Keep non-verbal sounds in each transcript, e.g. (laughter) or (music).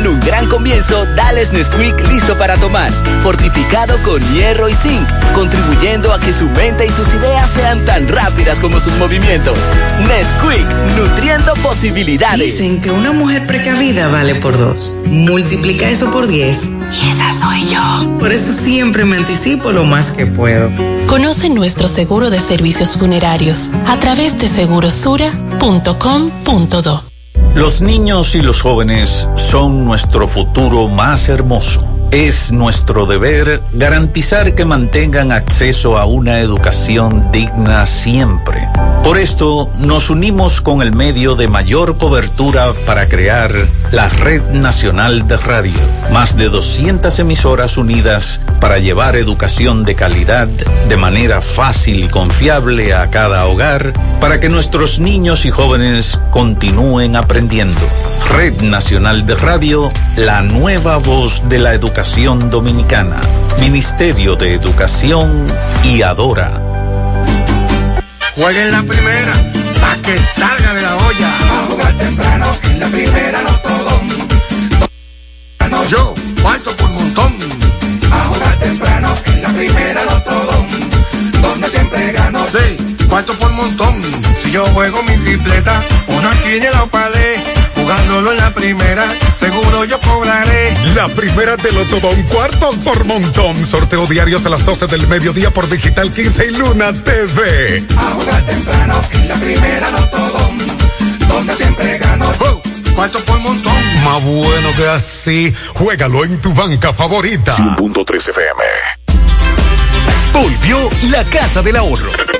en un gran comienzo, dales Nesquik listo para tomar. Fortificado con hierro y zinc, contribuyendo a que su mente y sus ideas sean tan rápidas como sus movimientos. Nesquik, nutriendo posibilidades. Dicen que una mujer precavida vale por dos. Multiplica eso por 10 y esa soy yo. Por eso siempre me anticipo lo más que puedo. Conoce nuestro seguro de servicios funerarios a través de segurosura.com.do. Los niños y los jóvenes son nuestro futuro más hermoso. Es nuestro deber garantizar que mantengan acceso a una educación digna siempre. Por esto nos unimos con el medio de mayor cobertura para crear la Red Nacional de Radio. Más de 200 emisoras unidas para llevar educación de calidad de manera fácil y confiable a cada hogar para que nuestros niños y jóvenes continúen aprendiendo. Red Nacional de Radio, la nueva voz de la educación Dominicana, Ministerio de Educación y Adora. Jueguen la primera, para que salga de la olla. A jugar temprano, en la primera no todo. Yo, cuarto por montón. A jugar temprano, en la primera no todo. Donde siempre gano. Sí, cuarto por montón. Si yo juego mi tripleta, una quiniela la pared Jugándolo en la primera, seguro yo cobraré. La primera de Lotodón, cuartos por montón. Sorteo diarios a las 12 del mediodía por Digital 15 y Luna TV. A jugar temprano, en la primera Lotodón, donde siempre gano. Oh, cuartos por montón. Más bueno que así, juégalo en tu banca favorita. 100.3 FM. Volvió la Casa del Ahorro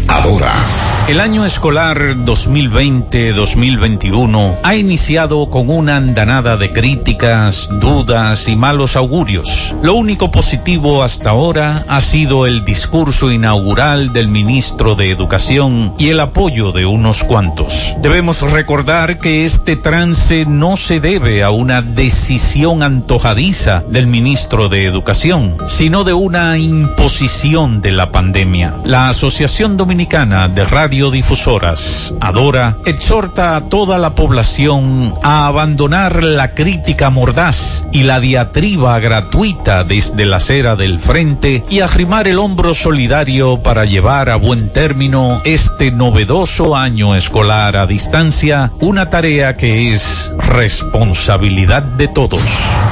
Adora. El año escolar 2020-2021 ha iniciado con una andanada de críticas, dudas y malos augurios. Lo único positivo hasta ahora ha sido el discurso inaugural del ministro de Educación y el apoyo de unos cuantos. Debemos recordar que este trance no se debe a una decisión antojadiza del ministro de Educación, sino de una imposición de la pandemia. La Asociación Dominicana de Radiodifusoras, Adora, exhorta a toda la población a abandonar la crítica mordaz y la diatriba gratuita desde la acera del frente y arrimar el hombro solidario para llevar a buen término este novedoso año escolar a distancia, una tarea que es responsabilidad de todos.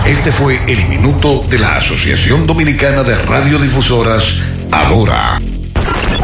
Este fue el minuto de la Asociación Dominicana de Radiodifusoras, Adora.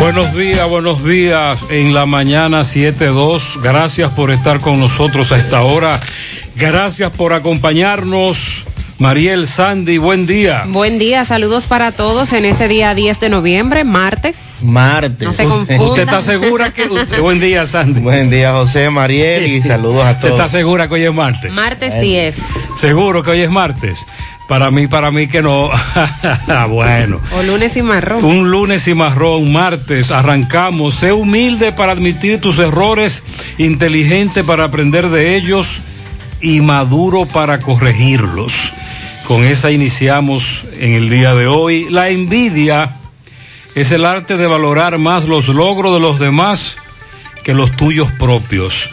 Buenos días, buenos días. En la mañana 7.2. Gracias por estar con nosotros a esta hora. Gracias por acompañarnos. Mariel Sandy, buen día. Buen día, saludos para todos en este día 10 de noviembre, martes. Martes. No se confunda. ¿Usted está segura que usted, (laughs) buen día, Sandy? Buen día, José, Mariel y saludos a todos. ¿Usted está segura que hoy es martes? Martes 10. Seguro que hoy es martes. Para mí, para mí que no. (laughs) bueno. O lunes y marrón. Un lunes y marrón, martes, arrancamos. Sé humilde para admitir tus errores, inteligente para aprender de ellos y maduro para corregirlos. Con esa iniciamos en el día de hoy. La envidia es el arte de valorar más los logros de los demás que los tuyos propios.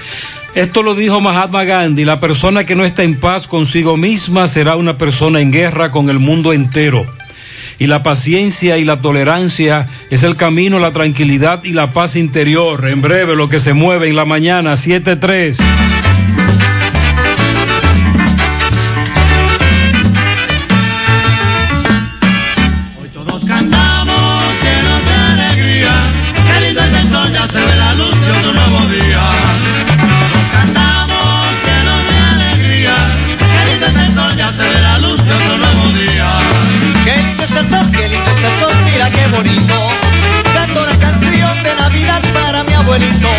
Esto lo dijo Mahatma Gandhi, la persona que no está en paz consigo misma será una persona en guerra con el mundo entero. Y la paciencia y la tolerancia es el camino, la tranquilidad y la paz interior. En breve lo que se mueve en la mañana, 7-3. Bonito. Canto una canción de Navidad para mi abuelito.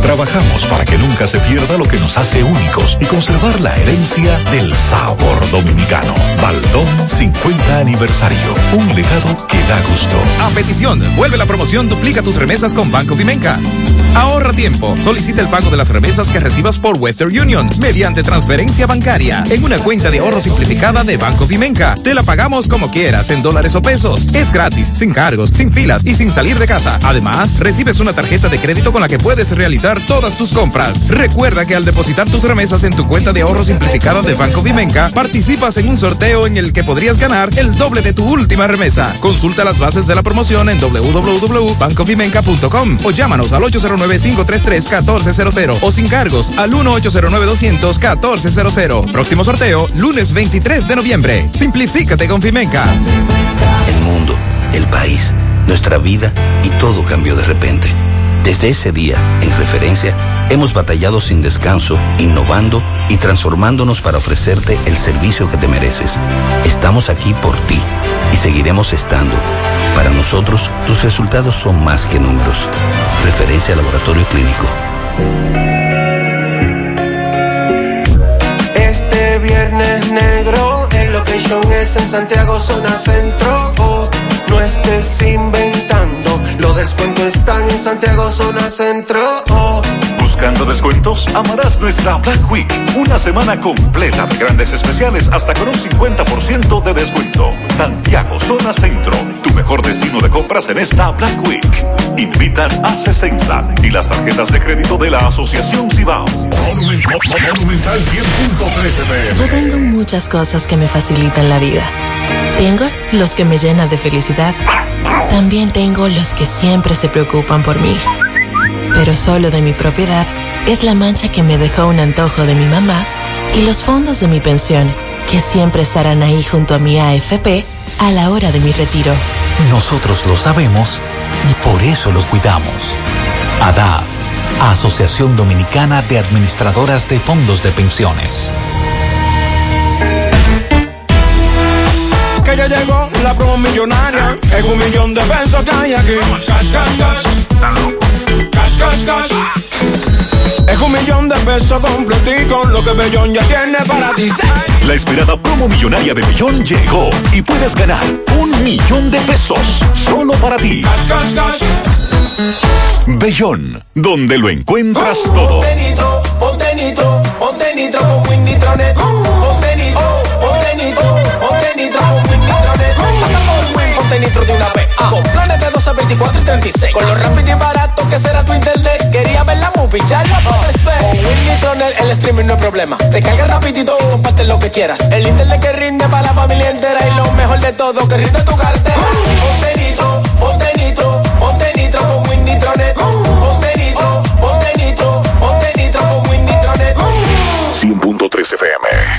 Trabajamos para que nunca se pierda lo que nos hace únicos y conservar la herencia del sabor dominicano. Baldón 50 aniversario. Un legado que da gusto. A petición, vuelve la promoción Duplica tus remesas con Banco Vimenca. Ahorra tiempo. Solicita el pago de las remesas que recibas por Western Union mediante transferencia bancaria en una cuenta de ahorro simplificada de Banco Vimenca. Te la pagamos como quieras, en dólares o pesos. Es gratis, sin cargos, sin filas y sin salir de casa. Además, recibes una tarjeta de crédito con la que puedes realizar todas tus compras. Recuerda que al depositar tus remesas en tu cuenta de ahorro simplificada de Banco Vimenca, participas en un sorteo en el que podrías ganar el doble de tu última remesa. Consulta las bases de la promoción en www.bancovimenca.com o llámanos al 809-533-1400 o sin cargos al 1-809-200-1400. Próximo sorteo, lunes 23 de noviembre. Simplifícate con Vimenca. El mundo, el país, nuestra vida y todo cambió de repente. Desde ese día, en referencia, hemos batallado sin descanso, innovando y transformándonos para ofrecerte el servicio que te mereces. Estamos aquí por ti y seguiremos estando. Para nosotros, tus resultados son más que números. Referencia Laboratorio Clínico. Este viernes negro, el location es en Santiago, zona centro. Oh, no estés los descuentos están en Santiago, zona centro. Oh. Buscando descuentos, amarás nuestra Black Week. Una semana completa de grandes especiales hasta con un 50% de descuento. Santiago, zona centro, tu mejor destino de compra compras en esta Black Week. Invitan a Cesensa y las tarjetas de crédito de la Asociación Cibao. Monumental 100.13 Yo tengo muchas cosas que me facilitan la vida. Tengo los que me llenan de felicidad. También tengo los que siempre se preocupan por mí. Pero solo de mi propiedad es la mancha que me dejó un antojo de mi mamá y los fondos de mi pensión, que siempre estarán ahí junto a mi AFP a la hora de mi retiro. Nosotros lo sabemos y por eso los cuidamos. ADAF, Asociación Dominicana de Administradoras de Fondos de Pensiones. Que ya llegó la promo millonaria. Es un millón de pesos que hay aquí. Cash, cash, cash. Cash, cash, cash. Es un millón de pesos completico, lo que Bellón ya tiene para ti. La esperada promo millonaria de Bellón llegó y puedes ganar un millón de pesos solo para ti. Cash, cash, cash. Bellón, donde lo encuentras todo. Ponte nitro, ponte nitro, ponte nitro con Win Nitronet. Ponte ponte nitro de una vez. Con planes de 12, 24 y 36. Con lo rápido y barato que será tu internet. Quería ver la movie, ya la puedes ver. Con Win Nitronet el streaming no es problema. Te carga rapidito y comparte lo que quieras. El internet que rinde para la familia entera y lo mejor de todo que rinde tu cartera. Ponte nitro, ponte nitro, ponte nitro con Win Nitronet. Ponte nitro, ponte nitro, ponte nitro con Win Nitronet. 100.3 FM.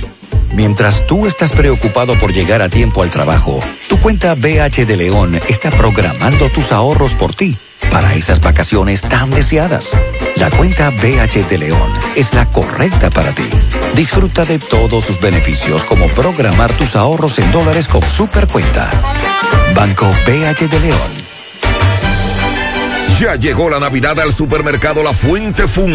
Mientras tú estás preocupado por llegar a tiempo al trabajo, tu cuenta BH de León está programando tus ahorros por ti para esas vacaciones tan deseadas. La cuenta BH de León es la correcta para ti. Disfruta de todos sus beneficios como programar tus ahorros en dólares con Supercuenta. Banco BH de León. Ya llegó la Navidad al supermercado La Fuente Fun.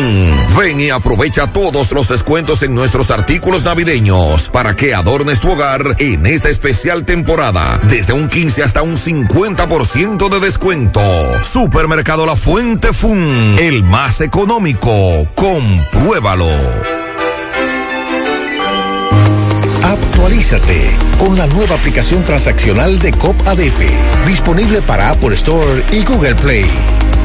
Ven y aprovecha todos los descuentos en nuestros artículos navideños para que adornes tu hogar en esta especial temporada. Desde un 15 hasta un 50% de descuento. Supermercado La Fuente Fun, el más económico. Compruébalo. Actualízate con la nueva aplicación transaccional de COP ADP, disponible para Apple Store y Google Play.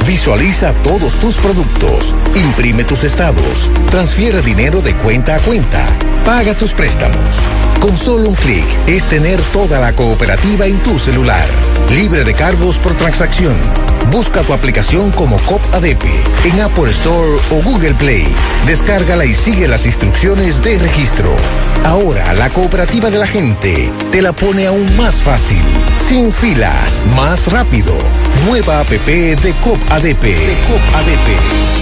Visualiza todos tus productos, imprime tus estados, transfiere dinero de cuenta a cuenta, paga tus préstamos. Con solo un clic es tener toda la cooperativa en tu celular, libre de cargos por transacción. Busca tu aplicación como COP ADP en Apple Store o Google Play. Descárgala y sigue las instrucciones de registro. Ahora la cooperativa de la gente te la pone aún más fácil, sin filas, más rápido. Nueva app de COP ADP. De.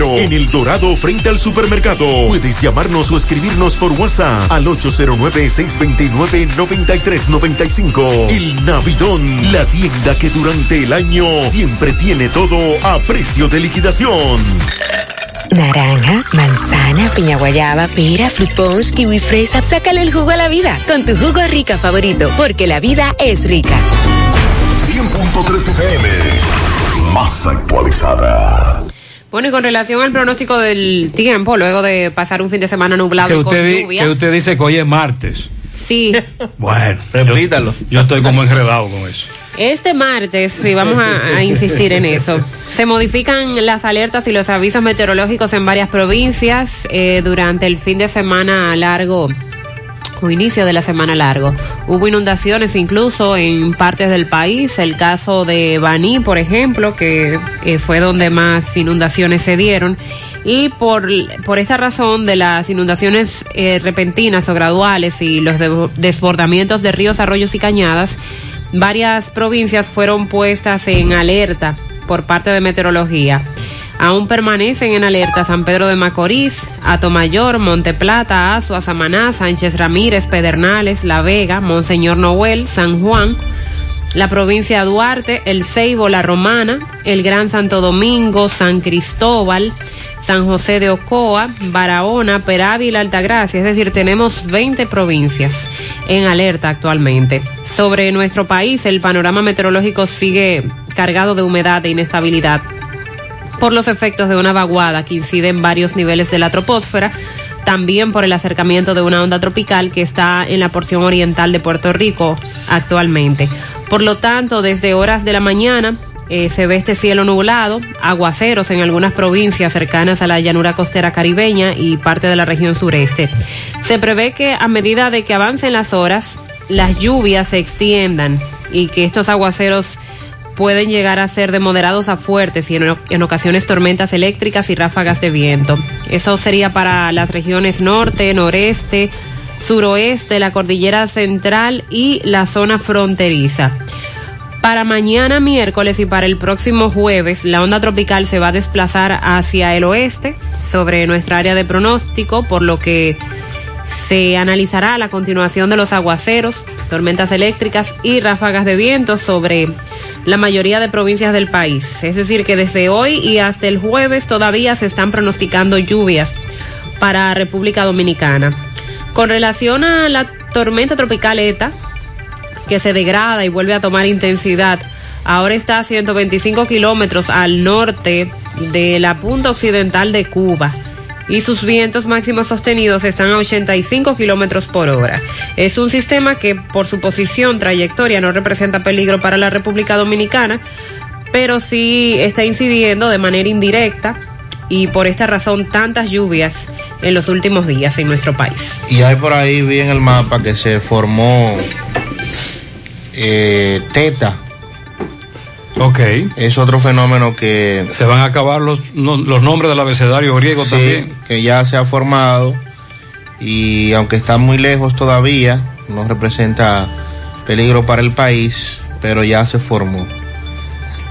en El Dorado, frente al supermercado. Puedes llamarnos o escribirnos por WhatsApp al 809-629-9395. El Navidón, la tienda que durante el año siempre tiene todo a precio de liquidación. Naranja, manzana, piña guayaba, pera, fruit punch, kiwi fresa. Sácale el jugo a la vida con tu jugo rica favorito, porque la vida es rica. 100.3 FM. Más actualizada. Bueno, y con relación al pronóstico del tiempo, luego de pasar un fin de semana nublado Que y con usted, di- lluvias. que usted dice que hoy es martes. Sí, (laughs) Bueno, repítalo. Yo, yo estoy como enredado con eso. este martes, sí, vamos a, a insistir en eso. Se modifican las alertas y los avisos meteorológicos en varias provincias eh, durante el fin de semana largo o inicio de la semana largo. Hubo inundaciones incluso en partes del país, el caso de Baní, por ejemplo, que eh, fue donde más inundaciones se dieron. Y por, por esa razón de las inundaciones eh, repentinas o graduales y los de- desbordamientos de ríos, arroyos y cañadas, varias provincias fueron puestas en alerta por parte de meteorología. Aún permanecen en alerta San Pedro de Macorís, Atomayor, Monteplata, Azua, Samaná, Sánchez Ramírez, Pedernales, La Vega, Monseñor Noel, San Juan, la provincia de Duarte, el Ceibo, la Romana, el Gran Santo Domingo, San Cristóbal, San José de Ocoa, Barahona, Peravia y la Altagracia. Es decir, tenemos 20 provincias en alerta actualmente. Sobre nuestro país, el panorama meteorológico sigue cargado de humedad e inestabilidad por los efectos de una vaguada que incide en varios niveles de la troposfera, también por el acercamiento de una onda tropical que está en la porción oriental de Puerto Rico actualmente. Por lo tanto, desde horas de la mañana eh, se ve este cielo nublado, aguaceros en algunas provincias cercanas a la llanura costera caribeña y parte de la región sureste. Se prevé que a medida de que avancen las horas, las lluvias se extiendan y que estos aguaceros pueden llegar a ser de moderados a fuertes y en, ocasiones tormentas eléctricas y ráfagas de viento. Eso sería para las regiones norte, noreste, suroeste, la cordillera central y la zona fronteriza. Para mañana miércoles y para el próximo jueves, la onda tropical se va a desplazar hacia el oeste sobre nuestra área de pronóstico, por lo que se analizará la continuación de los aguaceros, tormentas eléctricas y ráfagas de viento sobre la mayoría de provincias del país. Es decir, que desde hoy y hasta el jueves todavía se están pronosticando lluvias para República Dominicana. Con relación a la tormenta tropical ETA, que se degrada y vuelve a tomar intensidad, ahora está a 125 kilómetros al norte de la punta occidental de Cuba y sus vientos máximos sostenidos están a 85 kilómetros por hora. Es un sistema que, por su posición, trayectoria, no representa peligro para la República Dominicana, pero sí está incidiendo de manera indirecta y por esta razón tantas lluvias en los últimos días en nuestro país. Y hay por ahí, vi en el mapa que se formó eh, Teta. Ok. Es otro fenómeno que... Se van a acabar los, no, los nombres del abecedario griego sí, también. que ya se ha formado y aunque está muy lejos todavía, no representa peligro para el país, pero ya se formó.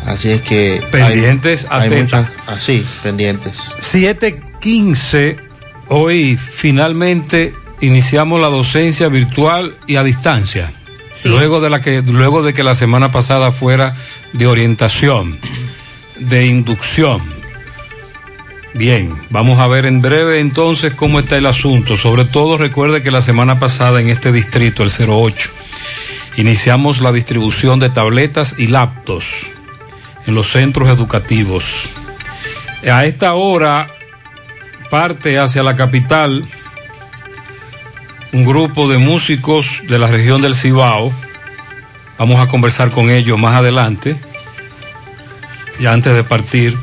Así es que... Pendientes hay, hay muchas, así, pendientes. 715, hoy finalmente iniciamos la docencia virtual y a distancia. Luego de la que luego de que la semana pasada fuera de orientación, de inducción. Bien, vamos a ver en breve entonces cómo está el asunto. Sobre todo recuerde que la semana pasada en este distrito, el 08, iniciamos la distribución de tabletas y laptops en los centros educativos. A esta hora parte hacia la capital un grupo de músicos de la región del Cibao. Vamos a conversar con ellos más adelante. Y antes de partir,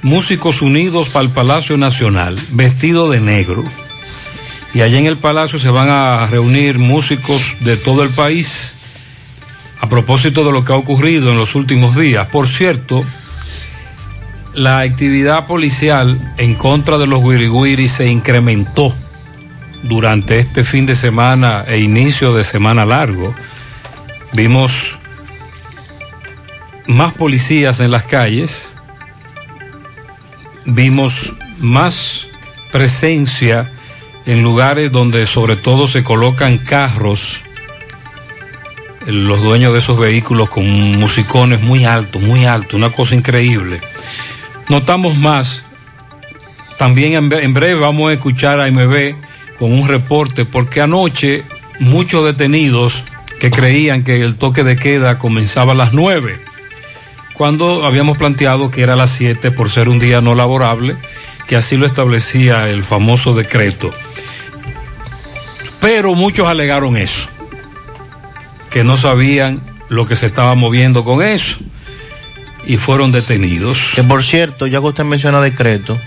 músicos unidos para el Palacio Nacional, vestido de negro. Y allá en el Palacio se van a reunir músicos de todo el país a propósito de lo que ha ocurrido en los últimos días. Por cierto, la actividad policial en contra de los guiriguiri se incrementó durante este fin de semana e inicio de semana largo. Vimos más policías en las calles, vimos más presencia en lugares donde sobre todo se colocan carros, los dueños de esos vehículos con musicones muy altos, muy altos, una cosa increíble. Notamos más, también en, breve vamos a escuchar a MB con un reporte, porque anoche muchos detenidos que creían que el toque de queda comenzaba a las 9, cuando habíamos planteado que era a las 7 por ser un día no laborable, que así lo establecía el famoso decreto. Pero muchos alegaron eso, que no sabían lo que se estaba moviendo con eso y fueron detenidos. Que por cierto, ya que usted menciona decreto,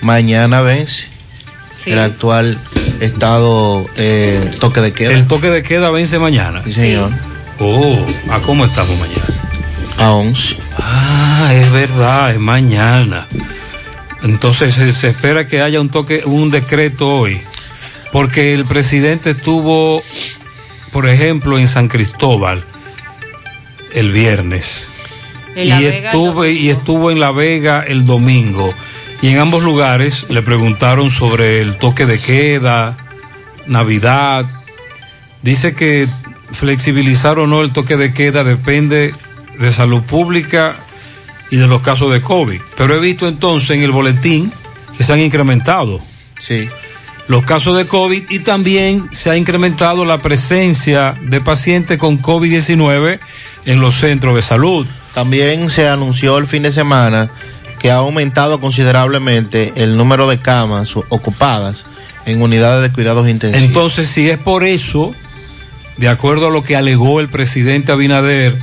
mañana vence Sí. el actual estado eh, toque de queda. El toque de queda vence mañana. Sí, señor. Oh, ¿a cómo estamos mañana? A 11. Ah, es verdad, es mañana. Entonces se, espera que haya un toque, un decreto hoy, porque el presidente estuvo, por ejemplo, en San Cristóbal el viernes y estuve y estuvo en La Vega el domingo y en ambos lugares le preguntaron sobre el toque de queda, Navidad. Dice que flexibilizar o no el toque de queda depende de salud pública y de los casos de COVID. Pero he visto entonces en el boletín que se han incrementado. Sí. Los casos de COVID y también se ha incrementado la presencia de pacientes con COVID-19 en los centros de salud. También se anunció el fin de semana que ha aumentado considerablemente el número de camas ocupadas en unidades de cuidados intensivos. Entonces, si es por eso, de acuerdo a lo que alegó el presidente Abinader,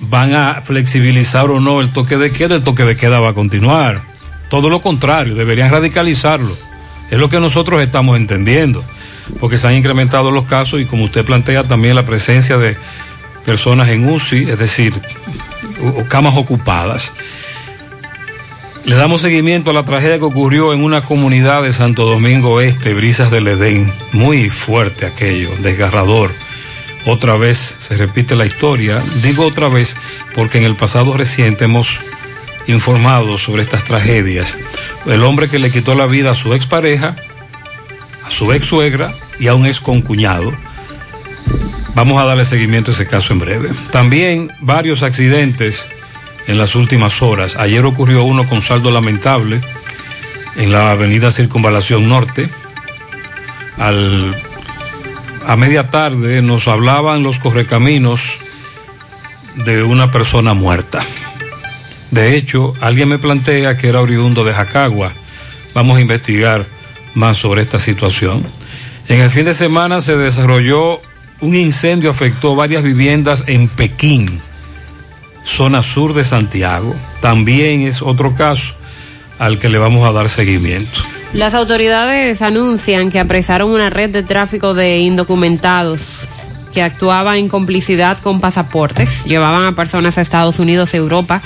van a flexibilizar o no el toque de queda, el toque de queda va a continuar. Todo lo contrario, deberían radicalizarlo. Es lo que nosotros estamos entendiendo, porque se han incrementado los casos y como usted plantea también la presencia de personas en UCI, es decir, camas ocupadas. Le damos seguimiento a la tragedia que ocurrió en una comunidad de Santo Domingo Este, Brisas del Edén. Muy fuerte aquello, desgarrador. Otra vez se repite la historia. Digo otra vez porque en el pasado reciente hemos informado sobre estas tragedias. El hombre que le quitó la vida a su expareja, a su ex suegra y a un ex concuñado. Vamos a darle seguimiento a ese caso en breve. También varios accidentes en las últimas horas. Ayer ocurrió uno con saldo lamentable en la avenida Circunvalación Norte. Al, a media tarde nos hablaban los correcaminos de una persona muerta. De hecho, alguien me plantea que era oriundo de Jacagua. Vamos a investigar más sobre esta situación. En el fin de semana se desarrolló un incendio, afectó varias viviendas en Pekín, zona sur de Santiago. También es otro caso al que le vamos a dar seguimiento. Las autoridades anuncian que apresaron una red de tráfico de indocumentados que actuaba en complicidad con pasaportes. Llevaban a personas a Estados Unidos y Europa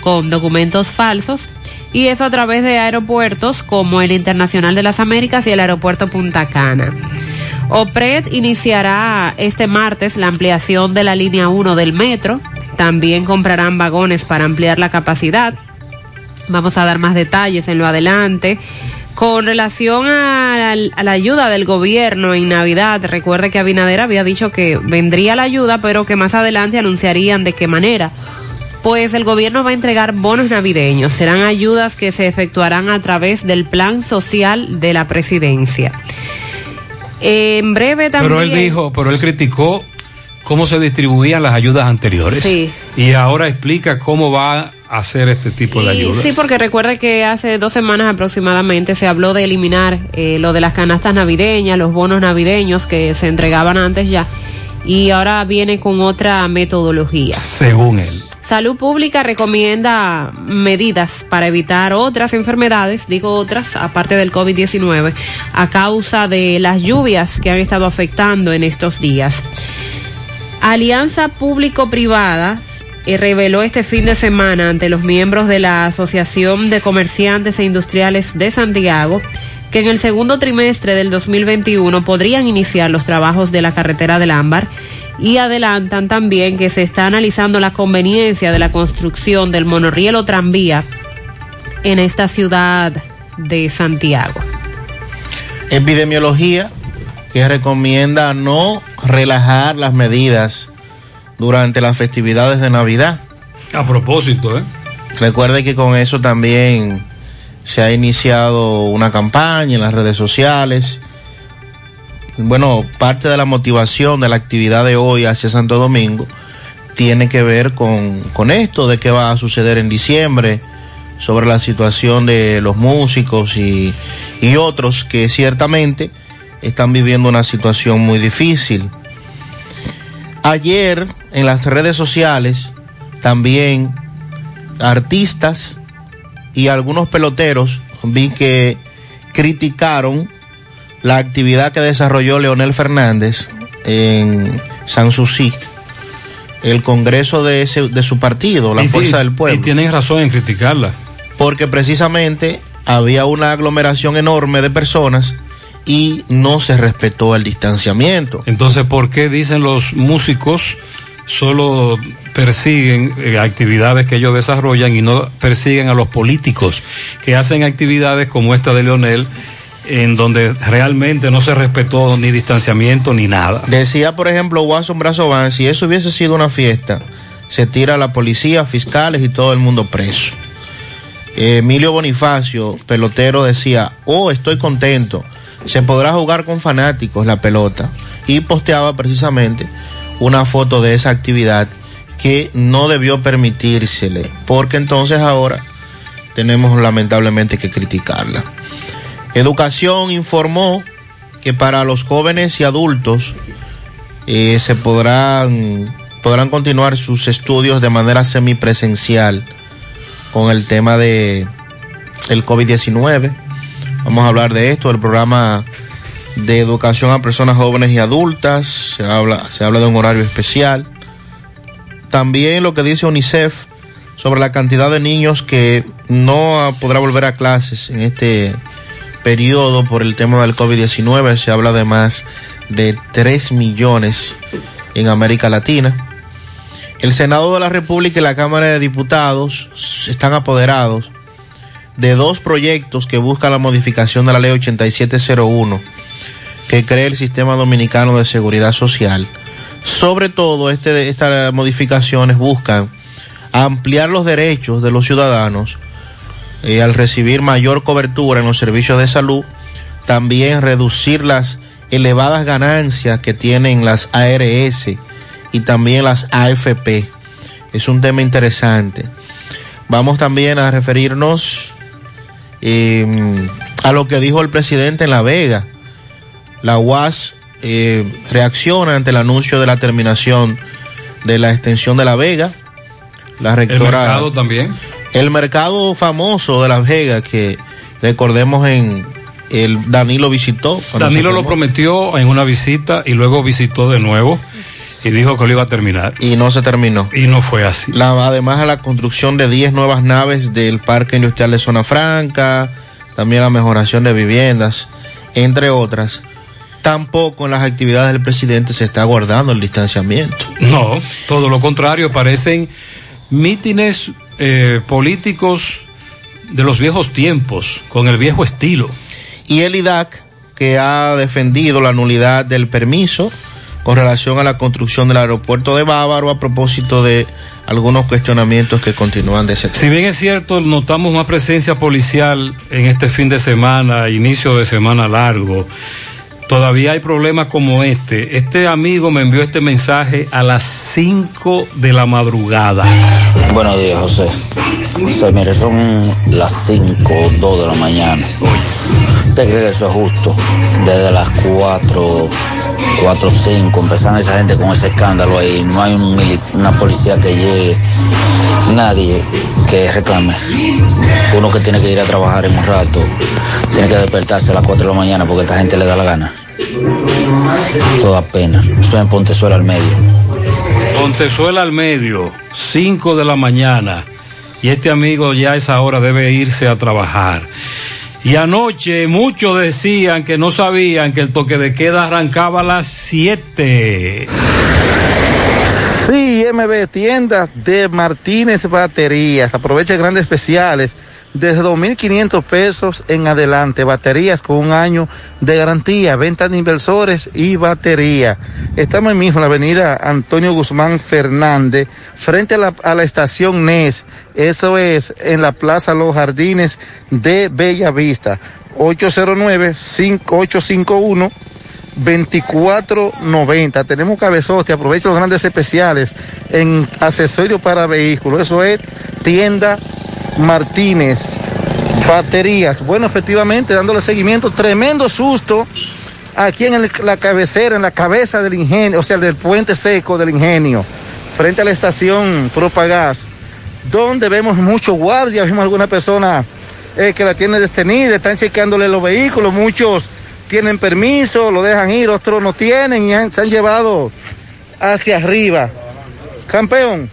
con documentos falsos y eso a través de aeropuertos como el Internacional de las Américas y el aeropuerto Punta Cana. OPRED iniciará este martes la ampliación de la línea 1 del metro. También comprarán vagones para ampliar la capacidad. Vamos a dar más detalles en lo adelante. Con relación a la, a la ayuda del gobierno en Navidad, recuerde que Abinader había dicho que vendría la ayuda, pero que más adelante anunciarían de qué manera. Pues el gobierno va a entregar bonos navideños. Serán ayudas que se efectuarán a través del plan social de la presidencia. En breve también. Pero él dijo, pero él criticó cómo se distribuían las ayudas anteriores. Sí. Y ahora explica cómo va a hacer este tipo de Y ayudas. Sí, porque recuerde que hace dos semanas aproximadamente se habló de eliminar eh, lo de las canastas navideñas, los bonos navideños que se entregaban antes ya, y ahora viene con otra metodología. Según él. Salud Pública recomienda medidas para evitar otras enfermedades, digo otras, aparte del COVID-19, a causa de las lluvias que han estado afectando en estos días. Alianza Público-Privada eh, reveló este fin de semana ante los miembros de la Asociación de Comerciantes e Industriales de Santiago que en el segundo trimestre del 2021 podrían iniciar los trabajos de la carretera del Ámbar y adelantan también que se está analizando la conveniencia de la construcción del monorriel o tranvía en esta ciudad de Santiago. Epidemiología que recomienda no relajar las medidas durante las festividades de Navidad. A propósito, ¿eh? Recuerde que con eso también se ha iniciado una campaña en las redes sociales. Bueno, parte de la motivación de la actividad de hoy hacia Santo Domingo tiene que ver con, con esto de qué va a suceder en diciembre, sobre la situación de los músicos y, y otros que ciertamente están viviendo una situación muy difícil. Ayer en las redes sociales también artistas y algunos peloteros vi que criticaron la actividad que desarrolló Leonel Fernández en Sanssouci, el congreso de, ese, de su partido, la Y Fuerza del Pueblo. Y tienen razón en criticarla. Porque precisamente había una aglomeración enorme de personas y no se respetó el distanciamiento. Entonces, ¿por qué dicen los músicos solo persiguen eh, actividades que ellos desarrollan y no persiguen a los políticos que hacen actividades como esta de Leonel en donde realmente no se respetó ni distanciamiento ni nada. Decía, por ejemplo, Watson Brazo Van, si eso hubiese sido una fiesta, se tira la policía, fiscales y todo el mundo preso. Emilio Bonifacio, pelotero, decía, oh, estoy contento, se podrá jugar con fanáticos la pelota. Y posteaba precisamente una foto de esa actividad que no debió permitírsele, porque entonces ahora tenemos lamentablemente que criticarla. Educación informó que para los jóvenes y adultos eh, se podrán, podrán continuar sus estudios de manera semipresencial con el tema de el COVID-19. Vamos a hablar de esto, el programa de educación a personas jóvenes y adultas, se habla, se habla de un horario especial. También lo que dice UNICEF sobre la cantidad de niños que no podrá volver a clases en este periodo por el tema del COVID-19. Se habla de más de 3 millones en América Latina. El Senado de la República y la Cámara de Diputados están apoderados de dos proyectos que buscan la modificación de la ley 8701 que crea el Sistema Dominicano de Seguridad Social. Sobre todo, este, estas modificaciones buscan ampliar los derechos de los ciudadanos eh, al recibir mayor cobertura en los servicios de salud, también reducir las elevadas ganancias que tienen las ARS y también las AFP. Es un tema interesante. Vamos también a referirnos eh, a lo que dijo el presidente en La Vega. La UAS eh, reacciona ante el anuncio de la terminación de la extensión de La Vega. La rectora. El mercado también. El mercado famoso de Las Vegas que recordemos en el Danilo visitó. Danilo lo prometió en una visita y luego visitó de nuevo y dijo que lo iba a terminar. Y no se terminó. Y no fue así. La, además a la construcción de 10 nuevas naves del Parque Industrial de Zona Franca, también la mejoración de viviendas, entre otras. Tampoco en las actividades del presidente se está guardando el distanciamiento. No, todo lo contrario, parecen mítines eh, políticos de los viejos tiempos, con el viejo estilo. Y el IDAC, que ha defendido la nulidad del permiso con relación a la construcción del aeropuerto de Bávaro a propósito de algunos cuestionamientos que continúan de ese tema. Si bien es cierto, notamos más presencia policial en este fin de semana, inicio de semana largo. Todavía hay problemas como este. Este amigo me envió este mensaje a las 5 de la madrugada. Buenos días, José. José, mire, son las 5 o 2 de la mañana. ¿Usted cree que eso es justo? Desde las 4, 4 5, empezando esa gente con ese escándalo ahí. No hay un una policía que llegue, nadie que reclame. Uno que tiene que ir a trabajar en un rato, tiene que despertarse a las 4 de la mañana porque esta gente le da la gana. Toda pena. Eso es en Pontezuela al medio. Pontezuela al medio, 5 de la mañana. Y este amigo ya a esa hora debe irse a trabajar. Y anoche muchos decían que no sabían que el toque de queda arrancaba a las 7. Sí, MB, tiendas de Martínez Baterías. Aprovecha grandes especiales. Desde 2.500 pesos en adelante. Baterías con un año de garantía. Venta de inversores y batería. Estamos ahí mismo en la avenida Antonio Guzmán Fernández, frente a la, estación NES. Eso es en la Plaza Los Jardines de Bella Vista. 809-5851. 2490. Tenemos cabezote, aprovecha los grandes especiales en accesorios para vehículos. Eso es tienda Martínez. Baterías. Bueno, efectivamente, dándole seguimiento, tremendo susto aquí en la cabecera, en la cabeza del ingenio, o sea, del puente seco del ingenio, frente a la estación Propagás, donde vemos muchos guardias, vemos alguna persona eh, que la tiene detenida, están chequeándole los vehículos, muchos tienen permiso, lo dejan ir, otros no tienen y se han llevado hacia arriba. Campeón,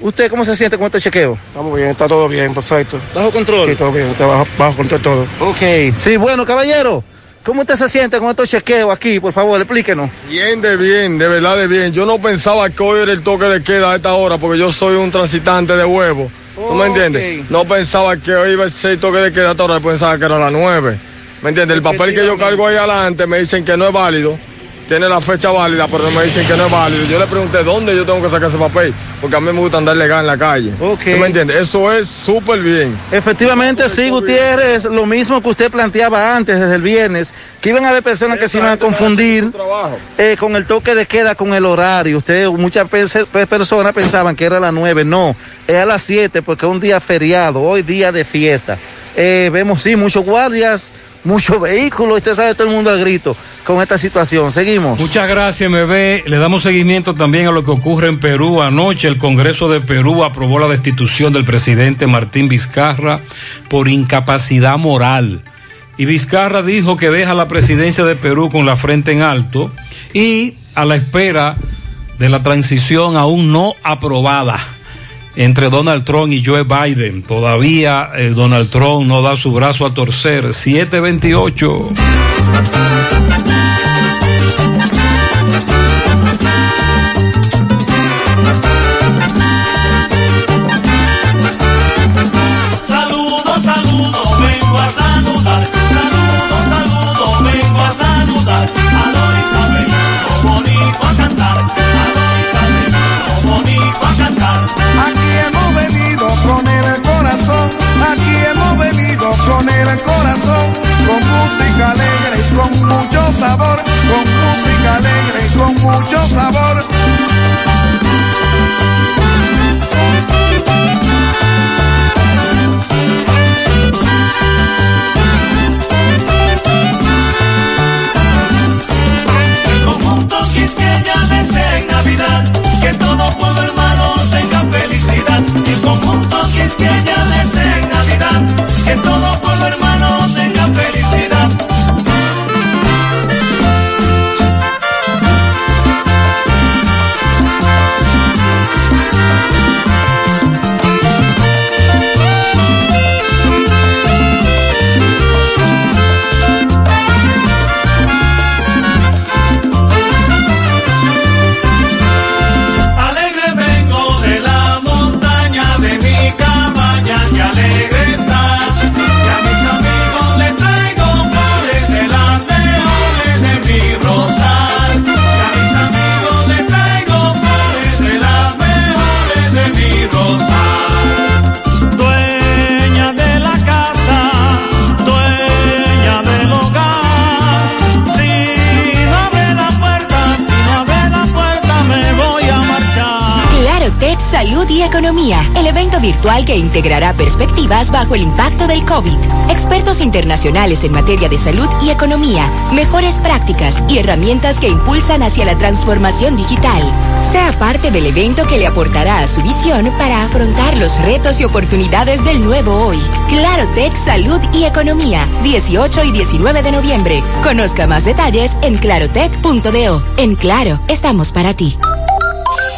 ¿usted cómo se siente con este chequeo? Estamos bien, está todo bien, perfecto. ¿Bajo control? Sí, todo bien, está bajo, bajo control todo. Ok, sí, bueno, caballero, ¿cómo usted se siente con estos chequeos aquí? Por favor, explíquenos. Bien de bien, de verdad de bien. Yo no pensaba que hoy era el toque de queda a esta hora porque yo soy un transitante de huevo. ¿Tú me entiendes? No pensaba que hoy iba a ser el toque de queda a esta hora, pensaba que era a las nueve. ¿Me entiendes? El papel que yo cargo ahí adelante me dicen que no es válido. Tiene la fecha válida, pero me dicen que no es válido. Yo le pregunté dónde yo tengo que sacar ese papel, porque a mí me gusta andar legal en la calle. Ok. ¿Tú ¿Me entiendes? Eso es súper bien. Efectivamente, sí, Gutiérrez, lo mismo que usted planteaba antes, desde el viernes, que iban a haber personas que se iban a confundir eh, con el toque de queda, con el horario. Usted, muchas pers- pe- personas pensaban que era a las 9, no, es a las 7 porque es un día feriado, hoy día de fiesta. Eh, vemos, sí, muchos guardias, muchos vehículos, usted sabe todo el mundo al grito con esta situación. Seguimos. Muchas gracias, MB. Le damos seguimiento también a lo que ocurre en Perú. Anoche el Congreso de Perú aprobó la destitución del presidente Martín Vizcarra por incapacidad moral. Y Vizcarra dijo que deja la presidencia de Perú con la frente en alto y a la espera de la transición aún no aprobada entre Donald Trump y Joe Biden. Todavía eh, Donald Trump no da su brazo a torcer. 728. Saludos, saludos, vengo a saludar. Saludos, a saludar. A Doris con el corazón, con música alegre y con mucho sabor, con música alegre y con mucho sabor. Conjunto Quisqueya desea en Navidad que todo pueblo hermano tenga felicidad. El conjunto Quisqueya desea en Navidad que todo Economía, el evento virtual que integrará perspectivas bajo el impacto del COVID. Expertos internacionales en materia de salud y economía, mejores prácticas y herramientas que impulsan hacia la transformación digital. Sea parte del evento que le aportará a su visión para afrontar los retos y oportunidades del nuevo hoy. Claro Tech Salud y Economía, 18 y 19 de noviembre. Conozca más detalles en clarotech.do. En Claro, estamos para ti.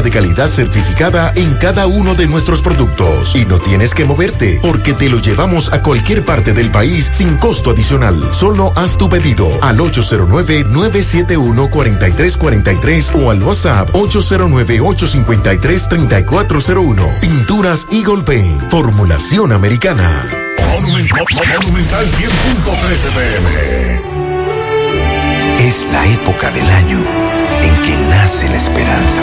de calidad certificada en cada uno de nuestros productos. Y no tienes que moverte, porque te lo llevamos a cualquier parte del país sin costo adicional. Solo haz tu pedido al 809-971-4343 o al WhatsApp 809-853-3401. Pinturas Eagle Paint, formulación americana. Monumental 100.13 pm. Es la época del año en que nace la esperanza.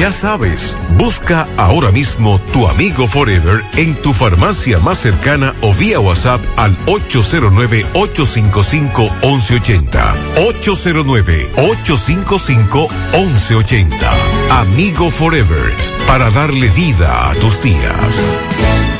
Ya sabes, busca ahora mismo tu Amigo Forever en tu farmacia más cercana o vía WhatsApp al 809-855-1180. 809-855-1180. Amigo Forever, para darle vida a tus días.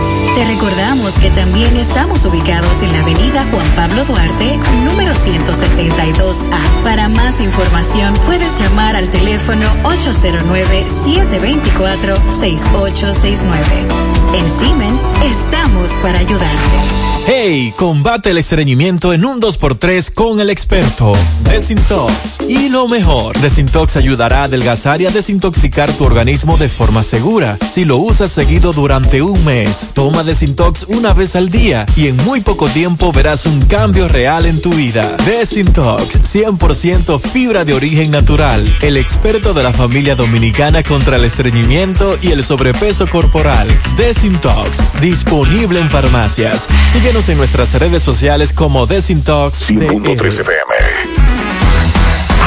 Te recordamos que también estamos ubicados en la avenida Juan Pablo Duarte, número 172A. Para más información puedes llamar al teléfono 809-724-6869. En Simen estamos para ayudarte. Hey, combate el estreñimiento en un 2x3 con el experto Desintox. Y lo mejor, Desintox ayudará a adelgazar y a desintoxicar tu organismo de forma segura. Si lo usas seguido durante un mes, toma Desintox una vez al día y en muy poco tiempo verás un cambio real en tu vida. Desintox, 100% fibra de origen natural. El experto de la familia dominicana contra el estreñimiento y el sobrepeso corporal. Desintox, disponible en farmacias. Síguenos en nuestras redes sociales como Desintox. 100.3 FM.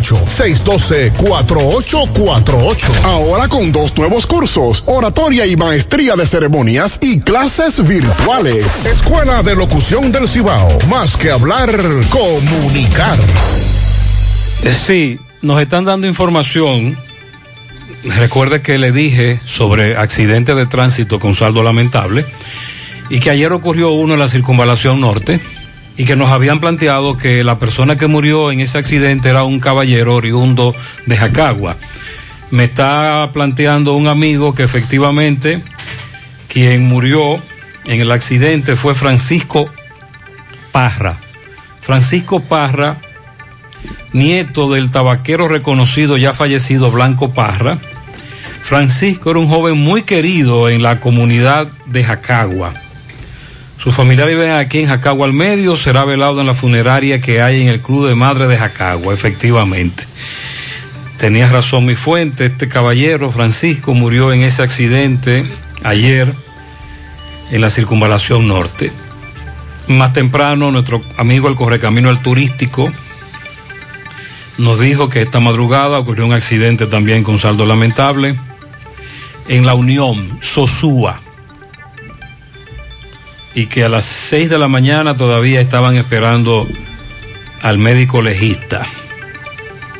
612-4848. Ahora con dos nuevos cursos, oratoria y maestría de ceremonias y clases virtuales. Escuela de Locución del Cibao. Más que hablar, comunicar. Sí, nos están dando información. Recuerde que le dije sobre accidente de tránsito con saldo lamentable y que ayer ocurrió uno en la circunvalación norte y que nos habían planteado que la persona que murió en ese accidente era un caballero oriundo de Jacagua. Me está planteando un amigo que efectivamente quien murió en el accidente fue Francisco Parra. Francisco Parra, nieto del tabaquero reconocido ya fallecido Blanco Parra. Francisco era un joven muy querido en la comunidad de Jacagua Sus familiares viven aquí en Jacagua al medio, será velado en la funeraria que hay en el Club de Madre de Jacagua, efectivamente. Tenía razón mi fuente, este caballero Francisco murió en ese accidente ayer en la circunvalación norte. Más temprano, nuestro amigo el correcamino al turístico nos dijo que esta madrugada ocurrió un accidente también con saldo lamentable en la Unión, Sosúa, y que a las 6 de la mañana todavía estaban esperando al médico legista.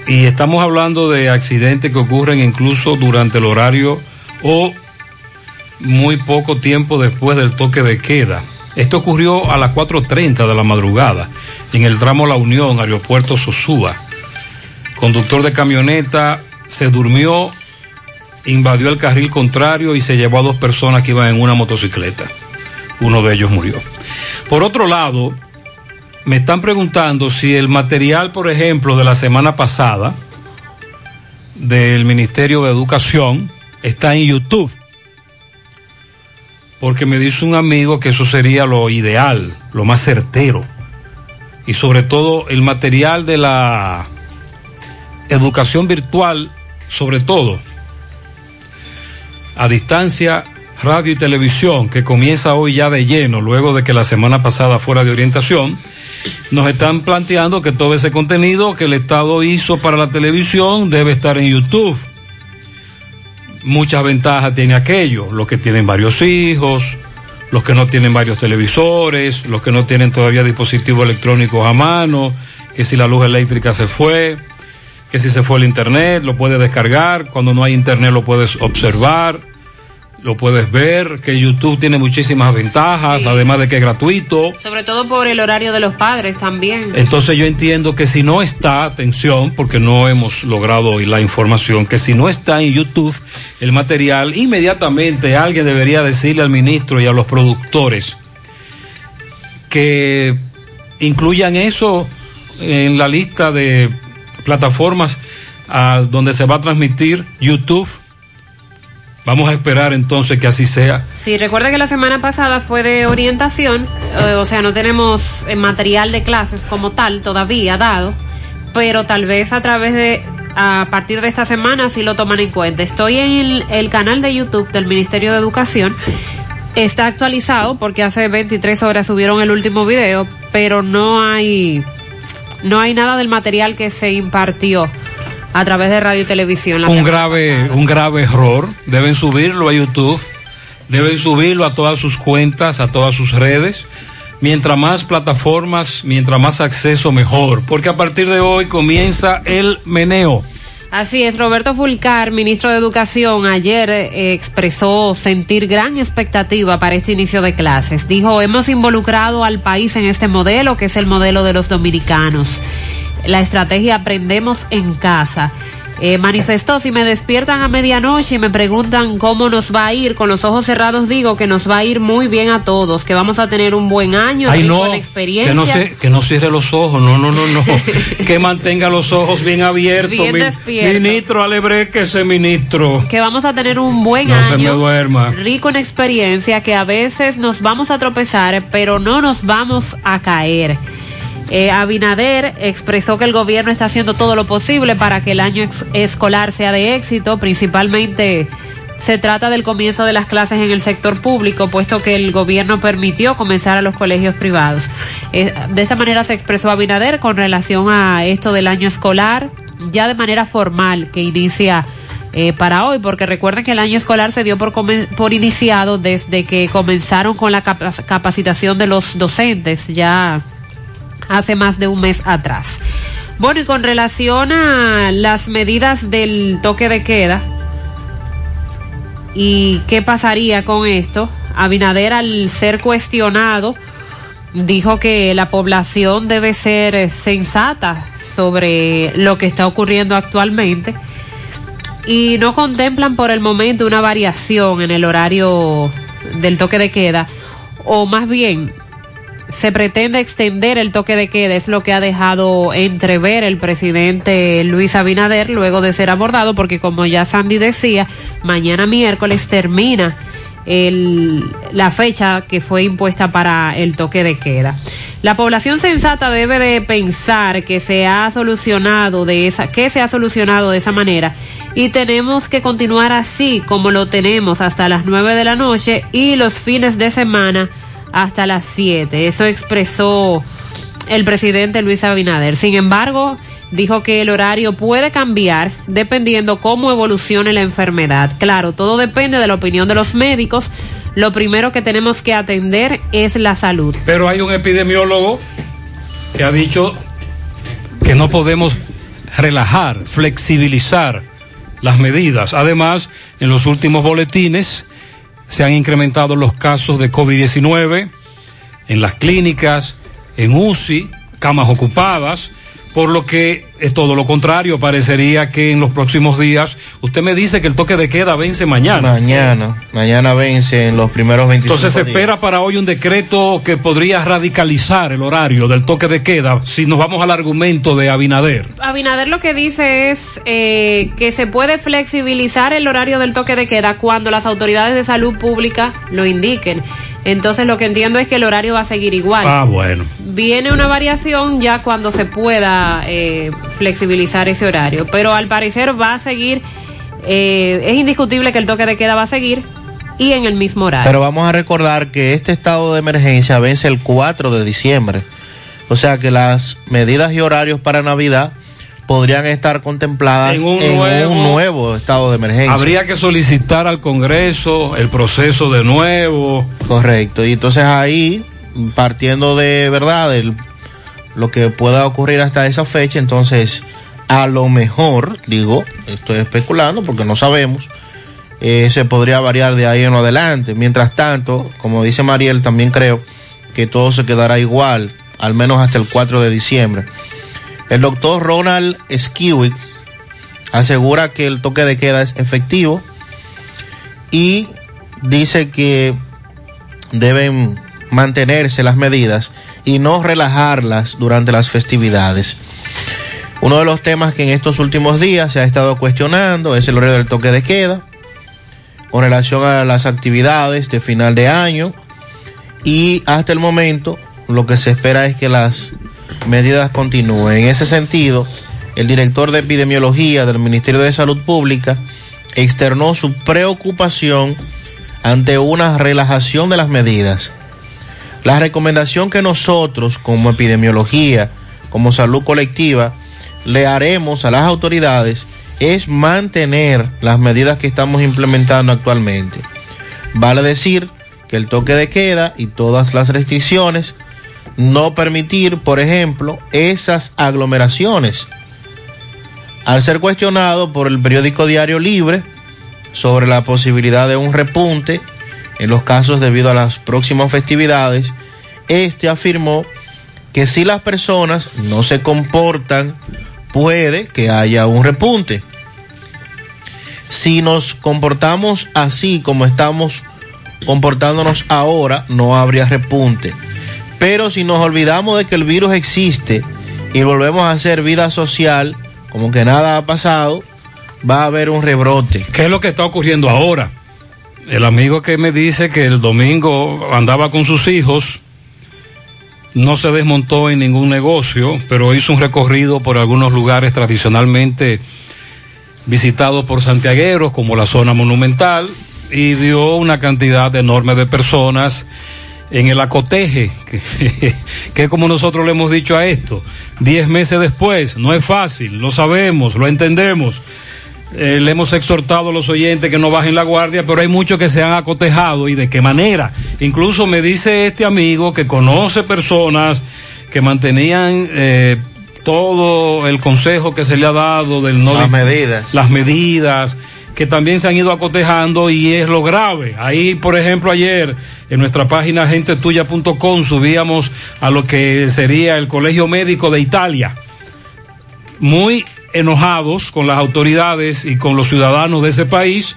Y estamos hablando de accidentes que ocurren incluso durante el horario o muy poco tiempo después del toque de queda. Esto ocurrió a las 4.30 de la madrugada en el tramo La Unión, aeropuerto Sosúa. Conductor de camioneta se durmió, invadió el carril contrario y se llevó a dos personas que iban en una motocicleta. Uno de ellos murió. Por otro lado, me están preguntando si el material, por ejemplo, de la semana pasada del Ministerio de Educación está en YouTube. Porque me dice un amigo que eso sería lo ideal, lo más certero. Y sobre todo el material de la educación virtual, sobre todo, a distancia, radio y televisión, que comienza hoy ya de lleno, luego de que la semana pasada fuera de orientación, nos están planteando que todo ese contenido que el Estado hizo para la televisión debe estar en YouTube. Muchas ventajas tiene aquello, los que tienen varios hijos, los que no tienen varios televisores, los que no tienen todavía dispositivos electrónicos a mano, que si la luz eléctrica se fue, que si se fue el internet, lo puedes descargar, cuando no hay internet lo puedes observar, lo puedes ver, que YouTube tiene muchísimas ventajas, Sí. además de que es gratuito. Sobre todo por el horario de los padres también. Entonces yo entiendo que si no está, atención, porque no hemos logrado hoy la información, que si no está en YouTube el material, inmediatamente alguien debería decirle al ministro y a los productores que incluyan eso en la lista de plataformas a donde se va a transmitir YouTube. Vamos a esperar entonces que así sea. Sí, recuerda que la semana pasada fue de orientación, eh, o sea, no tenemos eh, material de clases como tal todavía dado, pero tal vez a través de, a partir de esta semana sí lo toman en cuenta. Estoy en el, el canal de YouTube del Ministerio de Educación, está actualizado porque hace 23 horas subieron el último video, pero no hay, no hay nada del material que se impartió a través de radio y televisión. la un grave, un grave error. Deben subirlo a YouTube, deben subirlo a todas sus cuentas, a todas sus redes. Mientras más plataformas, mientras más acceso, mejor. Porque a partir de hoy comienza el meneo. Así es, Roberto Fulcar, ministro de Educación, ayer eh, expresó sentir gran expectativa para este inicio de clases. Dijo, hemos involucrado al país en este modelo, que es el modelo de los dominicanos. La estrategia aprendemos en casa. Eh, manifestó, si me despiertan a medianoche y me preguntan cómo nos va a ir, con los ojos cerrados digo que nos va a ir muy bien a todos, que vamos a tener un buen año, Ay, rico no, en experiencia. que no, se, que no cierre los ojos, no, no, no, no. (laughs) que mantenga los ojos bien abiertos. Bien mi- despierto. ministro, alebre que ese ministro. que vamos a tener un buen No se me año duerma. rico en experiencia que a veces nos vamos a tropezar pero no nos vamos a caer Eh, Abinader expresó que el gobierno está haciendo todo lo posible para que el año escolar sea de éxito principalmente se trata del comienzo de las clases en el sector público, puesto que el gobierno permitió comenzar a los colegios privados. Eh, de esta manera se expresó Abinader con relación a esto del año escolar, ya de manera formal, que inicia eh, para hoy, porque recuerden que el año escolar se dio por, por iniciado desde que comenzaron con la capa- capacitación de los docentes, ya hace más de un mes atrás. Bueno, y con relación a las medidas del toque de queda, ¿Y qué pasaría con esto? Abinader, al ser cuestionado, dijo que la población debe ser sensata sobre lo que está ocurriendo actualmente y no contemplan por el momento una variación en el horario del toque de queda o más bien se pretende extender el toque de queda, es lo que ha dejado entrever el presidente Luis Abinader luego de ser abordado, porque como ya Sandy decía, mañana miércoles termina el- la fecha que fue impuesta para el toque de queda. La población sensata debe de pensar que se ha solucionado de esa, que se ha solucionado de esa manera y tenemos que continuar así como lo tenemos hasta las 9 de la noche y los fines de semana hasta las 7. Eso expresó el presidente Luis Abinader. Sin embargo, dijo que el horario puede cambiar dependiendo cómo evolucione la enfermedad. Claro, todo depende de la opinión de los médicos. Lo primero que tenemos que atender es la salud. Pero hay un epidemiólogo que ha dicho que no podemos relajar, flexibilizar las medidas. Además, en los últimos boletines se han incrementado los casos de COVID-19 en las clínicas, en UCI, camas ocupadas, por lo que es todo lo contrario, parecería que en los próximos días, usted me dice que el toque de queda vence mañana. Mañana, mañana vence en los primeros 25 Entonces se días. espera para hoy un decreto que podría radicalizar el horario del toque de queda si nos vamos al argumento de Abinader. Abinader lo que dice es eh, que se puede flexibilizar el horario del toque de queda cuando las autoridades de salud pública lo indiquen. Entonces lo que entiendo es que el horario va a seguir igual. Ah, bueno. Viene una variación ya cuando se pueda eh, flexibilizar ese horario, pero al parecer va a seguir, eh, es indiscutible que el toque de queda va a seguir y en el mismo horario. Pero vamos a recordar que este estado de emergencia vence el 4 de diciembre. O sea que las medidas y horarios para Navidad podrían estar contempladas En en un nuevo estado de emergencia. Habría que solicitar al Congreso el proceso de nuevo. Correcto. Y entonces ahí, partiendo de verdad, el- lo que pueda ocurrir hasta esa fecha, entonces a lo mejor, digo, estoy especulando porque no sabemos, eh, se podría variar de ahí en adelante. Mientras tanto, como dice Mariel, también creo que todo se quedará igual, al menos hasta el 4 de diciembre. El doctor Ronald Skiwitz asegura que el toque de queda es efectivo y dice que deben mantenerse las medidas y no relajarlas durante las festividades. Uno de los temas que en estos últimos días se ha estado cuestionando es el horario del toque de queda con relación a las actividades de final de año y hasta el momento lo que se espera es que las medidas continúen. En ese sentido, el director de epidemiología del Ministerio de Salud Pública externó su preocupación ante una relajación de las medidas. La recomendación que nosotros como epidemiología, como salud colectiva, le haremos a las autoridades es mantener las medidas que estamos implementando actualmente. Vale decir que el toque de queda y todas las restricciones, no permitir, por ejemplo, esas aglomeraciones. Al ser cuestionado por el periódico Diario Libre sobre la posibilidad de un repunte en los casos debido a las próximas festividades, este afirmó que si las personas no se comportan, puede que haya un repunte. Si nos comportamos así como estamos comportándonos ahora, no habría repunte. Pero si nos olvidamos de que el virus existe y volvemos a hacer vida social, como que nada ha pasado, va a haber un rebrote. ¿Qué es lo que está ocurriendo ahora? El amigo que me dice que el domingo andaba con sus hijos, no se desmontó en ningún negocio, pero hizo un recorrido por algunos lugares tradicionalmente visitados por santiagueros, como la zona monumental, y vio una cantidad enorme de personas en el acoteje, (laughs) que, que como nosotros le hemos dicho a esto, diez meses después, no es fácil, lo sabemos, lo entendemos. Eh, le hemos exhortado a los oyentes que no bajen la guardia, pero hay muchos que se han acotejado y de qué manera. Incluso me dice este amigo que conoce personas que mantenían eh, todo el consejo que se le ha dado del no Las medidas. las medidas que también se han ido acotejando y es lo grave. Ahí, por ejemplo, ayer en nuestra página gentetuya.com subíamos a lo que sería el Colegio Médico de Italia. Muy enojados con las autoridades y con los ciudadanos de ese país.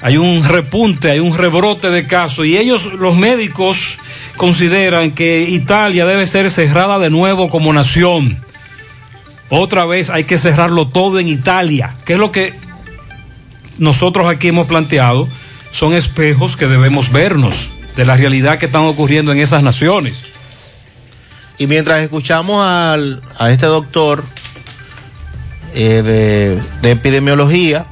Hay un repunte, hay un rebrote de casos y ellos, los médicos, consideran que Italia debe ser cerrada de nuevo como nación. Otra vez hay que cerrarlo todo en Italia, que es lo que nosotros aquí hemos planteado. son espejos que debemos vernos de la realidad que están ocurriendo en esas naciones. Y mientras escuchamos al, a este doctor eh, de, de epidemiología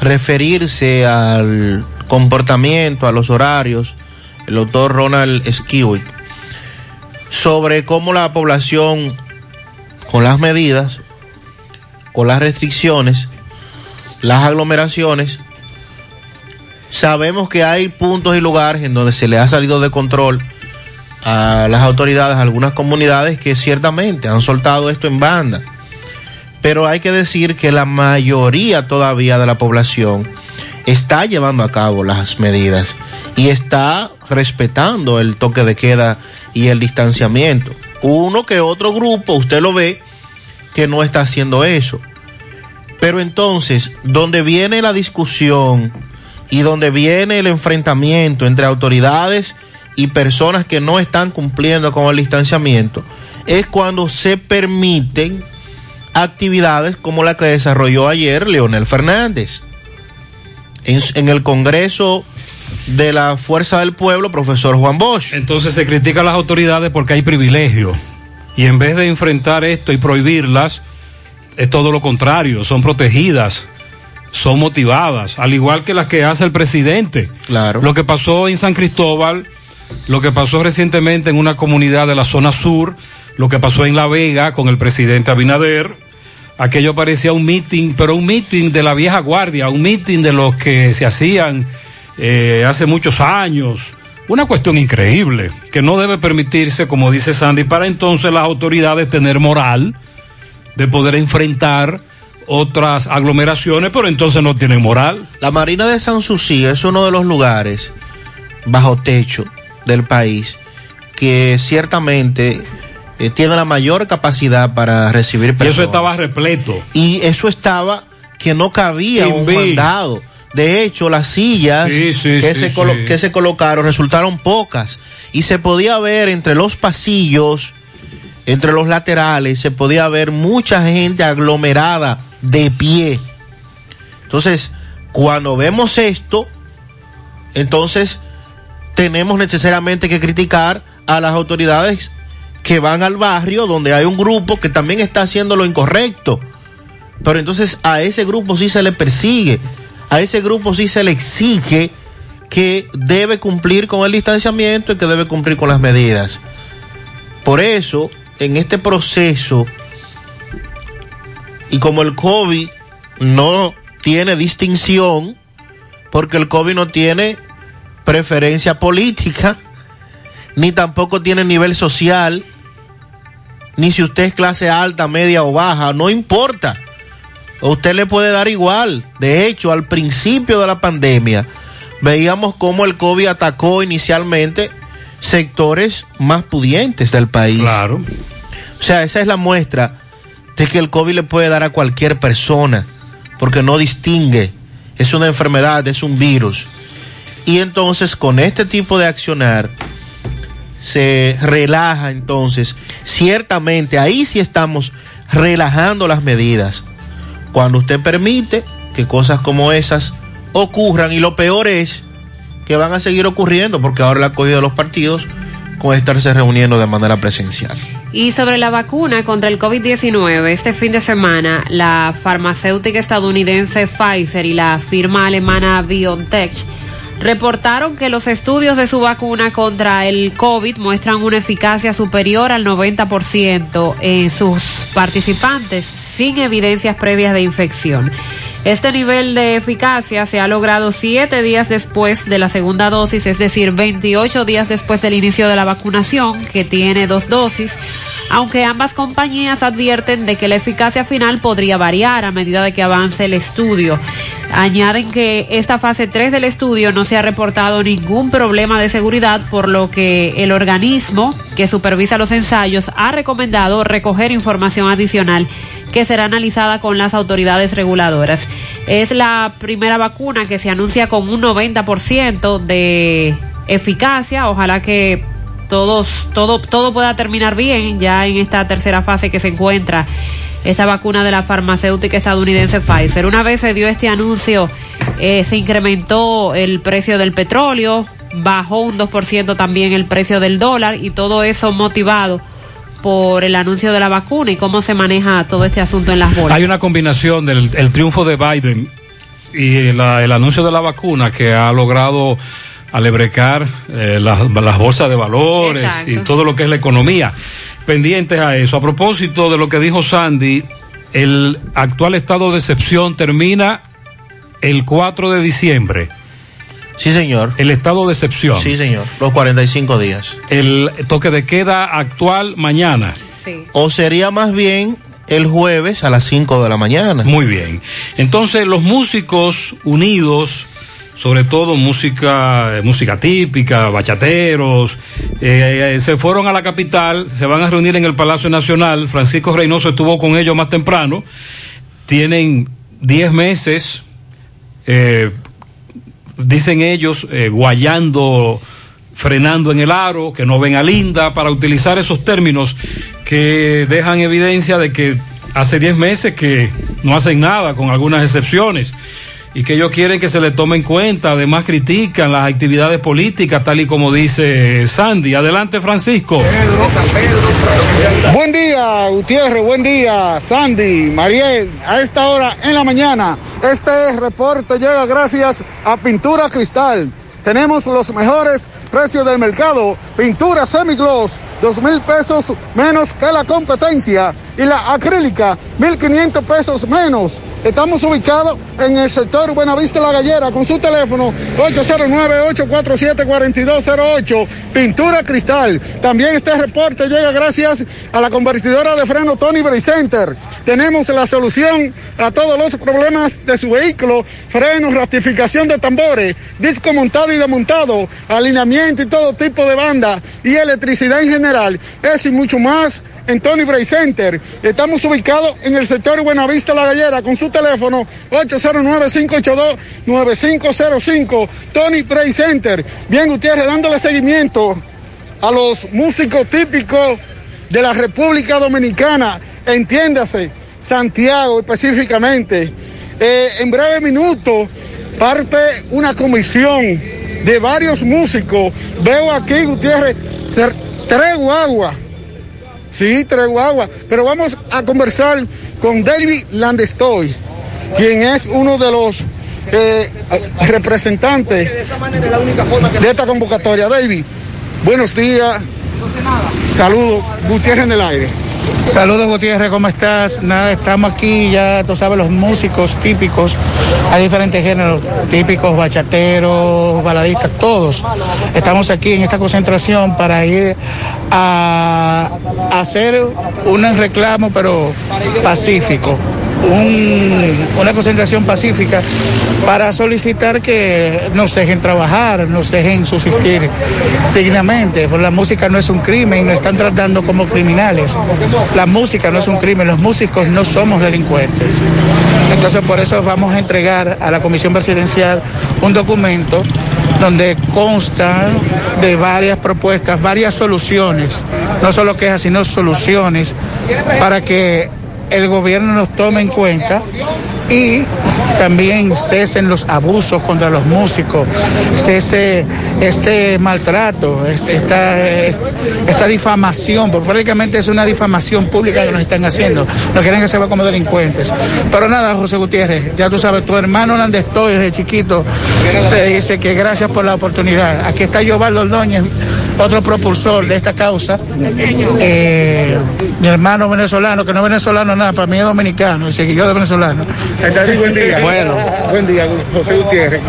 referirse al comportamiento, a los horarios, el doctor Ronald Skiwick, sobre cómo la población, con las medidas, con las restricciones, las aglomeraciones, sabemos que hay puntos y lugares en donde se le ha salido de control a las autoridades, a algunas comunidades que ciertamente han soltado esto en banda. Pero hay que decir que la mayoría todavía de la población está llevando a cabo las medidas y está respetando el toque de queda y el distanciamiento. Uno que otro grupo, usted lo ve, que no está haciendo eso. Pero entonces, donde viene la discusión y donde viene el enfrentamiento entre autoridades y personas que no están cumpliendo con el distanciamiento, es cuando se permiten actividades como la que desarrolló ayer Leonel Fernández. En, el Congreso de la Fuerza del Pueblo, profesor Juan Bosch. Entonces se critica a las autoridades porque hay privilegio. Y en vez de enfrentar esto y prohibirlas, es todo lo contrario, son protegidas, son motivadas, al igual que las que hace el presidente. Claro. Lo que pasó en San Cristóbal, lo que pasó recientemente en una comunidad de la zona sur, lo que pasó en La Vega con el presidente Abinader, aquello parecía un meeting, pero un meeting de la vieja guardia, un meeting de los que se hacían eh, hace muchos años. Una cuestión increíble, que no debe permitirse, como dice Sandy, para entonces las autoridades tener moral de poder enfrentar otras aglomeraciones, pero entonces no tienen moral. La Marina de San Susi es uno de los lugares bajo techo del país que ciertamente eh, tiene la mayor capacidad para recibir personas. Y eso estaba repleto. Y eso estaba que no cabía un mandado. De hecho, las sillas sí, sí, que, sí, se que se colocaron resultaron pocas y se podía ver entre los pasillos, entre los laterales, se podía ver mucha gente aglomerada de pie. Entonces, cuando vemos esto, entonces tenemos necesariamente que criticar a las autoridades que van al barrio donde hay un grupo que también está haciendo lo incorrecto. Pero entonces a ese grupo sí se le persigue, a ese grupo sí se le exige que debe cumplir con el distanciamiento y que debe cumplir con las medidas. Por eso, en este proceso, y como el COVID no tiene distinción, porque el COVID no tiene preferencia política, ni tampoco tiene nivel social, ni si usted es clase alta, media o baja, no importa. Usted le puede dar igual. De hecho, al principio de la pandemia, veíamos cómo el COVID atacó inicialmente sectores más pudientes del país. Claro. O sea, esa es la muestra de que el COVID le puede dar a cualquier persona, porque no distingue. Es una enfermedad, es un virus. Y entonces, con este tipo de accionar, se relaja entonces. Ciertamente, ahí sí estamos relajando las medidas. Cuando usted permite que cosas como esas ocurran, y lo peor es que van a seguir ocurriendo, porque ahora la acogida de los partidos con estarse reuniendo de manera presencial. Y sobre la vacuna contra el COVID-19, este fin de semana, la farmacéutica estadounidense Pfizer y la firma alemana BioNTech reportaron que los estudios de su vacuna contra el COVID muestran una eficacia superior al 90% en sus participantes sin evidencias previas de infección. Este nivel de eficacia se ha logrado siete días después de la segunda dosis, es decir, 28 días después del inicio de la vacunación, que tiene dos dosis, aunque ambas compañías advierten de que la eficacia final podría variar a medida de que avance el estudio. Añaden que esta fase 3 del estudio no se ha reportado ningún problema de seguridad, por lo que el organismo que supervisa los ensayos ha recomendado recoger información adicional que será analizada con las autoridades reguladoras. Es la primera vacuna que se anuncia con un 90% de eficacia. Ojalá que todos, todo, todo pueda terminar bien ya en esta tercera fase que se encuentra esa vacuna de la farmacéutica estadounidense Pfizer. Una vez se dio este anuncio, eh, se incrementó el precio del petróleo, bajó un 2% también el precio del dólar y todo eso motivado por el anuncio de la vacuna y cómo se maneja todo este asunto en las bolsas. Hay una combinación del el triunfo de Biden y la- el anuncio de la vacuna que ha logrado alebrecar eh, las, las bolsas de valores Exacto. y todo lo que es la economía. Pendientes a eso. A propósito de lo que dijo Sandy, el actual estado de excepción termina el 4 de diciembre. Sí, señor. El estado de excepción. Sí, señor. Los 45 días. El toque de queda actual mañana. O sería más bien el jueves a las 5 de la mañana. Muy bien. Entonces, los músicos unidos, sobre todo música, eh, música típica, bachateros, eh, eh, se fueron a la capital, se van a reunir en el Palacio Nacional. Francisco Reynoso estuvo con ellos más temprano. Tienen 10 meses, dicen ellos, eh, guayando, frenando en el aro, que no ven a Linda, para utilizar esos términos que dejan evidencia de que hace 10 meses que no hacen nada, con algunas excepciones, y que ellos quieren que se le tome en cuenta, además critican las actividades políticas, tal y como dice Sandy. Adelante, Francisco. Buen día, Gutiérrez, buen día, Sandy, Mariel, a esta hora en la mañana. Este reporte llega gracias a Pintura Cristal. Tenemos los mejores precios del mercado. Pintura semigloss, dos mil pesos menos que la competencia. Y la acrílica, mil quinientos pesos menos. Estamos ubicados en el sector Buenavista La Gallera con su teléfono 809-847-4208. Pintura Cristal. También este reporte llega gracias a la convertidora de freno Tony Center. Tenemos la solución a todos los problemas de su vehículo. Frenos, rectificación de tambores, disco montado y desmontado, alineamiento y todo tipo de banda y electricidad en general. Eso y mucho más en Tony Bray Center. Estamos ubicados en el sector Buenavista La Gallera con su teléfono 809-582-9505. Tony Bray Center. Bien, Gutiérrez, dándole seguimiento a los músicos típicos de la República Dominicana. Entiéndase, Santiago específicamente. Eh, en breve minuto parte una comisión de varios músicos. Veo aquí, Gutiérrez, tres guaguas. Sí, tres guaguas. Pero vamos a conversar con David Landestoy, quien es uno de los eh, representantes de esta convocatoria. David, buenos días. Saludos, Gutiérrez en el aire. Saludos Gutiérrez, ¿cómo estás? Nada, estamos aquí ya, tú sabes, los músicos típicos, hay diferentes géneros, típicos, bachateros, baladistas, todos. Estamos aquí en esta concentración para ir a, hacer un reclamo, pero pacífico. Un- una concentración pacífica para solicitar que nos dejen trabajar, nos dejen subsistir dignamente, porque la música no es un crimen, nos están tratando como criminales. La música no es un crimen, los músicos no somos delincuentes. Entonces por eso vamos a entregar a la Comisión Presidencial un documento donde consta de varias propuestas, varias soluciones, no solo quejas, sino soluciones para que el gobierno nos tome en cuenta y también cesen los abusos contra los músicos, cese este maltrato, este- esta, esta difamación, porque prácticamente es una difamación pública que nos están haciendo. Nos quieren que se vea como delincuentes. Pero nada, José Gutiérrez, ya tú sabes, tu hermano donde estoy desde chiquito te dice que gracias por la oportunidad. Aquí está Giovanni Ordóñez, otro propulsor de esta causa. Eh, mi hermano venezolano, que no es venezolano nada, para mí es dominicano, y seguidor de venezolano. buen día. Bueno. Buen día, José Gutiérrez.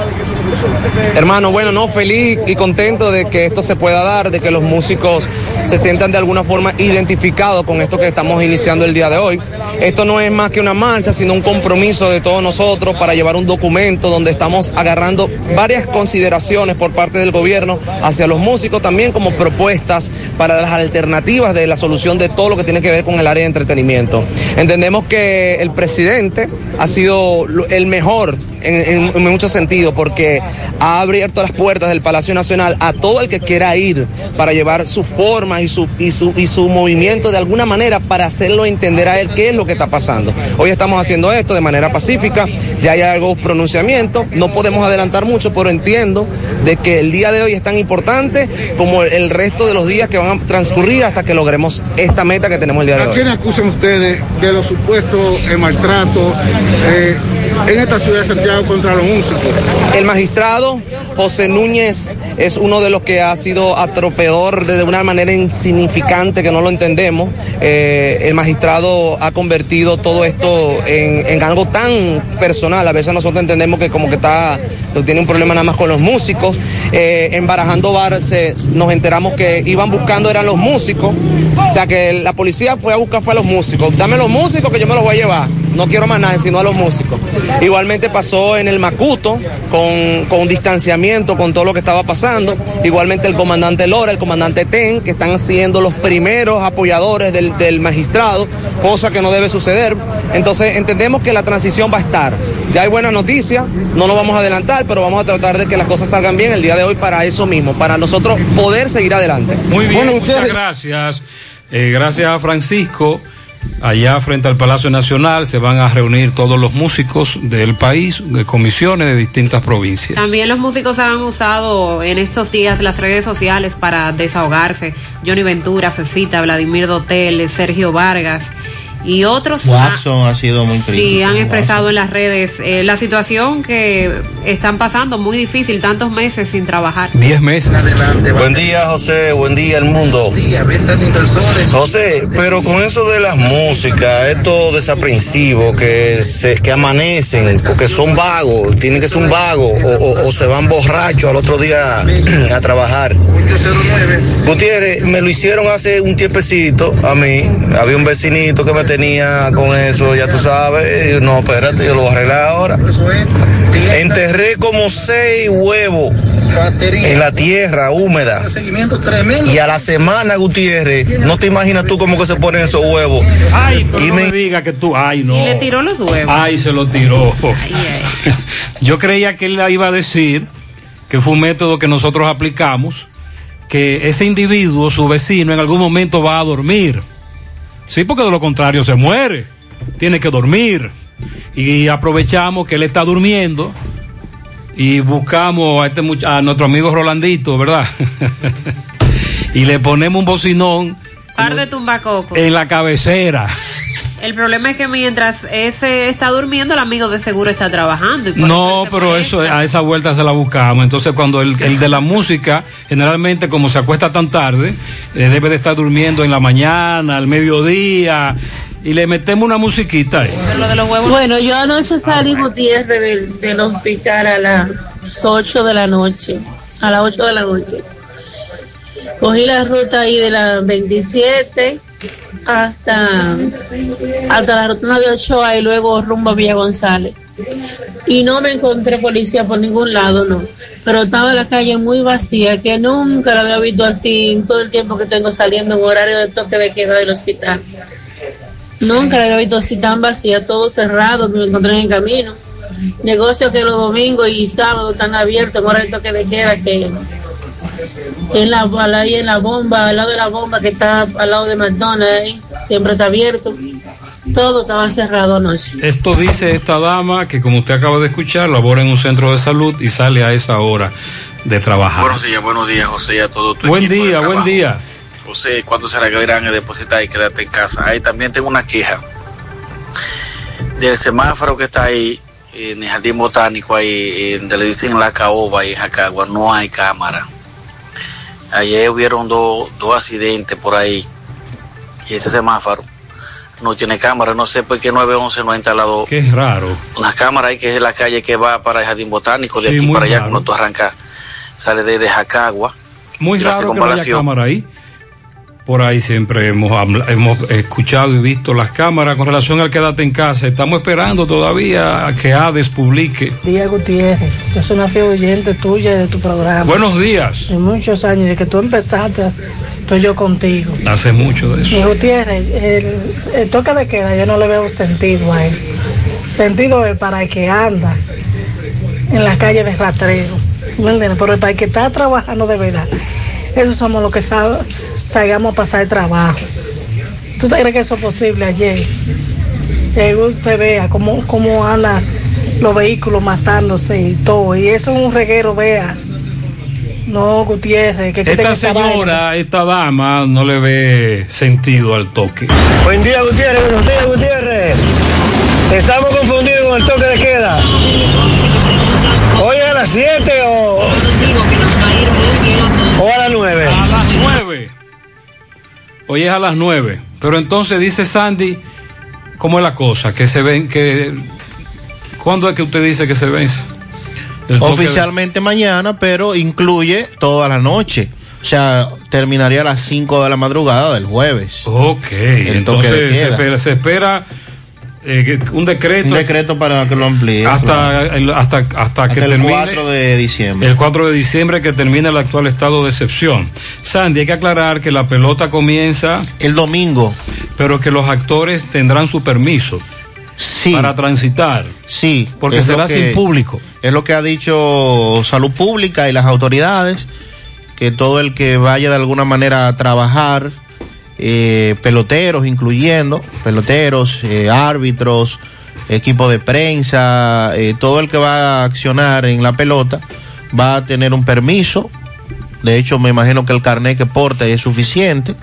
Hermano, bueno, no, feliz y contento de que esto se pueda dar, de que los músicos se sientan de alguna forma identificados con esto que estamos iniciando el día de hoy. Esto no es más que una marcha, sino un compromiso de todos nosotros para llevar un documento donde estamos agarrando varias consideraciones por parte del gobierno hacia los músicos, también como propuestas para las alternativas de la solución de todo lo que tiene que ver con el área de entretenimiento. Entendemos que el presidente ha sido el mejor en, en- en muchos sentidos porque ha abierto las puertas del Palacio Nacional a todo el que quiera ir para llevar su forma y su, y su, y su movimiento de alguna manera para hacerlo entender a él qué es lo que está pasando. Hoy estamos haciendo esto de manera pacífica, ya hay algo pronunciamiento, no podemos adelantar mucho, pero entiendo de que el día de hoy es tan importante como el resto de los días que van a transcurrir hasta que logremos esta meta que tenemos el día de ¿A hoy. quién acusan ustedes de los supuestos maltratos eh, en esta ciudad de Santiago contra los músicos? El magistrado José Núñez es uno de los que ha sido atropellador de una manera insignificante que no lo entendemos. Eh, el magistrado ha convertido todo esto en, en algo tan personal. A veces nosotros entendemos que como que está, tiene un problema nada más con los músicos. Eh, en Barajando Bar nos enteramos que iban buscando eran los músicos. O sea que la policía fue a buscar fue a los músicos. Dame los músicos que yo me los voy a llevar. No quiero más nada, sino a los músicos. Igualmente pasó en el Macuto con, con distanciamiento con todo lo que estaba pasando. Igualmente el comandante Lora, el comandante Ten, que están siendo los primeros apoyadores del, del magistrado, cosa que no debe suceder. Entonces entendemos que la transición va a estar. Ya hay buenas noticias, no nos vamos a adelantar, pero vamos a tratar de que las cosas salgan bien el día de hoy para eso mismo, para nosotros poder seguir adelante. Muy bien, muchas gracias. Eh, gracias a Francisco. Allá frente al Palacio Nacional se van a reunir todos los músicos del país, de comisiones de distintas provincias. También los músicos han usado en estos días las redes sociales para desahogarse. Johnny Ventura, Fefita, Vladimir Dotel, Sergio Vargas y otros. Watson ha sido muy crítico. Sí, han expresado en las redes eh, la situación que están pasando, muy difícil, tantos meses sin trabajar. Diez meses. Buen día, José. Buen día, el mundo. José, pero con eso de las músicas, estos desaprensivos que, se, que amanecen, porque son vagos, tienen que ser un vago, o, o- o se van borrachos al otro día (clears throat) a trabajar. Gutiérrez, me lo hicieron hace un tiempecito a mí. Había un vecinito que me tenía con eso, ya tú sabes. y No, espérate, yo lo voy a arreglar ahora. Enterré como seis huevos en la tierra húmeda. Y a la semana, Gutiérrez, no te imaginas tú cómo que se ponen esos huevos. Ay, pero no me diga que tú, ay, no. Y le tiró los huevos. Ay, se lo tiró. Yo creía que él iba a decir que fue un método que nosotros aplicamos, que ese individuo, su vecino, en algún momento va a dormir. Sí, porque de lo contrario se muere. Tiene que dormir. Y aprovechamos que él está durmiendo y buscamos a, este, much- a nuestro amigo Rolandito, ¿verdad? (laughs) y le ponemos un bocinón Par de tumbacocos. en la cabecera. El problema es que mientras ese está durmiendo, el amigo de seguro está trabajando. y No, pero eso a esa vuelta se la buscamos. Entonces, cuando el, el de la música, generalmente como se acuesta tan tarde, eh, debe de estar durmiendo en la mañana, al mediodía, y le metemos una musiquita ahí. Lo de los huevos. Bueno, yo anoche salí Gutiérrez del, del hospital a las 8 de la noche, a las 8 de la noche. Cogí la ruta ahí de la 27 hasta, hasta la ruta de Ochoa y luego rumbo a Villa González. Y no me encontré policía por ningún lado, no. Pero estaba la calle muy vacía, que nunca la había visto así todo el tiempo que tengo saliendo en horario de toque de queda del hospital. Nunca la había visto así tan vacía, todo cerrado, me encontré en el camino. Negocios que los domingos y sábados están abiertos, en hora de toque de queda, que en la, ahí en la bomba, al lado de la bomba que está al lado de McDonald's, siempre está abierto. Todo estaba cerrado anoche. Esto dice esta dama que, como usted acaba de escuchar, labora en un centro de salud y sale a esa hora de trabajar. Buenos días, buenos días, José, y a todo tu Buen equipo de día, buen día. José, ¿cuándo será que irán a depositar y quedarte en casa? Ahí también tengo una queja del semáforo que está ahí en el jardín botánico, ahí donde le dicen la caoba y en Jacagua, no hay cámara. Ayer hubieron dos dos accidentes por ahí y ese semáforo no tiene cámara. No sé por qué 911 no ha instalado Qué raro. una cámara ahí que es la calle que va para el jardín botánico, de Sí, aquí para allá, raro. cuando tú arrancas, sale de, de Jacagua. Muy raro que no haya cámara ahí. Por ahí siempre hemos, hemos escuchado y visto las cámaras con relación al quédate en casa. Estamos esperando todavía a que Hades publique. Día Gutiérrez, yo soy una fiel oyente tuya y de tu programa. Buenos días. De muchos años, de que tú empezaste, estoy yo contigo. Hace mucho de eso. Mi Gutiérrez, el, el toque de queda, yo no le veo sentido a eso. Sentido es para el que anda en la calle de rastrero. ¿Me entiendes? Pero para el que está trabajando de verdad, esos somos los que sal- salgamos a pasar el trabajo. ¿Tú te crees que eso es posible ayer? Que usted vea cómo, cómo andan los vehículos matándose y todo. Y eso es un reguero, vea. No, Gutiérrez, que Esta señora, esta dama, no le ve sentido al toque. Buen día, Gutiérrez. Buenos días, Gutiérrez. Estamos confundidos con el toque de queda. Hoy es a las 7 o, o a las 9. A las 9. Hoy es a las 9. Pero entonces dice Sandy, ¿cómo es la cosa? Que se ven, que... ¿Cuándo es que usted dice que se vence? De- Oficialmente mañana, pero incluye toda la noche. O sea, terminaría a las 5 de la madrugada del jueves. Ok, entonces se espera, se espera, eh, un decreto. Un decreto para que lo amplíe. hasta, claro. el- hasta, hasta, Hasta que el termine 4 de diciembre. el 4 de diciembre que termine el actual estado de excepción. Sandy, hay que aclarar que la pelota comienza el domingo, pero que los actores tendrán su permiso para transitar. Sí, porque será que- sin público. Es lo que ha dicho Salud Pública y las autoridades, que todo el que vaya de alguna manera a trabajar, eh, peloteros incluyendo, peloteros, eh, árbitros, equipo de prensa, eh, todo el que va a accionar en la pelota va a tener un permiso. De hecho, me imagino que el carnet que porte es suficiente,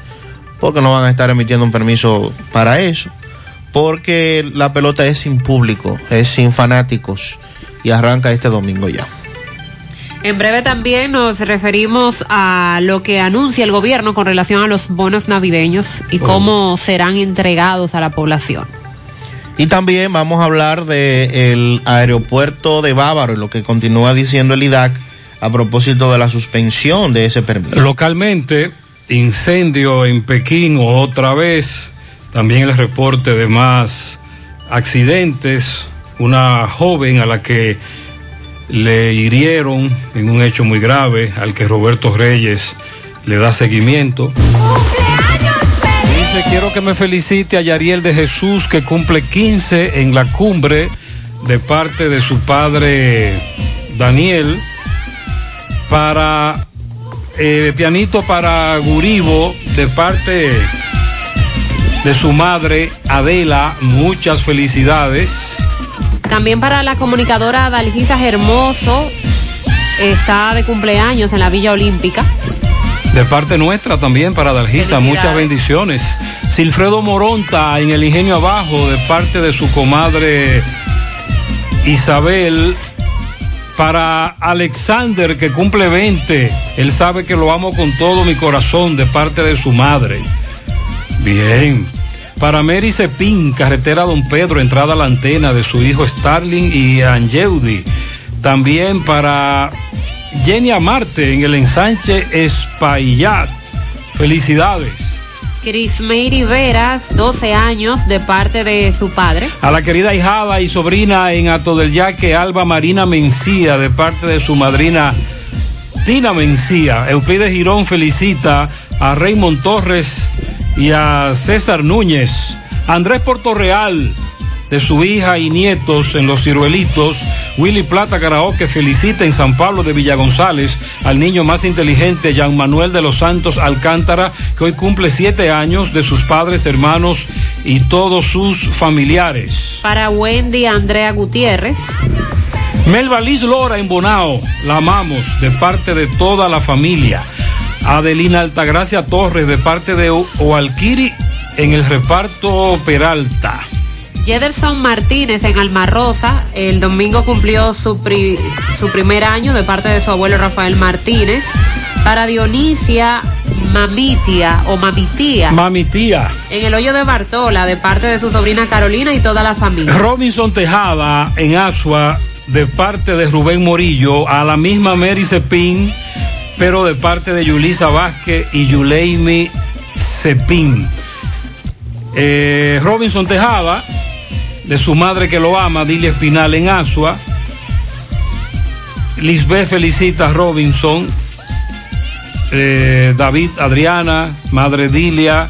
porque no van a estar emitiendo un permiso para eso porque la pelota es sin público, es sin fanáticos y arranca este domingo ya. En breve también nos referimos a lo que anuncia el gobierno con relación a los bonos navideños y cómo serán entregados a la población. Y también vamos a hablar del aeropuerto de Bávaro y lo que continúa diciendo el IDAC a propósito de la suspensión de ese permiso. Localmente, incendio en Pekín otra vez. También el reporte de más accidentes. Una joven a la que le hirieron en un hecho muy grave, al que Roberto Reyes le da seguimiento. Dice, quiero que me felicite a Yariel de Jesús, que cumple 15 en la cumbre de parte de su padre Daniel. Para eh, pianito para Guribo, de parte de su madre Adela, muchas felicidades. También para la comunicadora Dalgisa Hermoso, está de cumpleaños en la Villa Olímpica. De parte nuestra también para Dalgisa, muchas bendiciones. Silfredo Moronta en el Ingenio Abajo, de parte de su comadre Isabel. Para Alexander, que cumple 20, él sabe que lo amo con todo mi corazón, de parte de su madre. Bien. Para Mary Cepín, carretera Don Pedro, entrada a la antena de su hijo Starling y Angeudi. También para Jenny Amarte en el ensanche Espaillat. Felicidades. Chris Meiri Veras, 12 años, de parte de su padre. A la querida hijada y sobrina en Ato del Yaque, Alba Marina Mencía, de parte de su madrina Tina Mencía. Euclides Girón felicita a Raymond Torres y a César Núñez. Andrés Portorreal, de su hija y nietos en Los Ciruelitos. Willy Plata Karaoke felicita en San Pablo de Villa González al niño más inteligente, Jean Manuel de los Santos Alcántara, que hoy cumple siete años de sus padres, hermanos y todos sus familiares. Para Wendy Andrea Gutiérrez. Melba Liz Lora en Bonao, la amamos de parte de toda la familia. Adelina Altagracia Torres de parte de Oalquiri en el reparto Peralta. Jederson Martínez en Almarrosa. El domingo cumplió su, pri- su primer año de parte de su abuelo Rafael Martínez. Para Dionisia Mamitia o Mamitía. Mami tía. En el hoyo de Bartola, de parte de su sobrina Carolina y toda la familia. Robinson Tejada en Asua de parte de Rubén Morillo. A la misma Mary Cepín, pero de parte de Yulisa Vázquez y Yuleimi Cepín. Eh, Robinson Tejada, de su madre que lo ama, Dilia Espinal en Asua. Lisbeth felicita a Robinson. Eh, David Adriana, madre Dilia.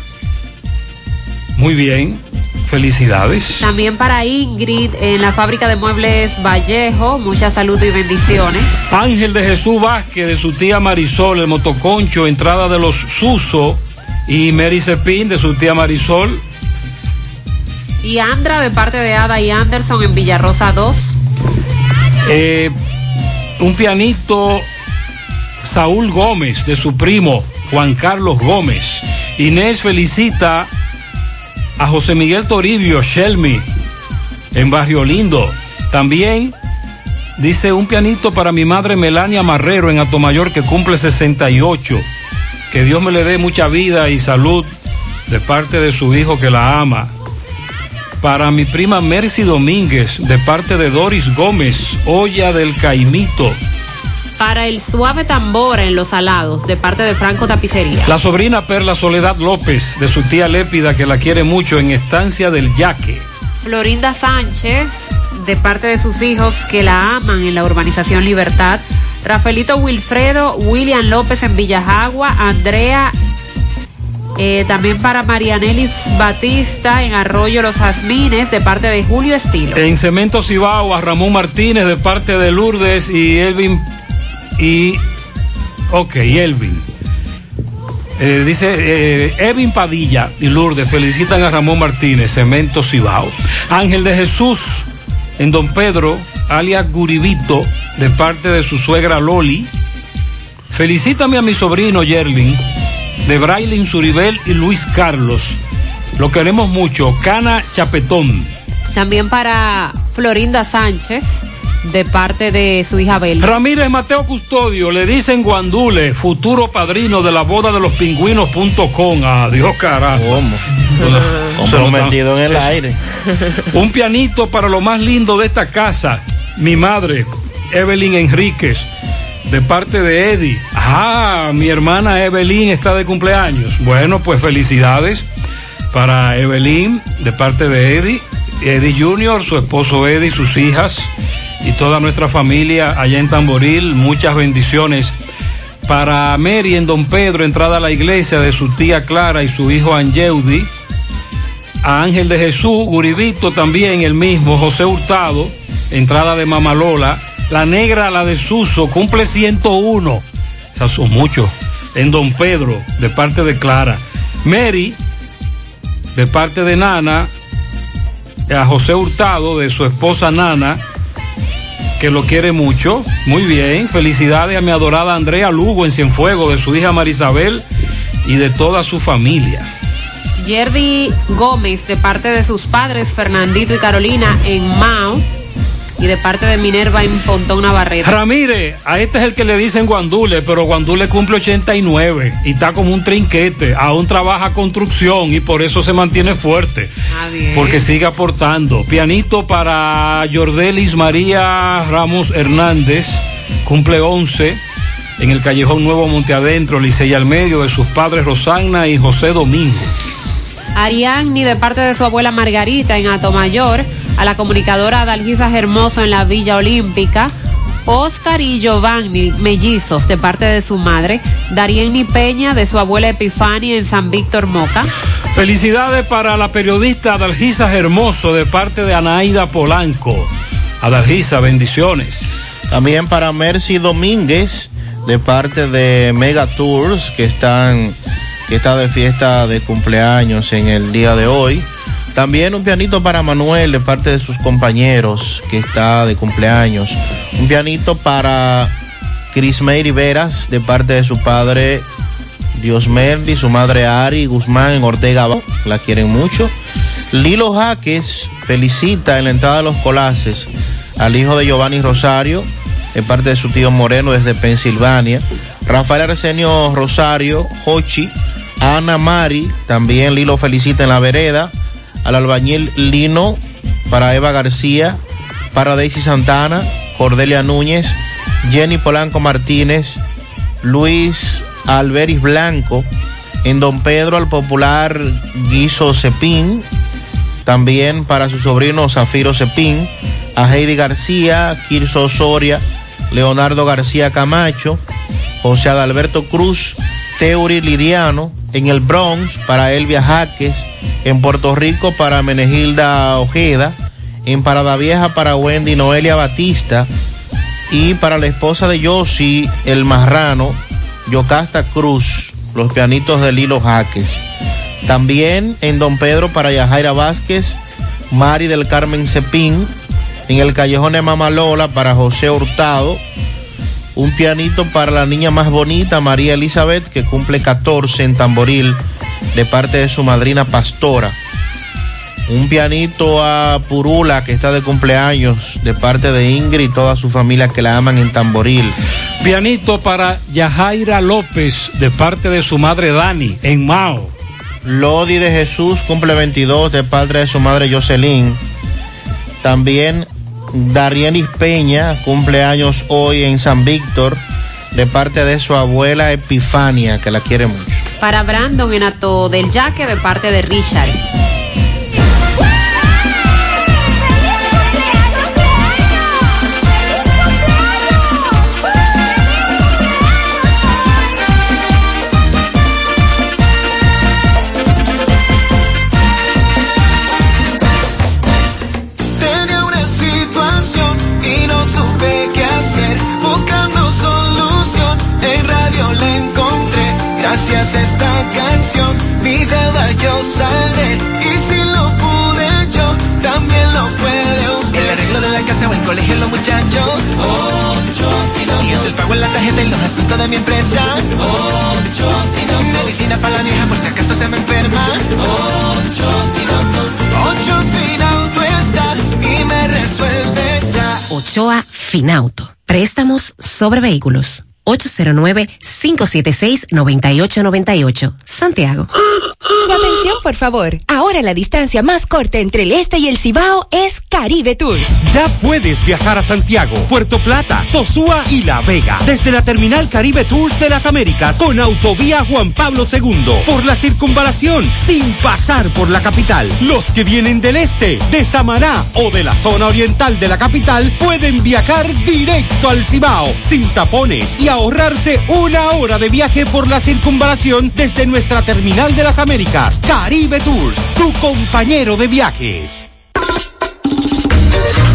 Muy bien. Felicidades. También para Ingrid en la fábrica de muebles Vallejo, mucha salud y bendiciones. Ángel de Jesús Vázquez, de su tía Marisol, el motoconcho, entrada de los Suso. Y Mary Cepín, de su tía Marisol. Y Andra de parte de Ada y Anderson en Villarrosa 2. Eh, un pianito Saúl Gómez, de su primo Juan Carlos Gómez. Inés felicita a José Miguel Toribio Shelmy en Barrio Lindo. También dice un pianito para mi madre Melania Marrero en Atomayor que cumple 68. Que Dios me le dé mucha vida y salud de parte de su hijo que la ama. Para mi prima Mercy Domínguez de parte de Doris Gómez, olla del Caimito. Para el suave tambor en los alados de parte de Franco Tapicería. La sobrina Perla Soledad López de su tía Lépida que la quiere mucho en Estancia del Yaque. Florinda Sánchez de parte de sus hijos que la aman en la urbanización Libertad. Rafaelito Wilfredo, William López en Villajagua, Andrea, eh, también para Marianelis Batista en Arroyo Los Jazmines de parte de Julio Estilo. En Cemento Cibao a Ramón Martínez de parte de Lourdes y Elvin y ok, Elvin. Eh, dice eh, Evin Padilla y Lourdes felicitan a Ramón Martínez, Cemento Cibao. Ángel de Jesús en Don Pedro, alias Guribito, de parte de su suegra Loli. Felicítame a mi sobrino Yerlin, de Brailin Suribel y Luis Carlos. Lo queremos mucho. Cana Chapetón. También para Florinda Sánchez de parte de su hija Bel. Ramírez Mateo Custodio, le dicen Guandule, futuro padrino de la boda de los pingüinos.com. Adiós, carajo. ¿Cómo? Comprometido en el aire. (laughs) Un pianito para lo más lindo de esta casa. Mi madre, Evelyn Enríquez, de parte de Eddie. Ah, mi hermana Evelyn está de cumpleaños. Bueno, pues felicidades para Evelyn, de parte de Eddie. Eddie Junior, su esposo Eddie, sus hijas y toda nuestra familia allá en Tamboril. Muchas bendiciones. Para Mary en Don Pedro, entrada a la iglesia de su tía Clara y su hijo Angeudi. A Ángel de Jesús, Guribito también, el mismo, José Hurtado, entrada de Mamalola. La negra, la de Suso, cumple 101. Esas son muchos. En Don Pedro, de parte de Clara. Mary, de parte de Nana. A José Hurtado, de su esposa Nana que lo quiere mucho. Muy bien, felicidades a mi adorada Andrea Lugo en Cienfuegos, de su hija Marisabel y de toda su familia. Yerdi Gómez de parte de sus padres Fernandito y Carolina en Mao y de parte de Minerva en Pontón Navarrete. Ramírez, a este es el que le dicen Guandule, pero Guandule cumple 89 y está como un trinquete, aún trabaja construcción y por eso se mantiene fuerte. Ah, bien. Porque sigue aportando. Pianito para Jordelis María Ramos Hernández, cumple 11 en el Callejón Nuevo Monte Adentro, Licey al medio de sus padres Rosana y José Domingo. Ariadni de parte de su abuela Margarita en Atomayor, a la comunicadora Adalgisa Hermoso en la Villa Olímpica, Oscar y Giovanni Mellizos de parte de su madre, Darienny Peña de su abuela Epifania en San Víctor Moca. Felicidades para la periodista Adalgisa Hermoso de parte de Anaída Polanco. Adalgisa, bendiciones. También para Mercy Domínguez de parte de Mega Tours que están que está de fiesta de cumpleaños en el día de hoy. También un pianito para Manuel de parte de sus compañeros que está de cumpleaños. Un pianito para Chris Mary Veras de parte de su padre Diosmerdi, su madre Ari Guzmán en Ortega, la quieren mucho. Lilo Jaques felicita en la entrada de los colaces al hijo de Giovanni Rosario de parte de su tío Moreno desde Pensilvania. Rafael Arsenio Rosario, Hochi, Ana Mari, también Lilo felicita en la vereda, al albañil Lino, para Eva García, para Daisy Santana, Cordelia Núñez, Jenny Polanco Martínez, Luis Alberis Blanco, en Don Pedro al popular Guiso Cepín, también para su sobrino Zafiro Cepín, a Heidi García, Kirso Soria, Leonardo García Camacho, José Adalberto Cruz, Teuri Liriano, En el Bronx para Elvia Jaques. En Puerto Rico para Menegilda Ojeda. En Parada Vieja para Wendy Noelia Batista. Y para la esposa de Yossi, el marrano, Yocasta Cruz, los pianitos de Lilo Jaques. También en Don Pedro para Yajaira Vázquez, Mari del Carmen Cepín. En el Callejón de Mamalola para José Hurtado. Un pianito para la niña más bonita, María Elizabeth, que cumple 14 en Tamboril, de parte de su madrina Pastora. Un pianito a Purula, que está de cumpleaños, de parte de Ingrid y toda su familia que la aman en Tamboril. Pianito para Yajaira López, de parte de su madre Dani, en Mao. Lodi de Jesús cumple 22 de padre de su madre Jocelyn. También Darienis Peña cumple años hoy en San Víctor de parte de su abuela Epifania, que la quiere mucho. Para Brandon en Ato del Yaque de parte de Richard. Gracias a esta canción, mi deuda yo saldré. Y si lo pude yo, también lo puede usted. El arreglo de la casa o el colegio, los muchachos. Ocho Y es el pago en la tarjeta y los asuntos de mi empresa. Ocho Medicina para la vieja por si acaso se me enferma. Ocho Ocho Finauto está y me resuelve ya. Ochoa Finauto. Préstamos sobre vehículos. 809-576-9898. Santiago. Su atención, por favor. Ahora la distancia más corta entre el este y el Cibao es Caribe Tours. Ya puedes viajar a Santiago, Puerto Plata, Sosúa y La Vega desde la terminal Caribe Tours de las Américas con autovía Juan Pablo II por la circunvalación sin pasar por la capital. Los que vienen del este, de Samaná o de la zona oriental de la capital pueden viajar directo al Cibao sin tapones y ahorrarse una hora de viaje por la circunvalación desde nuestra terminal de las Américas. Caribe Tours, tu compañero de viajes.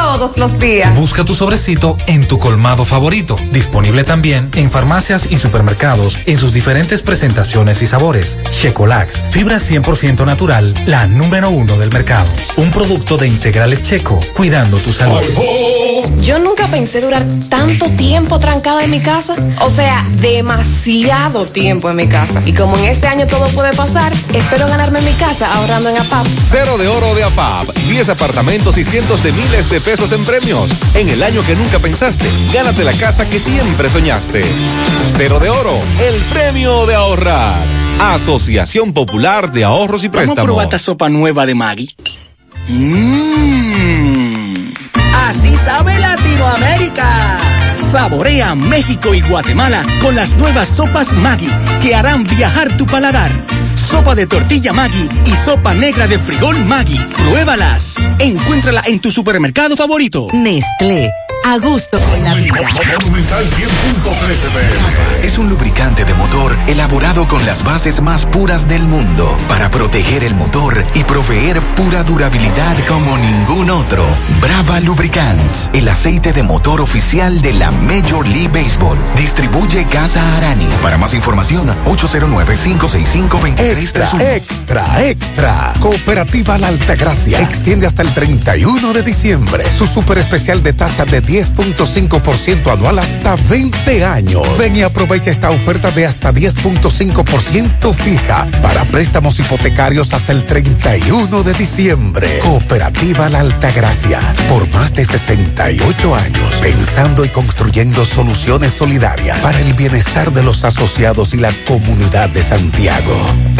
todos los días. Busca tu sobrecito en tu colmado favorito. Disponible también en farmacias y supermercados en sus diferentes presentaciones y sabores. Checolax, fibra 100% natural, la número uno del mercado. Un producto de integrales checo, cuidando tu salud. Yo nunca pensé durar tanto tiempo trancada en mi casa. O sea, demasiado tiempo en mi casa. Y como en este año todo puede pasar, espero ganarme mi casa ahorrando en APAP. Cero de oro de APAP. 10 apartamentos y cientos de miles de pesos en premios. En el año que nunca pensaste, gánate la casa que siempre soñaste. Cero de oro, el premio de ahorrar. Asociación Popular de Ahorros y Préstamos. probar esta sopa nueva de Maggi. Mmm. Así sabe Latinoamérica. Saborea México y Guatemala con las nuevas sopas Maggi que harán viajar tu paladar. Sopa de tortilla Maggi y sopa negra de frijol Maggi. Pruébalas. Encuéntrala en tu supermercado favorito. Nestlé. A gusto con la vida. Es un lubricante de motor elaborado con las bases más puras del mundo para proteger el motor y proveer pura durabilidad como ningún otro. Brava Lubricants, el aceite de motor oficial de la Major League Baseball. Distribuye Casa Arani. Para más información, 809-565-2331. Extra, extra, extra. Cooperativa La Altagracia extiende hasta el 31 de diciembre su super especial de tasa de 10.5% anual hasta 20 años. Ven y aprovecha esta oferta de hasta 10 3.5% fija para préstamos hipotecarios hasta el 31 de diciembre. Cooperativa La Altagracia, por más de 68 años, pensando y construyendo soluciones solidarias para el bienestar de los asociados y la comunidad de Santiago.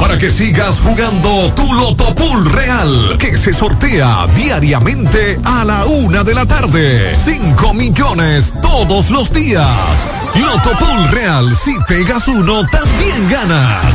Para que sigas jugando tu Loto Pool Real, que se sortea diariamente a la una de la tarde. 5 millones todos los días. Loto Pool Real, si pegas uno, también ganas.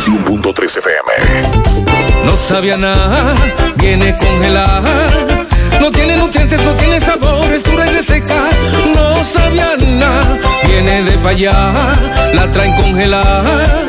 100.3 FM. No sabía nada, viene congelada. No tiene nutrientes, no tiene sabor, es dura y reseca. No sabía nada, viene de allá, la traen congelada.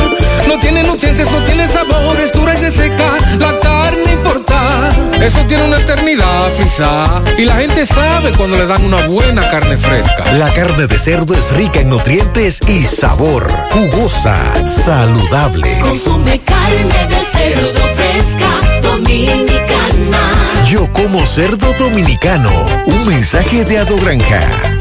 No tiene nutrientes, no tiene sabor, es dura reseca. La carne importa, eso tiene una eternidad frisada. Y la gente sabe cuando le dan una buena carne fresca. La carne de cerdo es rica en nutrientes y sabor. Jugosa, saludable. Consume carne de cerdo fresca, dominicana. Yo como cerdo dominicano. Un mensaje de Ado Granja.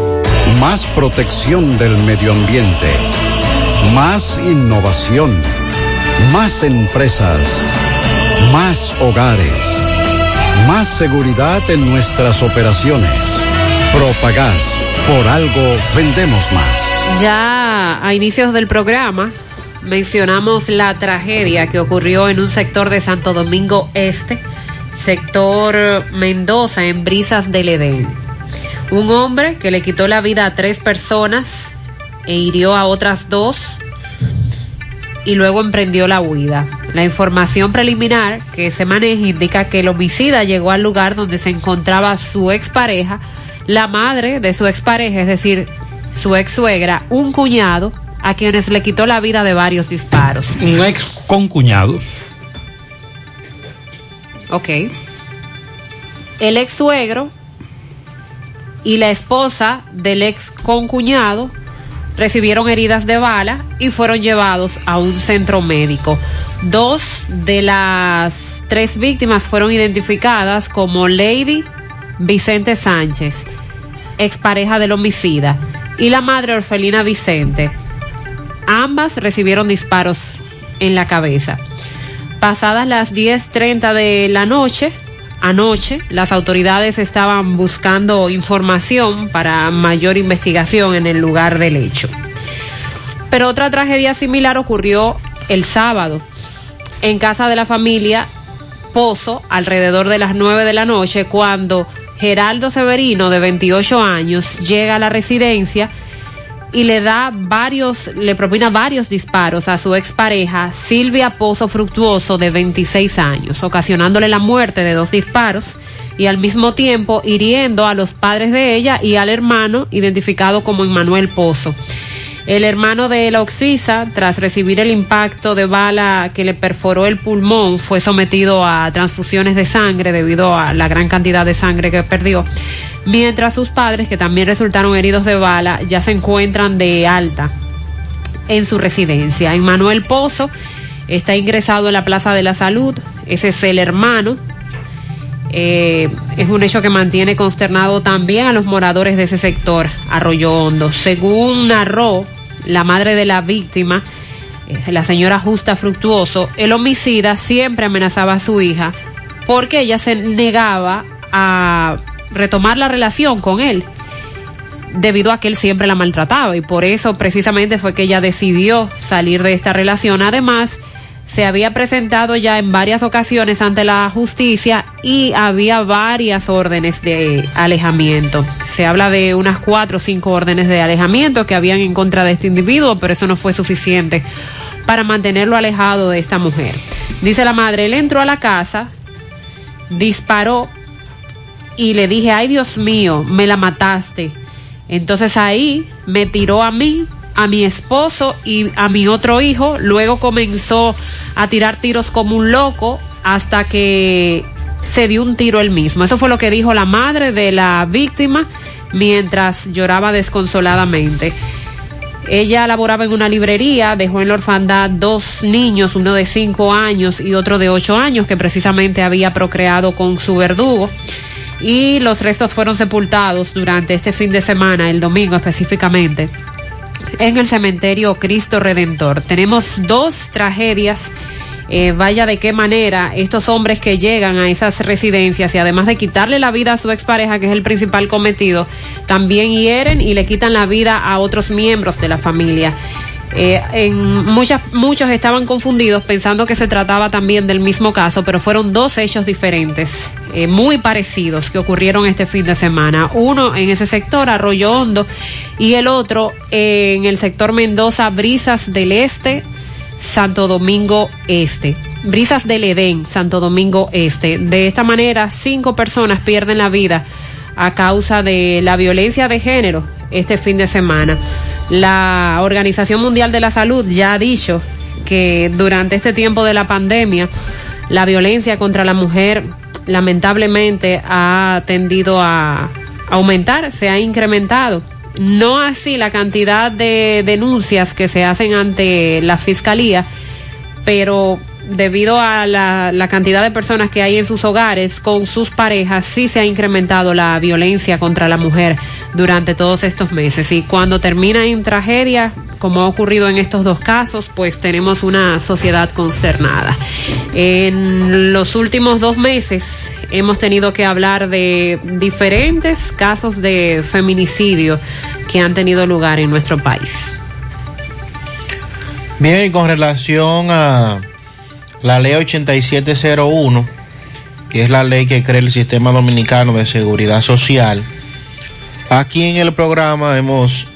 Más protección del medio ambiente. Más innovación. Más empresas. Más hogares. Más seguridad en nuestras operaciones. Propagás. Por algo vendemos más. Ya a inicios del programa mencionamos la tragedia que ocurrió en un sector de Santo Domingo Este, sector Mendoza, en Brisas del Edén. Un hombre que le quitó la vida a tres personas e hirió a otras dos y luego emprendió la huida. La información preliminar que se maneja indica que el homicida llegó al lugar donde se encontraba su expareja, la madre de su expareja, es decir, su ex suegra, un cuñado, a quienes le quitó la vida de varios disparos. Un ex concuñado. Ok. El ex suegro y la esposa del ex concuñado recibieron heridas de bala y fueron llevados a un centro médico. Dos de las tres víctimas fueron identificadas como Lady Vicente Sánchez, expareja del homicida, y la madre Orfelina Vicente, Ambas recibieron disparos en la cabeza. Pasadas las 10.30 de la noche, anoche, las autoridades estaban buscando información para mayor investigación en el lugar del hecho. Pero otra tragedia similar ocurrió el sábado en casa de la familia Pozo alrededor de las 9 de la noche cuando Geraldo Severino de 28 años llega a la residencia y le da varios, le propina varios disparos a su expareja Silvia Pozo Fructuoso de 26 años, ocasionándole la muerte de dos disparos y al mismo tiempo hiriendo a los padres de ella y al hermano identificado como Emmanuel Pozo. El hermano de la Oxisa, tras recibir el impacto de bala que le perforó el pulmón, fue sometido a transfusiones de sangre debido a la gran cantidad de sangre que perdió, mientras sus padres, que también resultaron heridos de bala, ya se encuentran de alta en su residencia. Emmanuel Pozo está ingresado en la Plaza de la Salud, ese es el hermano. Eh, es un hecho que mantiene consternado también a los moradores de ese sector, Arroyo Hondo. Según narró la madre de la víctima, eh, la señora Justa Fructuoso, el homicida siempre amenazaba a su hija porque ella se negaba a retomar la relación con él debido a que él siempre la maltrataba y por eso precisamente fue que ella decidió salir de esta relación. Además, se había presentado ya en varias ocasiones ante la justicia y había varias órdenes de alejamiento. Se habla de unas cuatro o cinco órdenes de alejamiento que habían en contra de este individuo, pero eso no fue suficiente para mantenerlo alejado de esta mujer. Dice la madre, él entró a la casa, disparó y le dije, ay Dios mío, me la mataste. Entonces ahí me tiró a mí, a mi esposo y a mi otro hijo. Luego comenzó a tirar tiros como un loco hasta que se dio un tiro él mismo. Eso fue lo que dijo la madre de la víctima mientras lloraba desconsoladamente. Ella laboraba en una librería, dejó en la orfandad dos niños, uno de cinco años y otro de ocho años, que precisamente había procreado con su verdugo. Y los restos fueron sepultados durante este fin de semana, el domingo específicamente, en el cementerio Cristo Redentor. Tenemos dos tragedias. Eh, vaya de qué manera estos hombres que llegan a esas residencias y además de quitarle la vida a su expareja, que es el principal cometido, también hieren y le quitan la vida a otros miembros de la familia. Eh, en muchas, muchos estaban confundidos pensando que se trataba también del mismo caso, pero fueron dos hechos diferentes, eh, muy parecidos, que ocurrieron este fin de semana. Uno en ese sector, Arroyo Hondo, y el otro en el sector Mendoza, Brisas del Este, Santo Domingo Este. Brisas del Edén, Santo Domingo Este. De esta manera, cinco personas pierden la vida a causa de la violencia de género este fin de semana. La Organización Mundial de la Salud ya ha dicho que durante este tiempo de la pandemia la violencia contra la mujer lamentablemente ha tendido a aumentar, se ha incrementado. No así la cantidad de denuncias que se hacen ante la fiscalía, pero debido a la, cantidad de personas que hay en sus hogares con sus parejas, sí se ha incrementado la violencia contra la mujer durante todos estos meses. Y cuando termina en tragedia, como ha ocurrido en estos dos casos, pues tenemos una sociedad consternada. En los últimos dos meses hemos tenido que hablar de diferentes casos de feminicidio que han tenido lugar en nuestro país. Bien, con relación a la ley 8701, que es la ley que crea el Sistema Dominicano de Seguridad Social, aquí en el programa hemos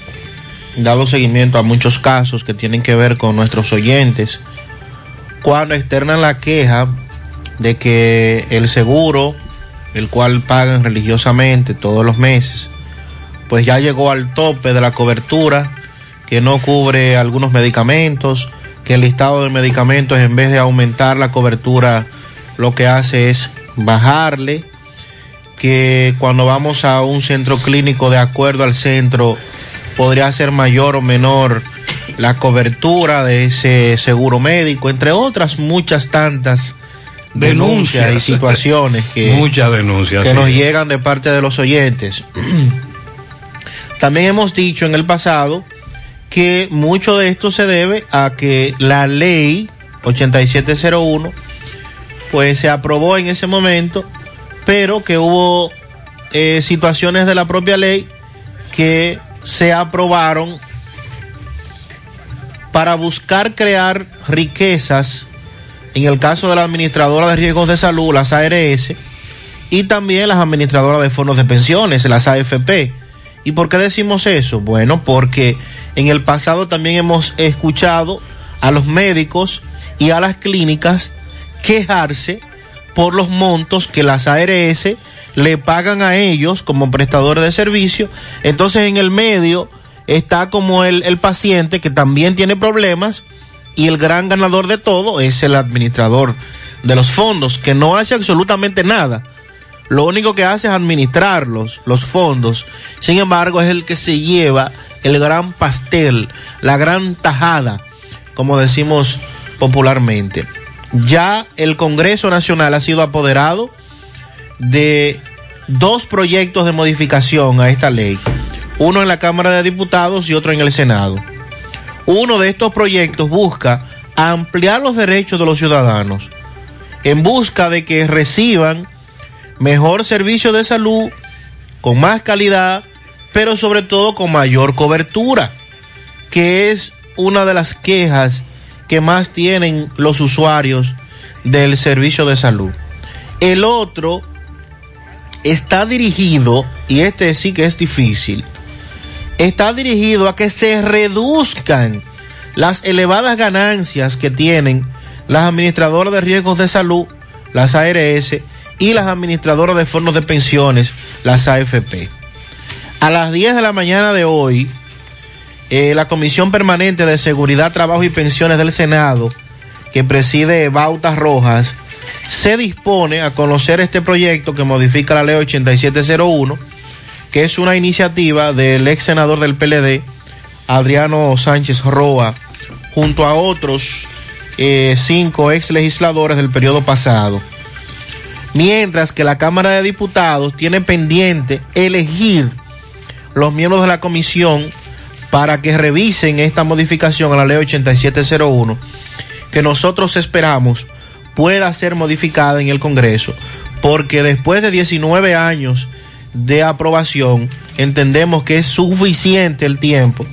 dado seguimiento a muchos casos que tienen que ver con nuestros oyentes. Cuando externan la queja de que el seguro, el cual pagan religiosamente todos los meses, pues ya llegó al tope de la cobertura, que no cubre algunos medicamentos, que el listado de medicamentos en vez de aumentar la cobertura lo que hace es bajarle, que cuando vamos a un centro clínico de acuerdo al centro podría ser mayor o menor la cobertura de ese seguro médico, entre otras muchas tantas denuncias, denuncias y situaciones que, (laughs) muchas denuncias, que sí. nos llegan de parte de los oyentes. (clears throat) También hemos dicho en el pasado que mucho de esto se debe a que la ley 8701 pues se aprobó en ese momento, pero que hubo eh, situaciones de la propia ley que se aprobaron para buscar crear riquezas, en el caso de la administradora de riesgos de salud, las ARS, y también las administradoras de fondos de pensiones, las AFP. ¿Y por qué decimos eso? Bueno, porque en el pasado también hemos escuchado a los médicos y a las clínicas quejarse por los montos que las ARS le pagan a ellos como prestadores de servicio. Entonces en el medio está como el, el paciente que también tiene problemas y el gran ganador de todo es el administrador de los fondos, que no hace absolutamente nada. Lo único que hace es administrarlos, los fondos. Sin embargo, es el que se lleva el gran pastel, la gran tajada, como decimos popularmente. Ya el Congreso Nacional ha sido apoderado de dos proyectos de modificación a esta ley, uno en la Cámara de Diputados y otro en el Senado. Uno de estos proyectos busca ampliar los derechos de los ciudadanos en busca de que reciban mejor servicio de salud, con más calidad, pero sobre todo con mayor cobertura, que es una de las quejas que más tienen los usuarios del servicio de salud. El otro está dirigido, y este sí que es difícil, está dirigido a que se reduzcan las elevadas ganancias que tienen las administradoras de riesgos de salud, las ARS, y las administradoras de fondos de pensiones, las AFP. A las 10 de la mañana de hoy, eh, la Comisión Permanente de Seguridad, Trabajo y Pensiones del Senado, que preside Bautas Rojas, se dispone a conocer este proyecto que modifica la ley 8701, que es una iniciativa del ex senador del PLD, Adriano Sánchez Roa, junto a otros eh, cinco ex legisladores del periodo pasado. Mientras que la Cámara de Diputados tiene pendiente elegir los miembros de la comisión para que revisen esta modificación a la ley 8701, que nosotros esperamos pueda ser modificada en el Congreso, porque después de 19 años de aprobación, entendemos que es suficiente el tiempo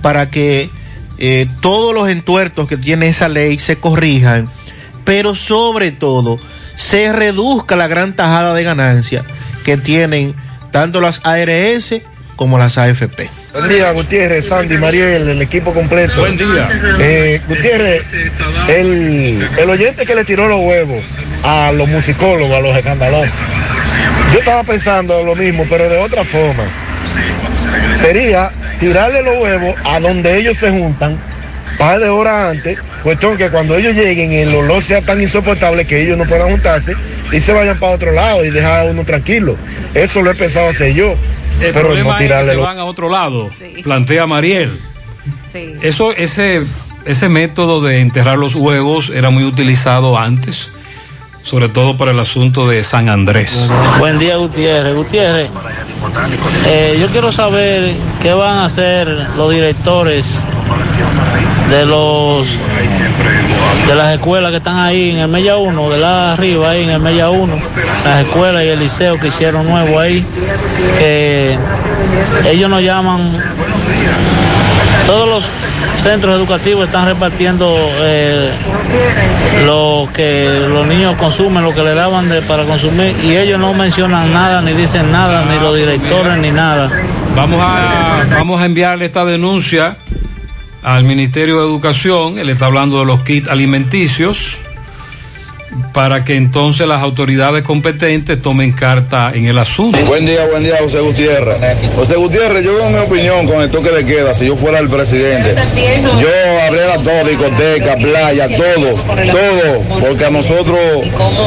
para que eh, todos los entuertos que tiene esa ley se corrijan, pero sobre todo se reduzca la gran tajada de ganancia que tienen tanto las ARS como las AFP. Buen día, Gutiérrez, Sandy, Mariel, el equipo completo. Buen día. Eh, Gutiérrez, el, el oyente que le tiró los huevos a los musicólogos, a los escandalosos. Yo estaba pensando lo mismo, pero de otra forma. Sería tirarle los huevos a donde ellos se juntan, par de horas antes, cuestión que cuando ellos lleguen el olor sea tan insoportable que ellos no puedan juntarse y se vayan para otro lado y dejar a uno tranquilo. Eso lo he pensado hacer yo. El pero problema no es que tirarle se van a otro lado, plantea Mariel. Eso, ese, ese método de enterrar los huevos era muy utilizado antes, sobre todo para el asunto de San Andrés. Buen día, Gutiérrez. Gutiérrez, eh, yo quiero saber qué van a hacer los directores de los de las escuelas que están ahí en el Mella 1, de la arriba ahí en el Mella 1, las escuelas y el liceo que hicieron nuevo ahí, ellos nos llaman, todos los centros educativos están repartiendo eh, lo que los niños consumen, lo que le daban de, para consumir, y ellos no mencionan nada, ni dicen nada, ni los directores, ni nada. Vamos a, vamos a enviarle esta denuncia al Ministerio de Educación, él está hablando de los kits alimenticios, para que entonces las autoridades competentes tomen carta en el asunto. Buen día, buen día, José Gutiérrez. José Gutiérrez, yo doy mi opinión con el toque de queda, si yo fuera el presidente. Yo abriera todo, discoteca, playa, todo, todo, porque a nosotros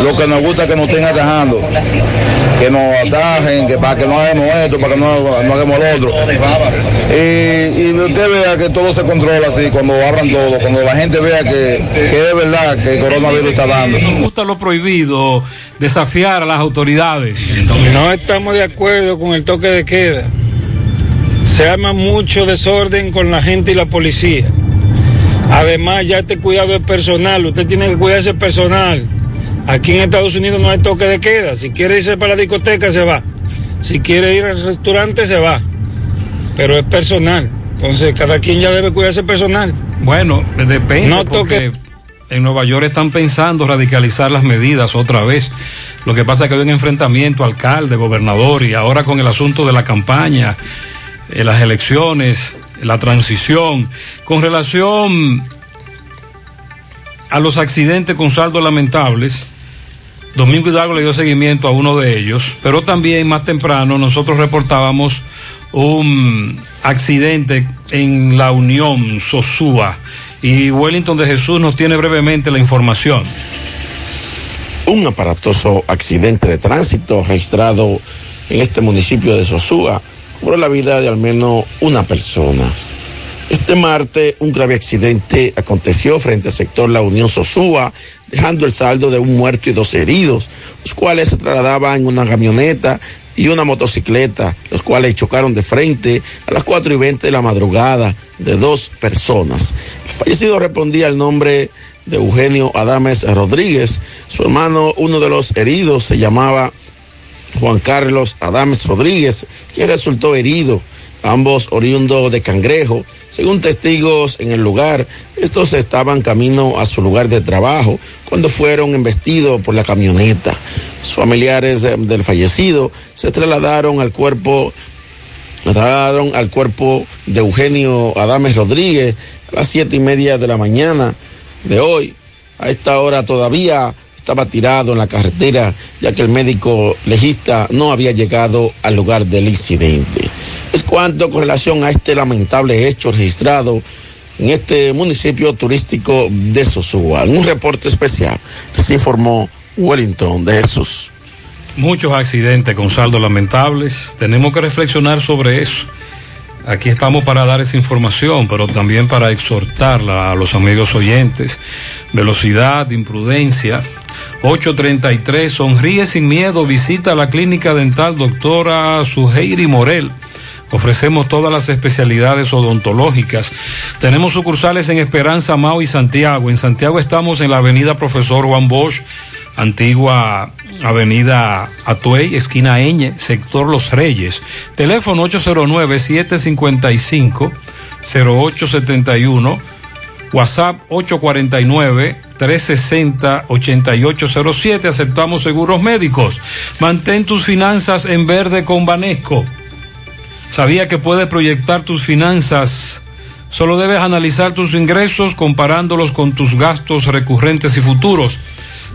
lo que nos gusta es que nos estén atajando, que nos atajen, que para que no hagamos esto, para que no, no hagamos lo otro. Y, y usted vea que todo se controla así, cuando abran todo, cuando la gente vea que, que es verdad que el coronavirus está dando. Gusta lo prohibido, desafiar a las autoridades. No estamos de acuerdo con el toque de queda. se arma mucho desorden con la gente y la policía. Además, ya este cuidado es personal, usted tiene que cuidar ese personal. Aquí en Estados Unidos no hay toque de queda. Si quiere irse para la discoteca, se va. Si quiere ir al restaurante, se va. Pero es personal. Entonces, cada quien ya debe cuidarse personal. Bueno, depende. No porque en Nueva York están pensando radicalizar las medidas otra vez. Lo que pasa es que hay un enfrentamiento alcalde, gobernador y ahora con el asunto de la campaña, eh, las elecciones, la transición. Con relación a los accidentes con saldos lamentables, Domingo Hidalgo le dio seguimiento a uno de ellos, pero también más temprano nosotros reportábamos un accidente en la Unión Sosúa y Wellington de Jesús nos tiene brevemente la información. Un aparatoso accidente de tránsito registrado en este municipio de Sosúa cobró la vida de al menos una persona. Este martes, un grave accidente aconteció frente al sector La Unión Sosúa, dejando el saldo de un muerto y dos heridos, los cuales se trasladaban en una camioneta y una motocicleta, los cuales chocaron de frente a las 4 y 20 de la madrugada de dos personas. El fallecido respondía al nombre de Eugenio Adames Rodríguez. Su hermano, uno de los heridos, se llamaba Juan Carlos Adames Rodríguez, quien resultó herido ambos oriundos de Cangrejo. Según testigos en el lugar, estos estaban camino a su lugar de trabajo cuando fueron embestidos por la camioneta. Los familiares del fallecido se trasladaron al cuerpo trasladaron al cuerpo de Eugenio Adames Rodríguez a las siete y media de la mañana de hoy. A esta hora todavía estaba tirado en la carretera, ya que el médico legista no había llegado al lugar del incidente. Es cuanto con relación a este lamentable hecho registrado en este municipio turístico de Sosúa. En un reporte especial, se informó Wellington de Jesús. Muchos accidentes con saldos lamentables. Tenemos que reflexionar sobre eso. Aquí estamos para dar esa información, pero también para exhortarla a los amigos oyentes. Velocidad, imprudencia. 833, sonríe sin miedo, visita la clínica dental doctora Suheiri Morel. Ofrecemos todas las especialidades odontológicas. Tenemos sucursales en Esperanza, Mao y Santiago. En Santiago estamos en la avenida Profesor Juan Bosch, antigua avenida Atuey, esquina Eñe, sector Los Reyes. Teléfono 809-755-0871. WhatsApp 849-360-8807. Aceptamos seguros médicos. Mantén tus finanzas en verde con Banesco. Sabía que puedes proyectar tus finanzas. Solo debes analizar tus ingresos comparándolos con tus gastos recurrentes y futuros.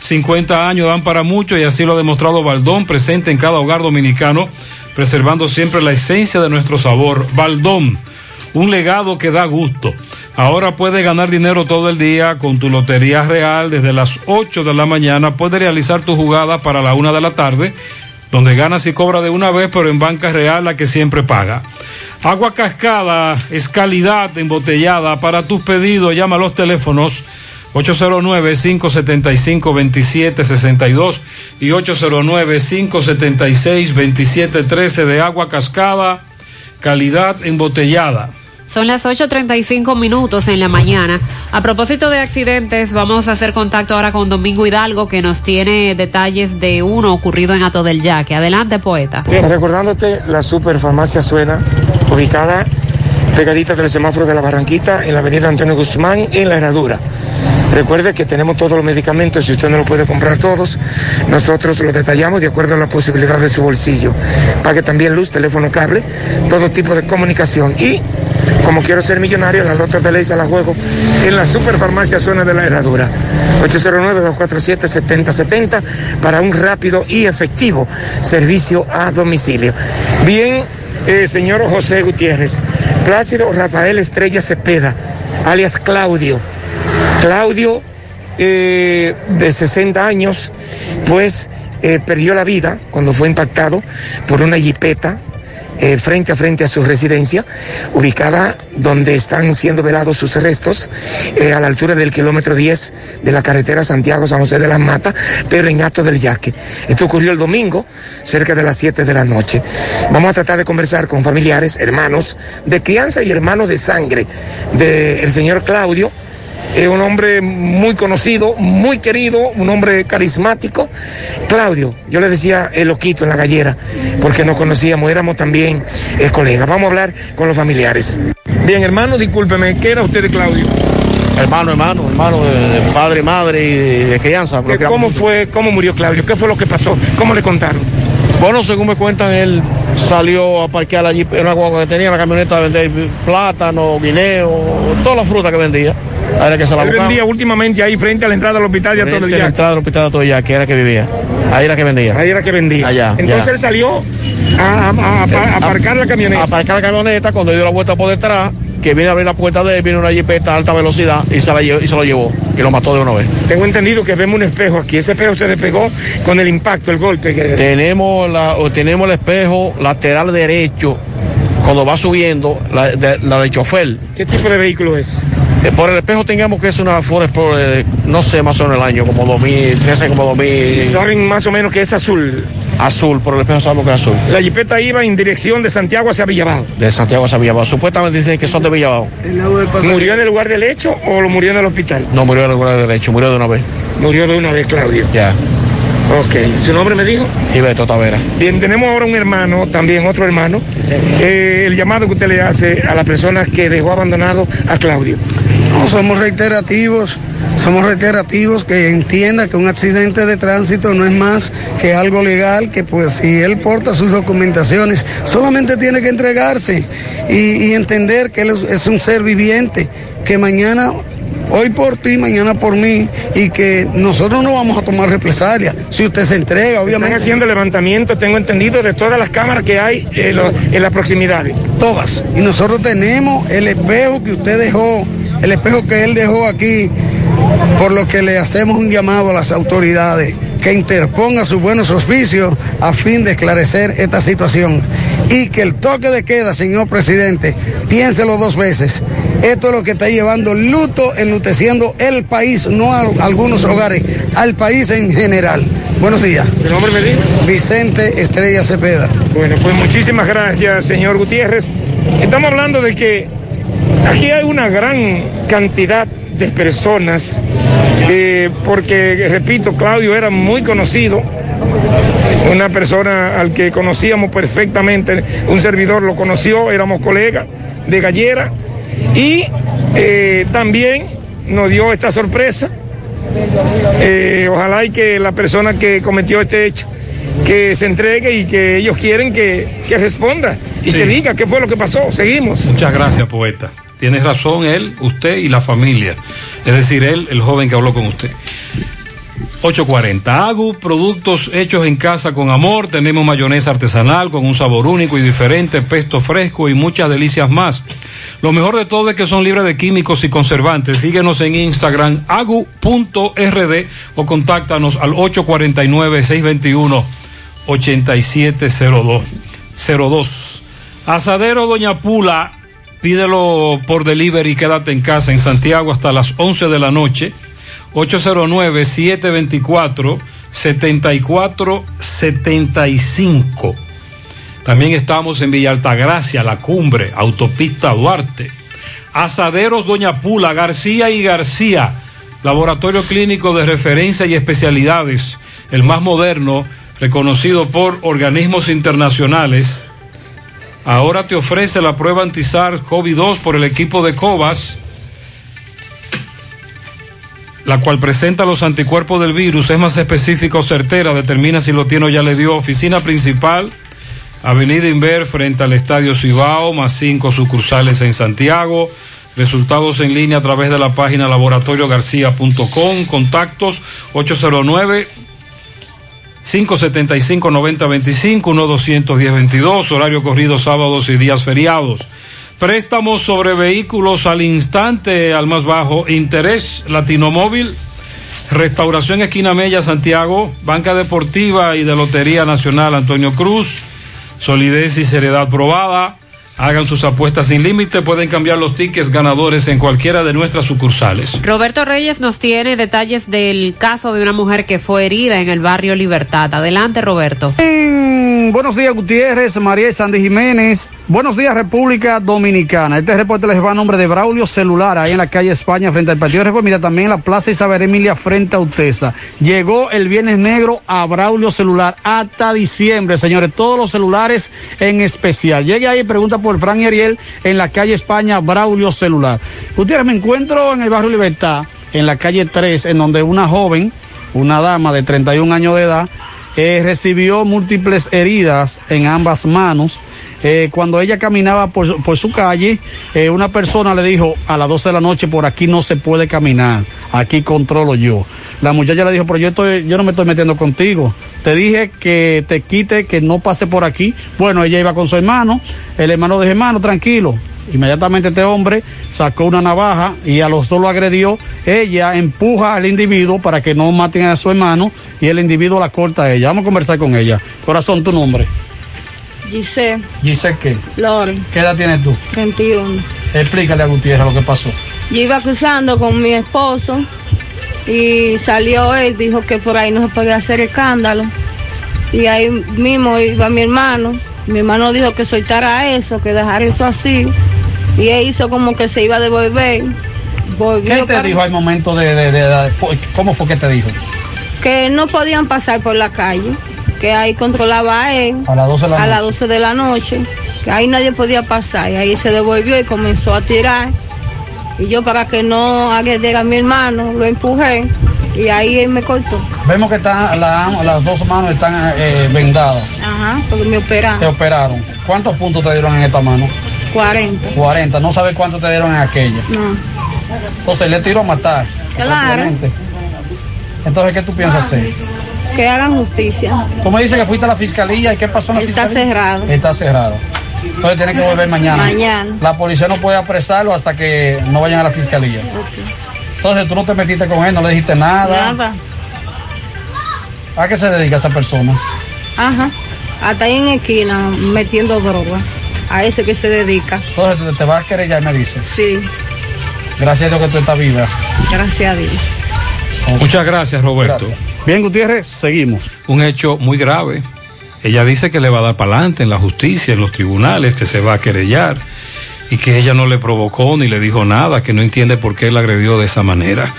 50 años dan para mucho y así lo ha demostrado Baldón, presente en cada hogar dominicano, preservando siempre la esencia de nuestro sabor. Baldón, un legado que da gusto. Ahora puedes ganar dinero todo el día con tu Lotería Real desde las 8 de la mañana. Puedes realizar tu jugada para la 1 de la tarde, donde ganas y cobras de una vez, pero en banca real la que siempre paga. Agua cascada es calidad embotellada. Para tus pedidos, llama a los teléfonos 809-575-2762 y 809-576-2713 de agua cascada, calidad embotellada. Son las 8.35 minutos en la mañana. A propósito de accidentes, vamos a hacer contacto ahora con Domingo Hidalgo, que nos tiene detalles de uno ocurrido en Ato del Yaque. Adelante, poeta. Recordándote, la Superfarmacia Suena, ubicada pegadita del semáforo de la Barranquita, en la avenida Antonio Guzmán, en la Herradura. Recuerde que tenemos todos los medicamentos, si usted no lo puede comprar todos, nosotros los detallamos de acuerdo a la posibilidad de su bolsillo. Pague también luz, teléfono, cable, todo tipo de comunicación. Y, como quiero ser millonario, las lotas de ley se las juego en la Superfarmacia Zona de la Herradura. 809-247-7070 para un rápido y efectivo servicio a domicilio. Bien, eh, señor José Gutiérrez. Plácido Rafael Estrella Cepeda, alias Claudio. Claudio, eh, de 60 años, pues eh, perdió la vida cuando fue impactado por una jipeta eh, frente a frente a su residencia, ubicada donde están siendo velados sus restos, a la altura del kilómetro 10 de la carretera Santiago-San José de las Matas, pero en Acto del Yaque. Esto ocurrió el domingo, cerca de las 7 de la noche. Vamos a tratar de conversar con familiares, hermanos de crianza y hermanos de sangre del señor Claudio. Es un hombre muy conocido, muy querido, un hombre carismático. Claudio, yo le decía el loquito en la gallera, porque nos conocíamos, éramos también eh, colegas. Vamos a hablar con los familiares. Bien, hermano, discúlpeme, ¿qué era usted de Claudio? Hermano, hermano, hermano de padre, madre y de crianza. ¿Qué- ¿Cómo fue, cómo murió Claudio? ¿Qué fue lo que pasó? ¿Cómo le contaron? Bueno, según me cuentan, él salió a parquear allí en una guagua que tenía la camioneta a vender plátano, guineo, toda la fruta que vendía. Ahí Era que se la Él vendía últimamente ahí frente a la entrada del hospital de todo Frente el a la día. entrada del hospital de Atoyac, que era que vivía. Ahí era que vendía. Ahí era que vendía. Allá. Entonces ya. él salió a, a- a- a- a aparcar la camioneta. A aparcar la camioneta, cuando dio la vuelta por detrás, que viene a abrir la puerta de él, vino una jipeta a alta velocidad y se, la llevó, y se lo llevó. Y lo mató de una vez. Tengo entendido que vemos un espejo aquí. Ese espejo se despegó con el impacto, el golpe. que- Tenemos, la, tenemos el espejo lateral derecho cuando va subiendo, la de, la de chofer. ¿Qué tipo de vehículo es? Eh, por el espejo tengamos que es una Ford Explorer, eh, no sé, más o menos el año, como 2013, como 2000. Saben más o menos que es azul. Azul, por el espejo sabemos que es azul. La jipeta iba en dirección de Santiago hacia Villabao. De Santiago a Villabao. Supuestamente dicen que son de Villabao. ¿Murió en el lugar del hecho o lo murió en el hospital? No murió en el lugar de derecho, murió de una vez. Murió de una vez, Claudio. Ya. Ok. ¿Su nombre me dijo? Ibeto Tavera. Bien, tenemos ahora un hermano, también otro hermano. Eh, el llamado que usted le hace a la persona que dejó abandonado a Claudio. No, somos reiterativos, somos reiterativos que entienda que un accidente de tránsito no es más que algo legal, que pues si él porta sus documentaciones, solamente tiene que entregarse y, y entender que él es- un ser viviente, que mañana, hoy por ti, mañana por mí, y que nosotros no vamos a tomar represalias si usted se entrega, obviamente. Están haciendo levantamiento, tengo entendido, de todas las cámaras que hay en, lo- en las proximidades. Todas. Y nosotros tenemos el espejo que usted dejó, el espejo que él dejó aquí, por lo que le hacemos un llamado a las autoridades que interponga sus buenos auspicios a fin de esclarecer esta situación. Y que el toque de queda, señor presidente, piénselo dos veces. Esto es lo que está llevando luto, enluteciendo el país, no a algunos hogares, al país en general. Buenos días. ¿El nombre me? Vicente Estrella Cepeda. Bueno, pues muchísimas gracias, señor Gutiérrez. Estamos hablando de que aquí hay una gran cantidad de personas, eh, porque, repito, Claudio era muy conocido, una persona al que conocíamos perfectamente, un servidor lo conoció, éramos colegas de Gallera, y eh, también nos dio esta sorpresa. Eh, ojalá y que la persona que cometió este hecho que se entregue y que ellos quieren que, que responda y Sí. que diga qué fue lo que pasó. Seguimos. Muchas gracias, poeta. Tiene razón él, usted y la familia. Es decir, él, el joven que habló con usted. 840. Agu, productos hechos en casa con amor. Tenemos mayonesa artesanal con un sabor único y diferente, pesto fresco y muchas delicias más. Lo mejor de todo es que son libres de químicos y conservantes. Síguenos en Instagram agu.rd o contáctanos al 849-621-8702. 02. Asadero Doña Pula, pídelo por delivery, quédate en casa en Santiago hasta las 11 de la noche. 809-724-7475. También estamos en Villa Altagracia, La Cumbre, Autopista Duarte. Asaderos Doña Pula, García y García, laboratorio clínico de referencia y especialidades, el más moderno, reconocido por organismos internacionales. Ahora te ofrece la prueba anti-SARS-CoV-2 por el equipo de COVAS la cual presenta los anticuerpos del virus, es más específico, certera, determina si lo tiene o ya le dio. Oficina principal, Avenida Inver, frente al Estadio Cibao, más cinco sucursales en Santiago. Resultados en línea a través de la página laboratoriogarcía.com. Contactos 809 575-9025, 1-210-22, horario corrido sábados y días feriados. Préstamos sobre vehículos al instante, al más bajo interés, Latino Móvil, Restauración Esquina Mella, Santiago, Banca Deportiva y de Lotería Nacional Antonio Cruz, solidez y seriedad probada. Hagan sus apuestas sin límite, pueden cambiar los tickets ganadores en cualquiera de nuestras sucursales. Roberto Reyes nos tiene detalles del caso de una mujer que fue herida en el barrio Libertad. Adelante, Roberto. Mm, buenos días, Gutiérrez, María y Sandy Jiménez. Buenos días, República Dominicana. Este reporte les va a nombre de Braulio Celular, ahí en la calle España, frente al Partido de Reformista, también en la Plaza Isabel Emilia, frente a Utesa. Llegó el Viernes Negro a Braulio Celular hasta diciembre, señores. Todos los celulares en especial. Llegue ahí y pregunta por Fran y en la calle España, Braulio Celular. Gutiérrez, me encuentro en el barrio Libertad, en la calle 3, en donde una joven, una dama de 31 años de edad, eh, recibió múltiples heridas en ambas manos. Eh, cuando ella caminaba por, por su calle, eh, una persona le dijo a las 12 de la noche, por aquí no se puede caminar, aquí controlo yo. La muchacha le dijo, pero yo, estoy, yo no me estoy metiendo contigo. Te dije que te quite, que no pase por aquí. Bueno, ella iba con su hermano, el hermano dijo, hermano, tranquilo, Inmediatamente este hombre sacó una navaja y a los dos lo agredió. Ella empuja al individuo para que no maten a su hermano y el individuo la corta a ella. Vamos a conversar con ella. Corazón, tu nombre. Giselle, Giselle, ¿qué? Loren, ¿Qué edad tienes tú? 21. Explícale a Gutiérrez lo que pasó. Yo iba cruzando con mi esposo y salió él, dijo que por ahí no se podía hacer escándalo. Y ahí mismo iba mi hermano. Mi hermano dijo que soltara eso, que dejara eso así. Y él hizo como que se iba a devolver. Volvió ¿Qué te para- dijo al momento de, de- de- de- ¿Cómo fue que te dijo? Que no podían pasar por la calle, que ahí controlaba a él. A las 12 de la a las noche. 12 de la noche, que ahí nadie podía pasar. Y ahí se devolvió y comenzó a tirar. Y yo para que no agrediera a mi hermano, lo empujé y ahí él me cortó. Vemos que están, la- las dos manos están eh, vendadas. Ajá, porque me Te operaron. operaron. ¿Cuántos puntos te dieron en esta mano? 40. 40. No sabes cuántos te dieron en aquella. No. Entonces le tiró a matar. Claro. Entonces, ¿qué tú piensas hacer? Que hagan justicia. Tú me dices que fuiste a la fiscalía y qué pasó en la Está fiscalía. cerrado. Está cerrado. Entonces tiene que volver mañana. Mañana. La policía no puede apresarlo hasta que no vayan a la fiscalía. Entonces tú no te metiste con él, no le dijiste nada. Nada. ¿A qué se dedica esa persona? Ajá. Hasta ahí en esquina metiendo droga. A ese que se dedica. Entonces te, te vas a querer ya me dices. Sí, Gracias a Dios que tú estás viva. gracias a Dios. Muchas gracias, Roberto. Bien, Gutiérrez, seguimos. Un hecho muy grave. Ella dice que le va a dar para adelante en la justicia, en los tribunales, que se va a querellar y que ella no le provocó ni le dijo nada, que no entiende por qué la agredió de esa manera.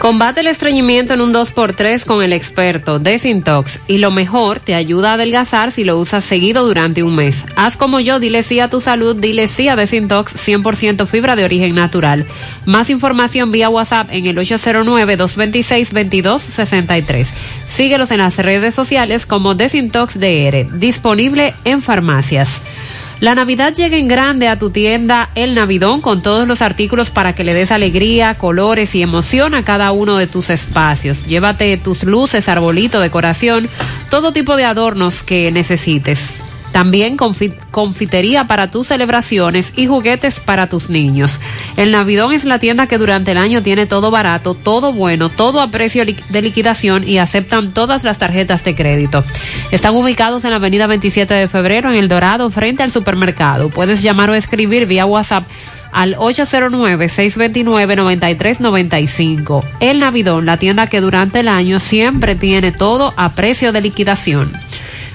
Combate el estreñimiento en un 2x3 con el experto Desintox y lo mejor, te ayuda a adelgazar si lo usas seguido durante un mes. Haz como yo, dile sí a tu salud, dile sí a Desintox 100% fibra de origen natural. Más información vía WhatsApp en el 809-226-2263. Síguelos en las redes sociales como Desintox DR, disponible en farmacias. La Navidad llega en grande a tu tienda El Navidón con todos los artículos para que le des alegría, colores y emoción a cada uno de tus espacios. Llévate tus luces, arbolito, decoración, todo tipo de adornos que necesites. También confi- confitería para tus celebraciones y juguetes para tus niños. El Navidón es la tienda que durante el año tiene todo barato, todo bueno, todo a precio de liquidación y aceptan todas las tarjetas de crédito. Están ubicados en la avenida 27 de febrero en El Dorado frente al supermercado. Puedes llamar o escribir vía WhatsApp al 809-629-9395. El Navidón, la tienda que durante el año siempre tiene todo a precio de liquidación.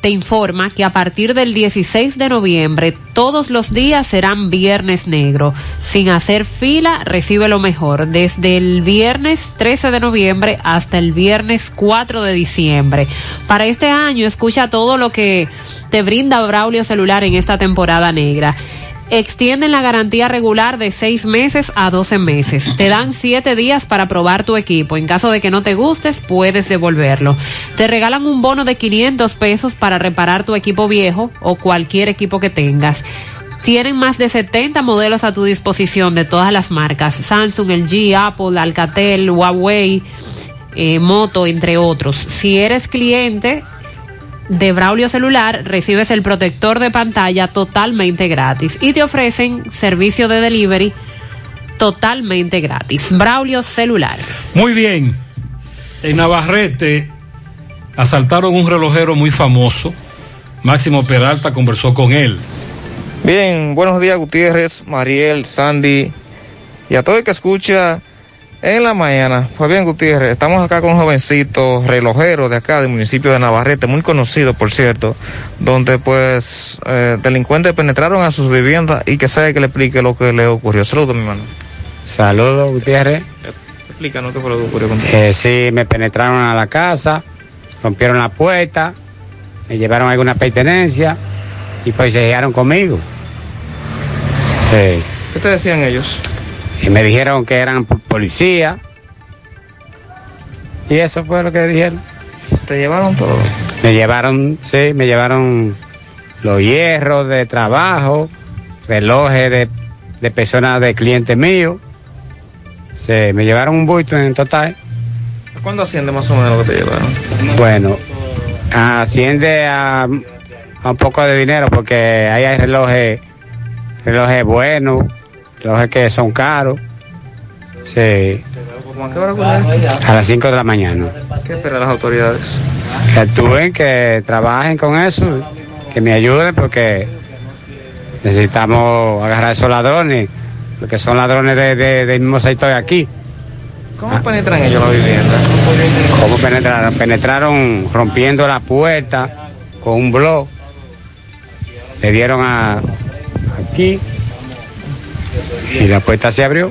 te informa que a partir del 16 de noviembre todos los días serán viernes negro. Sin hacer fila, recibe lo mejor. Desde el viernes 13 de noviembre hasta el viernes 4 de diciembre. Para este año, escucha todo lo que te brinda Braulio Celular en esta temporada negra. Extienden la garantía regular de 6 meses a 12 meses. Te dan 7 días para probar tu equipo. En caso de que no te gustes, puedes devolverlo. Te regalan un bono de 500 pesos para reparar tu equipo viejo o cualquier equipo que tengas. Tienen más de 70 modelos a tu disposición de todas las marcas. Samsung, LG, Apple, Alcatel, Huawei, eh, Moto, entre otros. Si eres cliente de Braulio Celular, recibes el protector de pantalla totalmente gratis y te ofrecen servicio de delivery totalmente gratis. Braulio Celular. Muy bien. En Navarrete asaltaron un relojero muy famoso. Máximo Peralta conversó con él. Bien, buenos días Gutiérrez, Mariel, Sandy y a todo el que escucha en la mañana. Bien Gutiérrez, estamos acá con un jovencito relojero de acá del municipio de Navarrete, muy conocido por cierto, donde pues eh, delincuentes penetraron a sus viviendas y que sabe que le explique lo que le ocurrió. Saludos mi hermano. Saludos Gutiérrez. Explícanos qué fue lo que ocurrió contigo. Eh, sí, me penetraron a la casa, rompieron la puerta, me llevaron alguna pertenencia y pues se llegaron conmigo. Sí. ¿Qué te decían ellos? Y me dijeron que eran po- policía. Y eso fue lo que dijeron. ¿Te llevaron todo? Me llevaron, sí, me llevaron los hierros de trabajo, relojes de, de personas, de clientes míos. Sí, me llevaron un bulto en total. ¿Cuándo asciende más o menos lo que te llevaron? Bueno, asciende a, a un poco de dinero porque ahí hay relojes, relojes buenos, relojes que son caros. Sí, ¿Cómo a qué hora ocurrió esto? a las 5 de la mañana. ¿Qué esperan las autoridades? Que actúen, que trabajen con eso, que me ayuden porque necesitamos agarrar a esos ladrones, porque son ladrones de, de- del mismo sector de aquí. ¿Cómo penetran ellos la vivienda? ¿Cómo penetraron? Penetraron rompiendo la puerta con un blog. Le dieron a aquí y la puerta se abrió.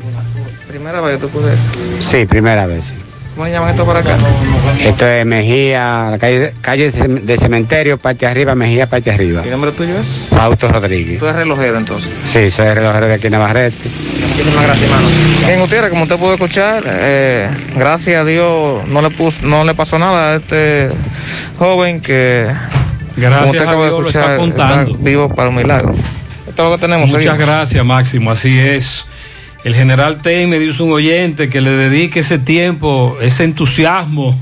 Primera vez que te ocurre esto. Sí, primera vez. sí. ¿Cómo le llaman esto para acá? Esto es Mejía, la calle, calle de Cem- de Cementerio, parte arriba, Mejía, parte arriba. ¿Qué nombre tuyo es? Fausto Rodríguez. Tú eres relojero entonces. Sí, soy relojero de aquí en Navarrete. Muchísimas gracias, hermano. Bien, Gutiérrez, como usted pudo escuchar, eh, gracias a Dios no le, puso, no le pasó nada a este joven que, Gracias como usted acaba de escuchar, está contando. vivo para un milagro. Lo que tenemos. Muchas seguimos. gracias, Máximo. Así es. El general Ten me dice un oyente que le dedique ese tiempo, ese entusiasmo,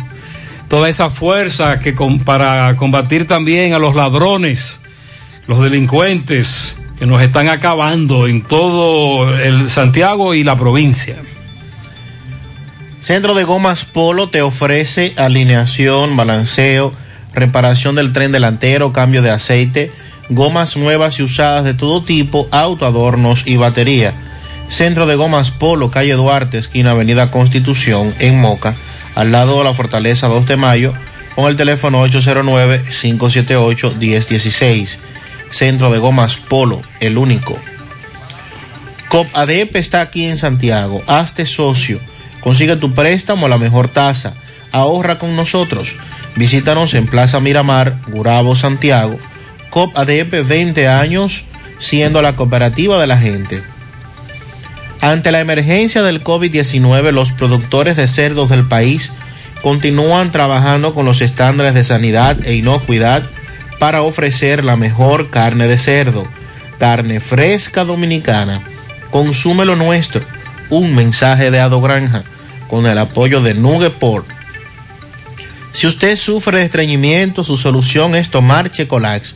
toda esa fuerza que con- para combatir también a los ladrones, los delincuentes que nos están acabando en todo el Santiago y la provincia. Centro de Gomas Polo te ofrece alineación, balanceo, reparación del tren delantero, cambio de aceite, gomas nuevas y usadas de todo tipo, autoadornos y batería. Centro de Gomas Polo, calle Duarte, esquina Avenida Constitución, en Moca, al lado de la Fortaleza 2 de Mayo, con el teléfono 809-578-1016. Centro de Gomas Polo, el único. COP ADEP está aquí en Santiago. Hazte socio. Consigue tu préstamo a la mejor tasa. Ahorra con nosotros. Visítanos en Plaza Miramar, Gurabo, Santiago. COP ADEP 20 años siendo la cooperativa de la gente. Ante la emergencia del COVID-19, los productores de cerdos del país continúan trabajando con los estándares de sanidad e inocuidad para ofrecer la mejor carne de cerdo, carne fresca dominicana. Consume lo nuestro. Un mensaje de Ado Granja con el apoyo de Nugeport. Si usted sufre de estreñimiento, su solución es tomar Checolax,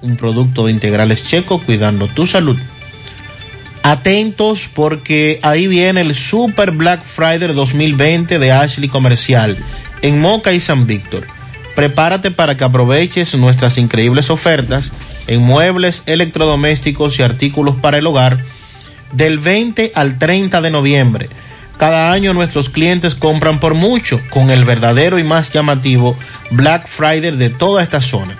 Un producto de integrales checo cuidando tu salud. Atentos porque ahí viene el Super Black Friday 2020 de Ashley Comercial en Moca y San Víctor. Prepárate para que aproveches nuestras increíbles ofertas en muebles, electrodomésticos y artículos para el hogar del 20 al 30 de noviembre. Cada año nuestros clientes compran por mucho con el verdadero y más llamativo Black Friday de toda esta zona.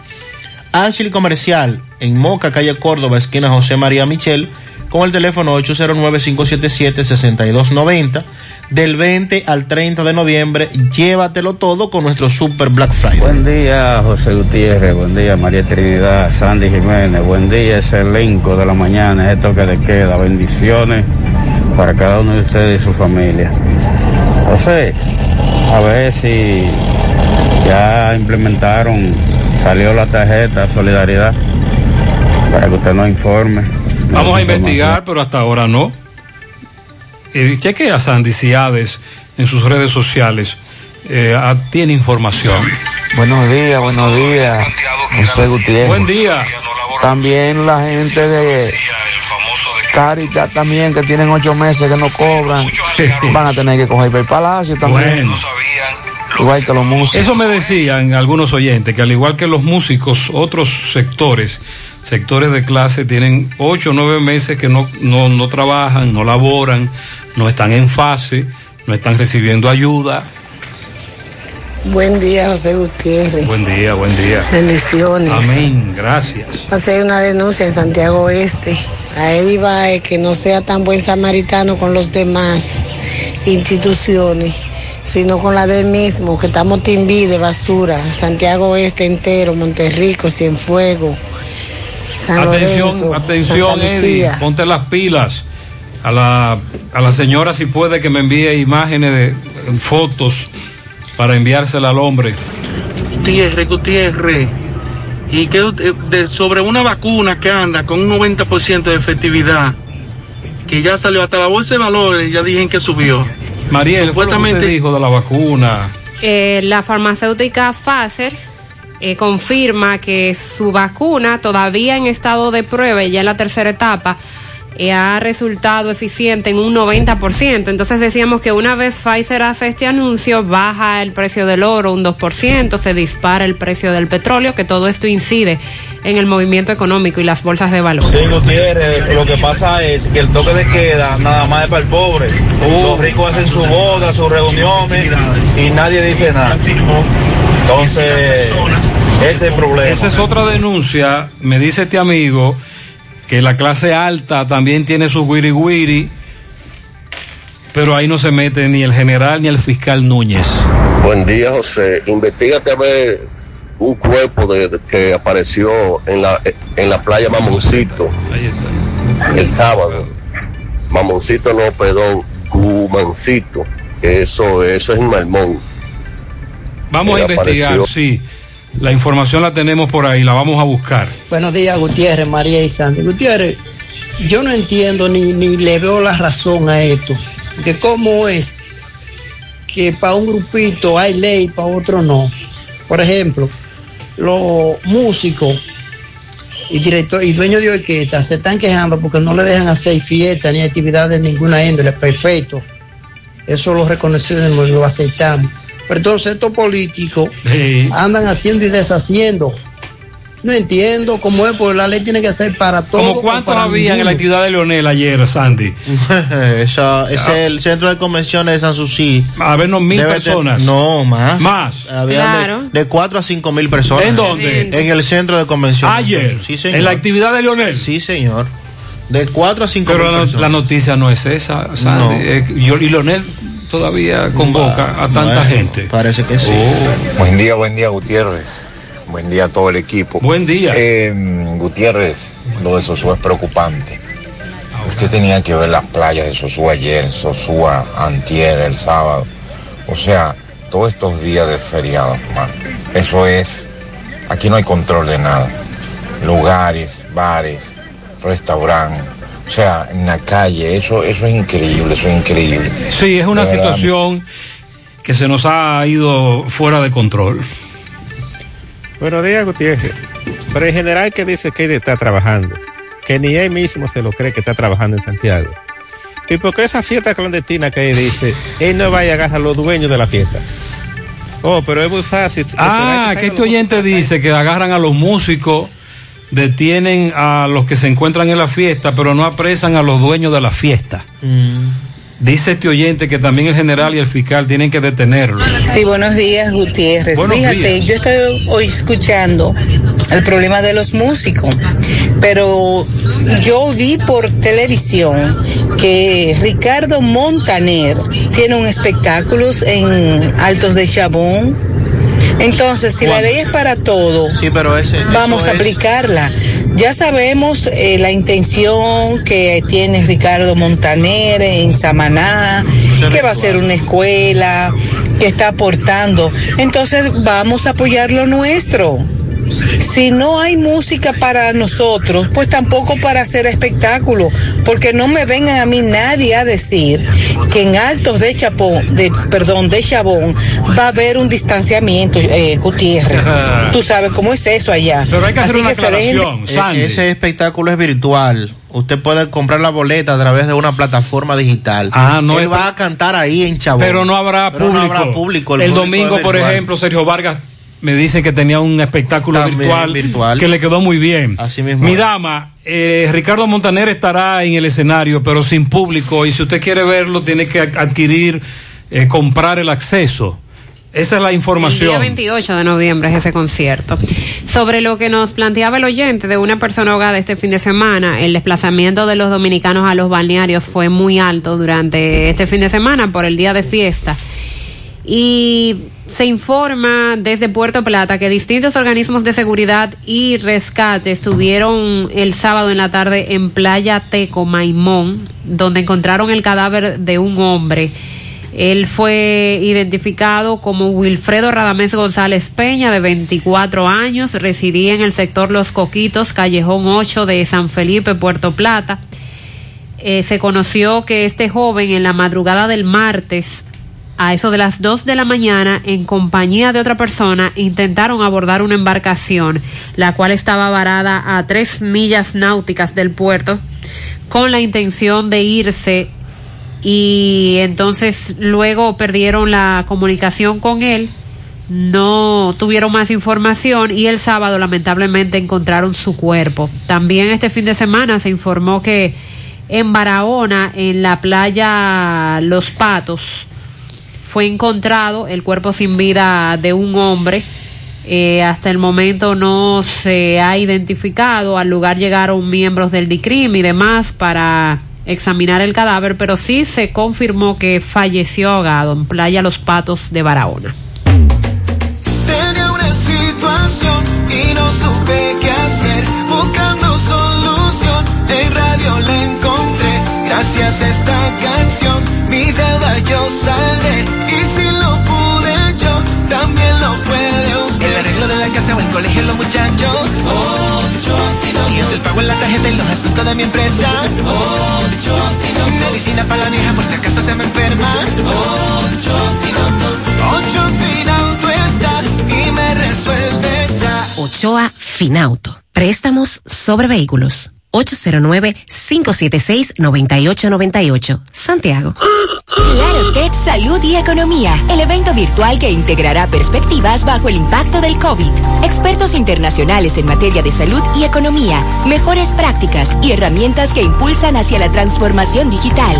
Ashley Comercial en Moca, calle Córdoba, esquina José María Michel, con el teléfono 809-577-6290. Del 20 al 30 de noviembre, llévatelo todo con nuestro Super Black Friday. Buen día, José Gutiérrez. Buen día, María Trinidad, Sandy Jiménez. Buen día, ese elenco de la mañana, esto que le queda. Bendiciones para cada uno de ustedes y su familia. José, a ver si ya implementaron, salió la tarjeta Solidaridad para que usted nos informe. Vamos a investigar, pero hasta ahora no. Eh, cheque a Sandy Ciades en sus redes sociales. Eh, ah, tiene información. Buenos días, buenos días. José Gutiérrez. Buen día. También la gente de Caritas también que tienen ocho meses que no cobran, (laughs) van a tener que coger para el palacio también. Bueno. Igual que los músicos. Eso me decían algunos oyentes, que al igual que los músicos, otros sectores, sectores de clase, tienen ocho o nueve meses que no, no, no trabajan, no laboran, no están en fase, no están recibiendo ayuda. Buen día, José Gutiérrez. Buen día, buen día. Bendiciones. Amén, gracias. Hacer una denuncia en Santiago Oeste a Eddie Baez que no sea tan buen samaritano con los demás instituciones, sino con la de él mismo, que estamos timbi de basura. Santiago Oeste entero, Monterrico, Cienfuegos, San atención, Lorenzo, atención, Eddie, ponte las pilas. A la, a la señora si puede que me envíe imágenes de fotos para enviársela al hombre. Gutiérrez, Gutiérrez. Y que eh, de- sobre una vacuna que anda con un 90% de efectividad, que ya salió hasta la bolsa de valores, ya dijeron que subió. Mariel, ¿qué fue lo que usted dijo de la vacuna? Eh, la farmacéutica Pfizer eh, confirma que su vacuna todavía en estado de prueba y ya en la tercera etapa eh, ha resultado eficiente en un 90%. Entonces decíamos que una vez Pfizer hace este anuncio, baja el precio del oro un 2%, se dispara el precio del petróleo, que todo esto incide en el movimiento económico y las bolsas de valores. Sí, Gutiérrez, lo que pasa es que el toque de queda nada más es para el pobre. Los ricos hacen su boda, sus reuniones y nadie dice nada. Entonces, ese es el problema. Esa es otra denuncia, me dice este amigo, que la clase alta también tiene su wiri wiri, pero ahí no se mete ni el general ni el fiscal Núñez. Buen día, José. Investígate a ver un cuerpo de, de- que apareció en la, en la playa Mamoncito. Ahí está. El sábado. Mamoncito no, perdón, Cumancito. que Eso, eso es en Malmón. Vamos a investigar, apareció. sí. La información la tenemos por ahí, la vamos a buscar. Buenos días, Gutiérrez, María y Sandy. Gutiérrez, yo no entiendo ni, ni le veo la razón a esto. Porque cómo es que para un grupito hay ley, para otro no. Por ejemplo, los músicos y director y dueños de orquesta se están quejando porque no le dejan hacer fiestas ni actividades de ninguna índole. Perfecto. Eso lo reconocemos y lo aceptamos. Pero entonces estos políticos andan haciendo y deshaciendo. No entiendo cómo es, porque la ley tiene que ser para todos. ¿Cómo cuántos para había en la actividad de Leonel ayer, Sandy? (laughs) Esa- ese es el centro de convenciones de San Susi. A ver, no, mil personas. no, más. Más. Había Claro. de, de 4 a 5 mil personas. ¿En dónde? En el centro de convenciones. Ayer. Sí, señor. ¿En la actividad de Leonel? Sí, señor. De 4 a 5 Pero mil la, personas. la noticia no es esa, Sandy. No. Eh, yo- y Leonel todavía convoca a tanta Bueno, gente. Parece que sí. Buen día, buen día, Gutiérrez. Buen día a todo el equipo. Buen día. Eh, Gutiérrez, lo de Sosúa es preocupante. Usted tenía que ver las playas de Sosúa ayer, Sosúa antier, el sábado. O sea, todos estos días de feriado, hermano. Eso es, aquí no hay control de nada. Lugares, bares, restaurantes. O sea, en la calle, eso, eso es increíble, eso es increíble. Sí, es una verdad. situación que se nos ha ido fuera de control. Buenos días, Gutiérrez. Pero en general, que dice que él está trabajando? Que ni él mismo se lo cree que está trabajando en Santiago. ¿Y por qué esa fiesta clandestina que él dice, él no vaya a agarrar a los dueños de la fiesta? Oh, pero es muy fácil. Ah, que que este oyente dice que agarran a los músicos detienen a los que se encuentran en la fiesta, pero no apresan a los dueños de la fiesta. Dice este oyente que también el general y el fiscal tienen que detenerlos. Sí, buenos días, Gutiérrez. Buenos Fíjate, días. yo estoy hoy escuchando el problema de los músicos, pero yo vi por televisión que Ricardo Montaner tiene un espectáculo en Altos de Chabón. Entonces, si la ley es para todo, Sí, pero ese. vamos a es- aplicarla. Ya sabemos eh, la intención que tiene Ricardo Montaner en Samaná, que va a ser una escuela, que está aportando. Entonces vamos a apoyar lo nuestro. Si no hay música para nosotros, pues tampoco para hacer espectáculo, porque no me vengan a mí nadie a decir que en Altos de Chapón, de, perdón, de Chabón, va a haber un distanciamiento, eh, Gutiérrez. Tú sabes cómo es eso allá. Pero hay que hacer Así una se dejen de- aclaración, E- Ese espectáculo es virtual. Usted puede comprar la boleta a través de una plataforma digital. Ah, no Él es- va a cantar ahí en Chabón. Pero no habrá Pero público. no habrá público. El, público domingo, por ejemplo, Sergio Vargas me dice que tenía un espectáculo virtual, virtual. que le quedó muy bien. Así mismo Mi dama, eh, Ricardo Montaner estará en el escenario, pero sin público. Y si usted quiere verlo, tiene que adquirir, eh, comprar el acceso. Esa es la El día información. 28 de noviembre es ese concierto. Sobre lo que nos planteaba el oyente de una persona ahogada este fin de semana, el desplazamiento de los dominicanos a los balnearios fue muy alto durante este fin de semana por el día de fiesta. Y se informa desde Puerto Plata que distintos organismos de seguridad y rescate estuvieron el sábado en la tarde en Playa Teco, Maimón, donde encontraron el cadáver de un hombre. Él fue identificado como Wilfredo Radamés González Peña, de 24 años, residía en el sector Los Coquitos, Callejón 8 de San Felipe, Puerto Plata. Eh, se conoció que este joven en la madrugada del martes, a eso de las 2 de la mañana, en compañía de otra persona, intentaron abordar una embarcación, la cual estaba varada a tres millas náuticas del puerto, con la intención de irse y entonces luego perdieron la comunicación con él, no tuvieron más información y el sábado lamentablemente encontraron su cuerpo. También este fin de semana se informó que en Barahona, en la playa Los Patos, fue encontrado el cuerpo sin vida de un hombre. Eh, hasta el momento no se ha identificado. Al lugar llegaron miembros del DICRIM y demás para examinar el cadáver, pero sí se confirmó que falleció ahogado en Playa Los Patos de Barahona. Tenía una situación y no supe qué hacer. Buscando solución, en radio la. Gracias a esta canción, mi deuda yo saldré. Y si lo pude yo, también lo puede usted. El arreglo de la casa o el colegio, los muchachos. Ocho Y es el pago en la tarjeta y los asuntos de mi empresa. Ocho Medicina para la vieja por si acaso se me enferma. Ocho Ocho Finauto está y me resuelve ya. Ochoa Finauto. Préstamos sobre vehículos. 809-576-9898. Santiago. Claro Tech Salud y Economía, el evento virtual que integrará perspectivas bajo el impacto del COVID. Expertos internacionales en materia de salud y economía, mejores prácticas y herramientas que impulsan hacia la transformación digital.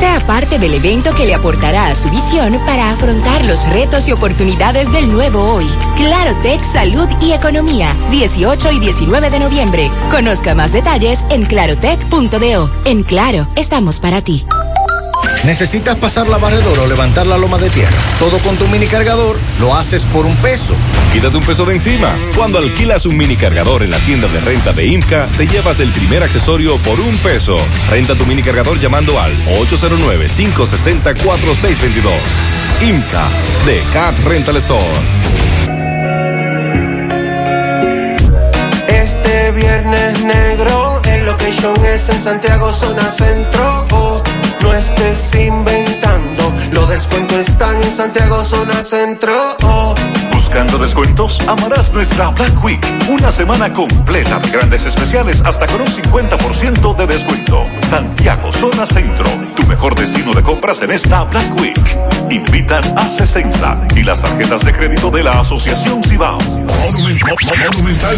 Sea parte del evento que le aportará a su visión para afrontar los retos y oportunidades del nuevo hoy. Claro Tech Salud y Economía, 18 y 19 de noviembre. Conozca más detalles en clarotech.do. En Claro, estamos para ti. ¿Necesitas pasar la barredora o levantar la loma de tierra? Todo con tu mini cargador lo haces por un peso. Quítate un peso de encima. Cuando alquilas un mini cargador en la tienda de renta de IMCA, te llevas el primer accesorio por un peso. Renta tu mini cargador llamando al 809-560-4622. IMCA de Cat Rental Store. Este viernes negro, location es en Santiago, zona centro. Oh, no estés inventando, los descuentos están en Santiago, zona centro. Oh, Buscando descuentos, amarás nuestra Black Week, una semana completa de grandes especiales hasta con un 50% de descuento. Santiago, zona centro, tu mejor destino de compras en esta Black Week. Invitan a Cesensa y las tarjetas de crédito de la Asociación Cibao. Monumental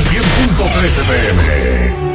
100.13 pm.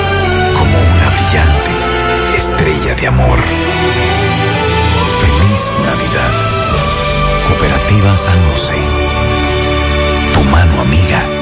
como una brillante estrella de amor. Feliz Navidad. Cooperativa San José. Tu mano amiga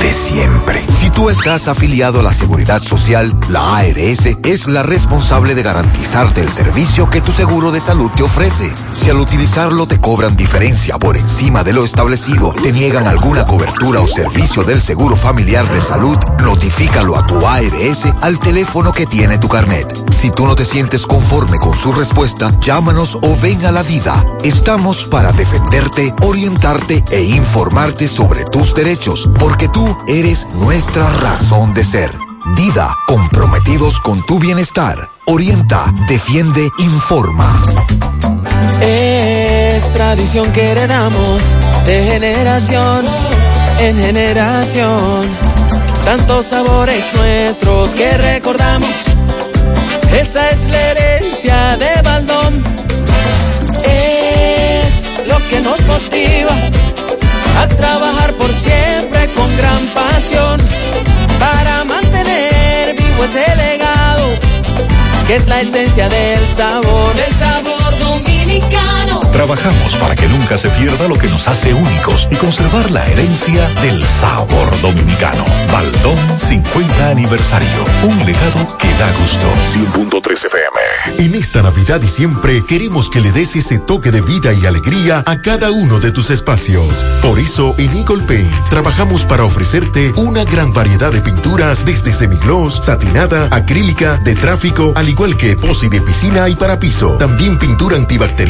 de siempre. Si tú estás afiliado a la Seguridad Social, la ARS es la responsable de garantizarte el servicio que tu seguro de salud te ofrece. Si al utilizarlo te cobran diferencia por encima de lo establecido, te niegan alguna cobertura o servicio del seguro familiar de salud, notifícalo a tu ARS al teléfono que tiene tu carnet. Si tú no te sientes conforme con su respuesta, llámanos o ven a la vida. Estamos para defenderte, orientarte e informarte sobre tus derechos, porque tú eres nuestra razón de ser. Dida, comprometidos con tu bienestar. Orienta, defiende, informa. Es tradición que heredamos de generación en generación. Tantos sabores nuestros que recordamos. Esa es la herencia de Baldón. Es lo que nos motiva a trabajar por siempre con gran pasión para mantener vivo ese legado que es la esencia del sabor, del sabor dominicano. Trabajamos para que nunca se pierda lo que nos hace únicos y conservar la herencia del sabor dominicano. Baldón 50 aniversario. Un legado que da gusto. 100.3 FM. En esta Navidad y siempre queremos que le des ese toque de vida y alegría a cada uno de tus espacios. Por eso en Eagle Paint trabajamos para ofrecerte una gran variedad de pinturas desde semigloss, satinada, acrílica, de tráfico, al igual que epoxi de piscina y para piso. También pintura antibacterial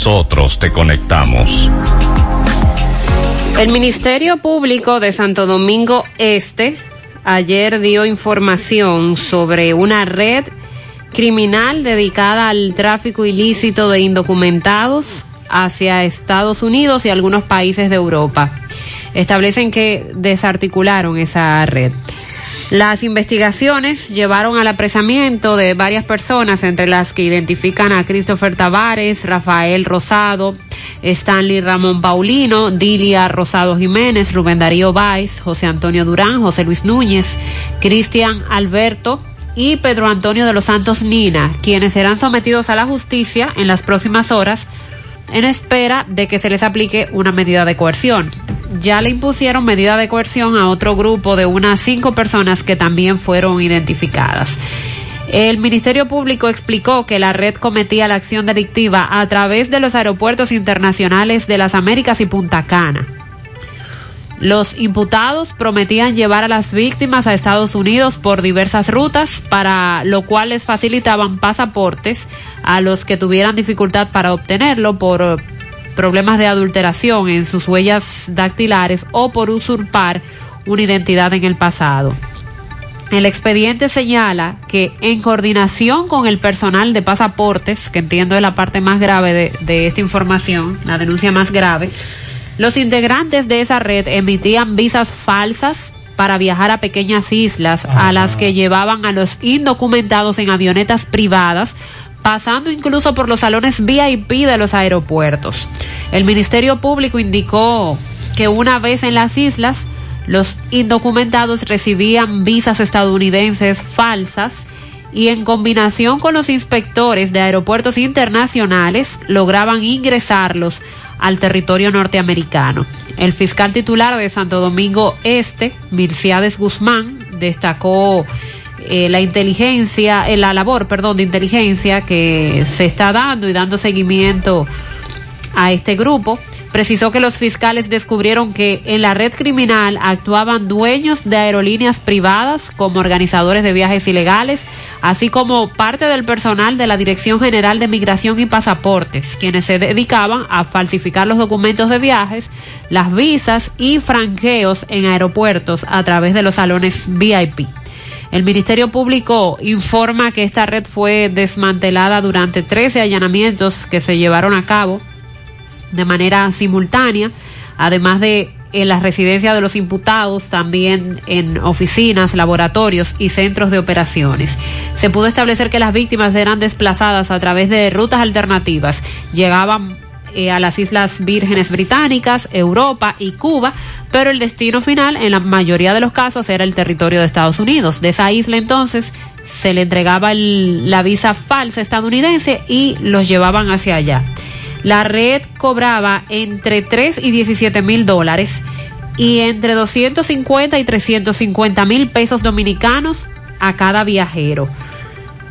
nosotros te conectamos. El Ministerio Público de Santo Domingo Este ayer dio información sobre una red criminal dedicada al tráfico ilícito de indocumentados hacia Estados Unidos y algunos países de Europa. Establecen que desarticularon esa red. Las investigaciones llevaron al apresamiento de varias personas, entre las que identifican a Christopher Tavares, Rafael Rosado, Stanley Ramón Paulino, Dilia Rosado Jiménez, Rubén Darío Báez, José Antonio Durán, José Luis Núñez, Cristian Alberto y Pedro Antonio de los Santos Nina, quienes serán sometidos a la justicia en las próximas horas en espera de que se les aplique una medida de coerción. Ya le impusieron medida de coerción a otro grupo de unas cinco personas que también fueron identificadas. El Ministerio Público explicó que la red cometía la acción delictiva a través de los aeropuertos internacionales de las Américas y Punta Cana. Los imputados prometían llevar a las víctimas a Estados Unidos por diversas rutas, para lo cual les facilitaban pasaportes a los que tuvieran dificultad para obtenerlo por problemas de adulteración en sus huellas dactilares o por usurpar una identidad en el pasado. El expediente señala que en coordinación con el personal de pasaportes, que entiendo es la parte más grave de, de esta información, la denuncia más grave, los integrantes de esa red emitían visas falsas para viajar a pequeñas islas a las que llevaban a los indocumentados en avionetas privadas, pasando incluso por los salones VIP de los aeropuertos. El Ministerio Público indicó que una vez en las islas, los indocumentados recibían visas estadounidenses falsas y en combinación con los inspectores de aeropuertos internacionales lograban ingresarlos al territorio norteamericano. El fiscal titular de Santo Domingo Este, Mirciades Guzmán, destacó eh, la inteligencia, eh, la labor, perdón, de inteligencia que se está dando y dando seguimiento a este grupo. Precisó que los fiscales descubrieron que en la red criminal actuaban dueños de aerolíneas privadas como organizadores de viajes ilegales, así como parte del personal de la Dirección General de Migración y Pasaportes, quienes se dedicaban a falsificar los documentos de viajes, las visas y franqueos en aeropuertos a través de los salones VIP. El Ministerio Público informa que esta red fue desmantelada durante 13 allanamientos que se llevaron a cabo de manera simultánea, además de en las residencias de los imputados, también en oficinas, laboratorios y centros de operaciones. Se pudo establecer que las víctimas eran desplazadas a través de rutas alternativas. Llegaban eh, a las Islas Vírgenes Británicas, Europa y Cuba, pero el destino final en la mayoría de los casos era el territorio de Estados Unidos. De esa isla entonces se le entregaba la visa falsa estadounidense y los llevaban hacia allá. La red cobraba entre 3 y 17 mil dólares y entre 250 y 350 mil pesos dominicanos a cada viajero.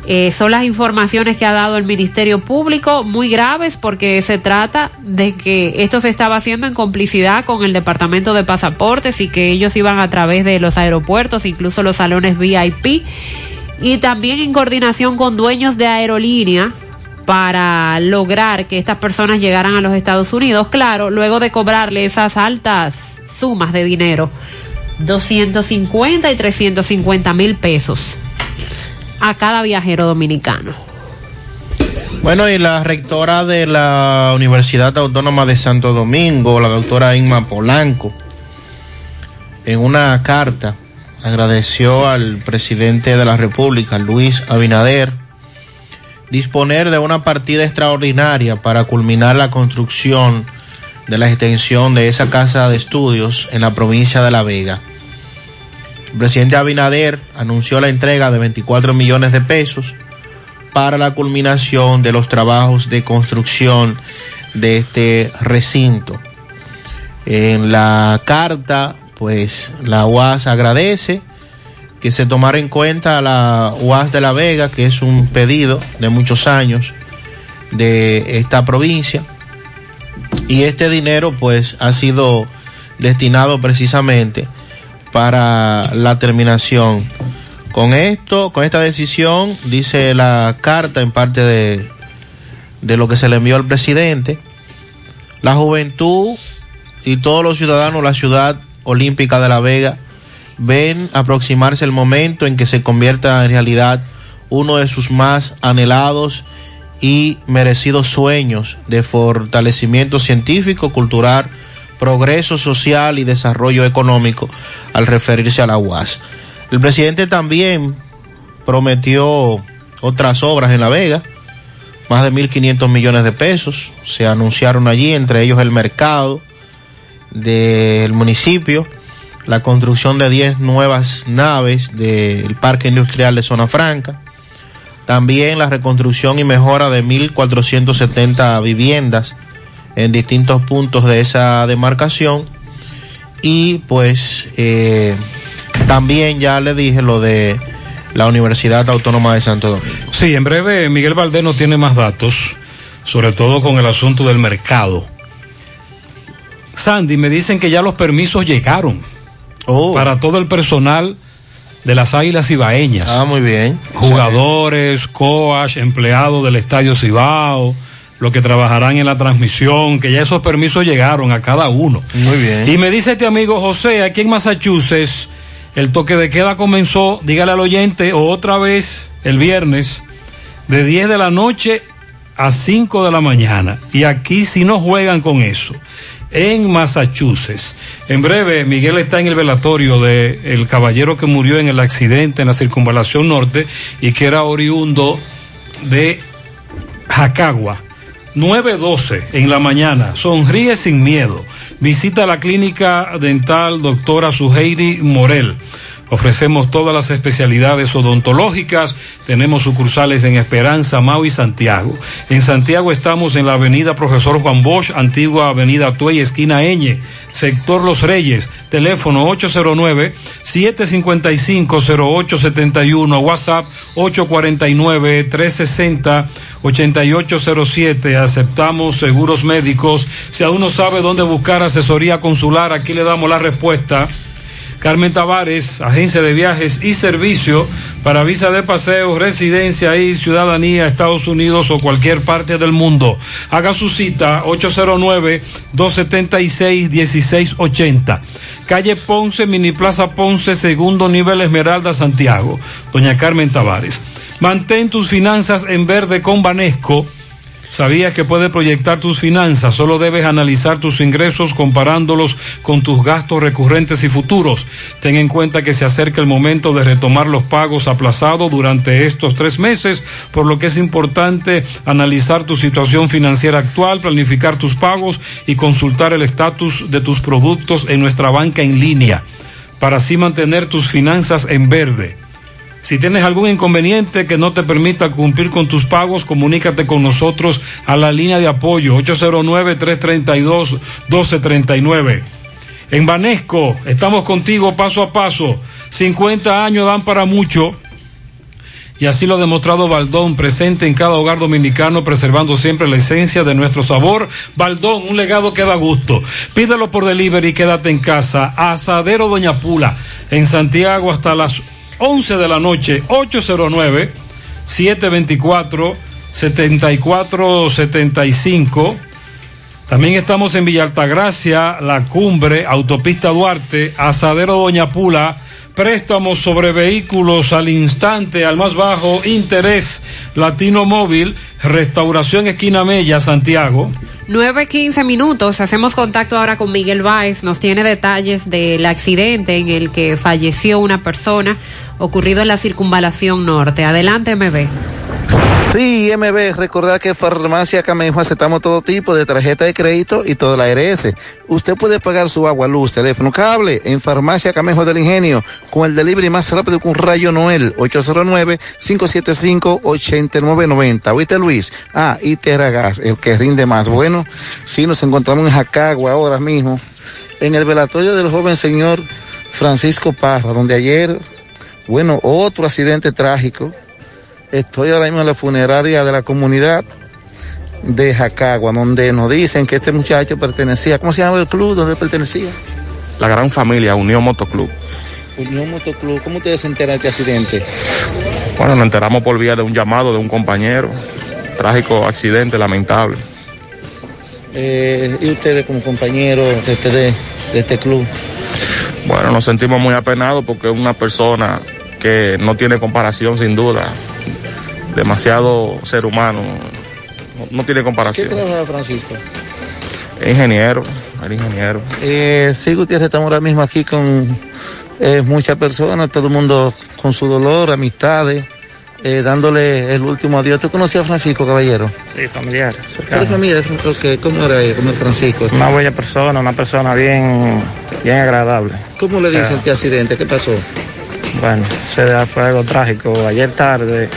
Eh, son las informaciones que ha dado el Ministerio Público, muy graves porque se trata de que esto se estaba haciendo en complicidad con el Departamento de Pasaportes y que ellos iban a través de los aeropuertos, incluso los salones VIP, y también en coordinación con dueños de aerolínea para lograr que estas personas llegaran a los Estados Unidos, claro, luego de cobrarle esas altas sumas de dinero, 250 y 350 mil pesos a cada viajero dominicano. Bueno, y la rectora de la Universidad Autónoma de Santo Domingo, la doctora Inma Polanco, en una carta agradeció al presidente de la República, Luis Abinader, disponer de una partida extraordinaria para culminar la construcción de la extensión de esa casa de estudios en la provincia de La Vega. El presidente Abinader anunció la entrega de 24 millones de pesos para la culminación de los trabajos de construcción de este recinto. En la carta, pues la UAS agradece que se tomara en cuenta la UAS de La Vega, que es un pedido de muchos años de esta provincia. Y este dinero pues ha sido destinado precisamente para la terminación. Con esto, con esta decisión, dice la carta en parte de, de lo que se le envió al presidente, la juventud y todos los ciudadanos de la ciudad olímpica de La Vega ven aproximarse el momento en que se convierta en realidad uno de sus más anhelados y merecidos sueños de fortalecimiento científico, cultural, progreso social y desarrollo económico al referirse a la UAS. El presidente también prometió otras obras en La Vega, más de 1.500 millones de pesos, se anunciaron allí, entre ellos el mercado del municipio, la construcción de 10 nuevas naves del Parque Industrial de Zona Franca, también la reconstrucción y mejora de 1.470 viviendas en distintos puntos de esa demarcación y pues eh, también ya le dije lo de la Universidad Autónoma de Santo Domingo. Sí, en breve Miguel Valdés no tiene más datos, sobre todo con el asunto del mercado. Sandy, me dicen que ya los permisos llegaron para todo el personal de las Águilas Ibaeñas. Ah, muy bien. Jugadores, coach, empleados del Estadio Cibao, los que trabajarán en la transmisión, que ya esos permisos llegaron a cada uno. Muy bien. Y me dice este amigo José, aquí en Massachusetts, el toque de queda comenzó, dígale al oyente, otra vez el viernes, de 10 de la noche a 5 de la mañana. Y aquí si no juegan con eso en Massachusetts. En breve, Miguel está en el velatorio de el caballero que murió en el accidente en la circunvalación norte y que era oriundo de Jacagua. 9.12 en la mañana. Sonríe sin miedo. Visita la clínica dental doctora Suheiri Morel. Ofrecemos todas las especialidades odontológicas. Tenemos sucursales en Esperanza, Mau y Santiago. En Santiago estamos en la avenida Profesor Juan Bosch, antigua avenida Tuey, esquina Eñe, sector Los Reyes. Teléfono 809-755-0871. WhatsApp 849-360-8807. Aceptamos seguros médicos. Si aún no sabe dónde buscar asesoría consular, aquí le damos la respuesta. Carmen Tavares, agencia de viajes y servicio para visa de paseo, residencia y ciudadanía, Estados Unidos o cualquier parte del mundo. Haga su cita 809-276-1680. Calle Ponce, Mini Plaza Ponce, segundo nivel Esmeralda, Santiago. Doña Carmen Tavares. Mantén tus finanzas en verde con Banesco. ¿Sabías que puedes proyectar tus finanzas? Solo debes analizar tus ingresos comparándolos con tus gastos recurrentes y futuros. Ten en cuenta que se acerca el momento de retomar los pagos aplazados durante estos tres meses, por lo que es importante analizar tu situación financiera actual, planificar tus pagos y consultar el estatus de tus productos en nuestra banca en línea, para así mantener tus finanzas en verde. Si tienes algún inconveniente que no te permita cumplir con tus pagos, comunícate con nosotros a la línea de apoyo 809-332-1239. En Banesco, estamos contigo paso a paso. 50 años dan para mucho. Y así lo ha demostrado Baldón, presente en cada hogar dominicano, preservando siempre la esencia de nuestro sabor. Baldón, un legado que da gusto. Pídelo por delivery y quédate en casa. Asadero Doña Pula, en Santiago hasta las 11 de la noche, 809-724-7475. También estamos en Villa Altagracia, La Cumbre, Autopista Duarte, Asadero Doña Pula, préstamos sobre vehículos al instante, al más bajo interés, Latino Móvil, Restauración Esquina Mella, Santiago. 9.15 minutos, hacemos contacto ahora con Miguel Báez, nos tiene detalles del accidente en el que falleció una persona ocurrido en la circunvalación norte. Adelante, MB. Sí, MB, recordar que Farmacia Camejo aceptamos todo tipo de tarjeta de crédito y toda la ARS. Usted puede pagar su agua, luz, teléfono, cable en Farmacia Camejo del Ingenio con el delivery más rápido que un rayo Noel, 809-575-8990. ¿Oíste, Luis? Ah, y el que rinde más. Bueno, sí, nos encontramos en Jacagua ahora mismo, en el velatorio del joven señor Francisco Parra, donde ayer, bueno, otro accidente trágico Estoy ahora mismo en la funeraria de la comunidad de Jacagua, donde nos dicen que este muchacho pertenecía, ¿cómo se llama el club donde pertenecía? La gran familia, Unión Motoclub. Unión Motoclub, ¿cómo ustedes se enteran de este accidente? Bueno, nos enteramos por vía de un llamado de un compañero. Trágico accidente, lamentable. Eh, ¿Y ustedes como compañeros de este, de, de este club? Bueno, nos sentimos muy apenados porque es una persona que no tiene comparación sin duda demasiado ser humano, no, no tiene ¿Qué comparación. trabaja Francisco? Ingeniero, el ingeniero. Eh, sí, Gutiérrez, estamos ahora mismo aquí con eh, muchas personas, todo el mundo con su dolor, amistades, eh, dándole el último adiós. ¿Tú conocías a Francisco, caballero? Sí, familiar. ¿Eres cercano. familia? Ok, ¿Cómo era él? ¿Cómo es Francisco? Una bella persona, una persona bien, bien agradable. ¿Cómo le O sea, dicen este accidente? ¿Qué pasó? Bueno, se fue algo trágico. Ayer tarde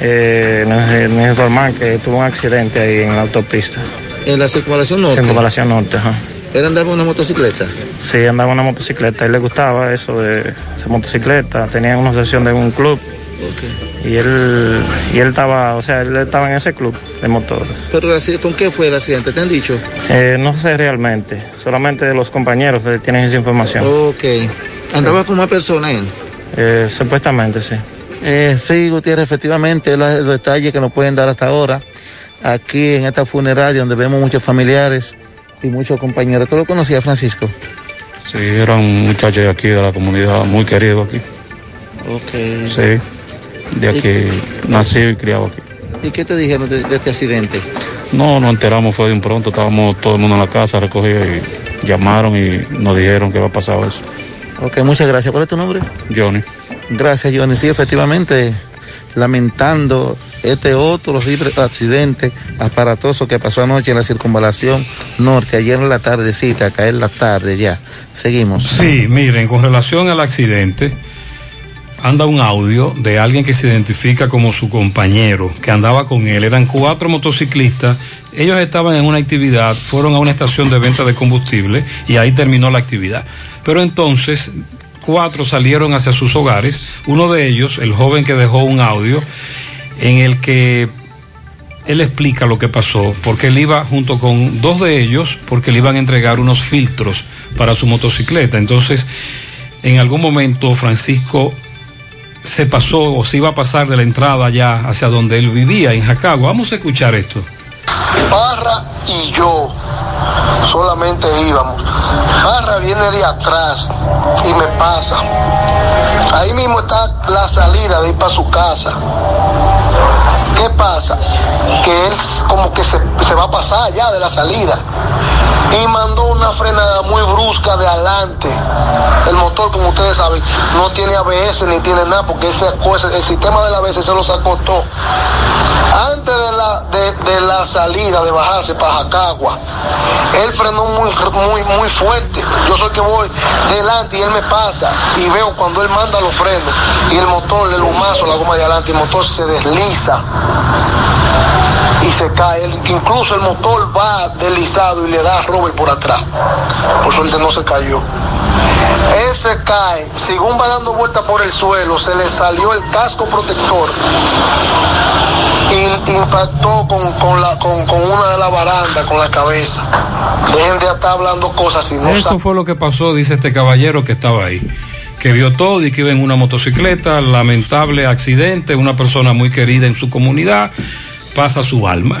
eh, nos, nos informaron que tuvo un accidente ahí en la autopista. En la circunvalación norte. Circunvalación norte, ajá. ¿Él andaba en una motocicleta? Sí, andaba en una motocicleta. A él le gustaba eso de esa motocicleta. Tenía una sesión de un club. Y él, y él estaba, o sea, él estaba en ese club de motores. ¿Pero con qué fue el accidente? ¿Te han dicho? Eh, no sé realmente, solamente los compañeros eh, tienen esa información. Ok. ¿Andaba con más personas él? Eh, supuestamente, sí. Eh, sí, Gutiérrez, efectivamente, es el detalle que nos pueden dar hasta ahora, aquí en esta funeraria donde vemos muchos familiares y muchos compañeros. ¿Tú lo conocías, Francisco? Sí, era un muchacho de aquí, de la comunidad, muy querido aquí. Ok. Sí, de aquí, nacido y criado aquí. ¿Y qué te dijeron de, de este accidente? No, nos enteramos, fue de un pronto, estábamos todo el mundo en la casa, recogido y llamaron y nos dijeron que había pasado eso. Ok, muchas gracias. ¿Cuál es tu nombre? Johnny. Gracias, Johnny. Sí, efectivamente, lamentando este otro accidente aparatoso que pasó anoche en la circunvalación norte, ayer en la tardecita, caer la tarde ya. Seguimos. Sí, miren, con relación al accidente, anda un audio de alguien que se identifica como su compañero, que andaba con él. Eran cuatro motociclistas. Ellos estaban en una actividad, fueron a una estación de venta de combustible y ahí terminó la actividad. Pero entonces, cuatro salieron hacia sus hogares. Uno de ellos, el joven que dejó un audio, en el que él explica lo que pasó, porque él iba junto con dos de ellos, porque le iban a entregar unos filtros para su motocicleta. Entonces, en algún momento Francisco se pasó o se iba a pasar de la entrada allá hacia donde él vivía, en Jacagua. Vamos a escuchar esto. Parra y yo solamente íbamos. Parra viene de atrás y me pasa. Ahí mismo está la salida de ir para su casa. ¿Qué pasa? Que él como que se, se va a pasar ya de la salida. Y mandó una frenada muy brusca de adelante. El motor, como ustedes saben, no tiene ABS ni tiene nada, porque ese, el sistema del ABS se lo sacó todo. Antes de la, de, de la salida, de bajarse para Jacagua, él frenó muy, muy, muy fuerte. Yo soy que voy delante y él me pasa y veo cuando él manda los frenos y el motor, el humazo, la goma de adelante, el motor se desliza y se cae. Incluso el motor va deslizado y le da a Robert por atrás. Por suerte no se cayó. Él se cae, según va dando vuelta por el suelo, se le salió el casco protector impactó con, con la, con, con una de las barandas, con la cabeza. Dejen de estar hablando cosas y no Eso fue lo que pasó, dice este caballero que estaba ahí, que vio todo y que iba en una motocicleta, lamentable accidente, una persona muy querida en su comunidad, pasa su alma.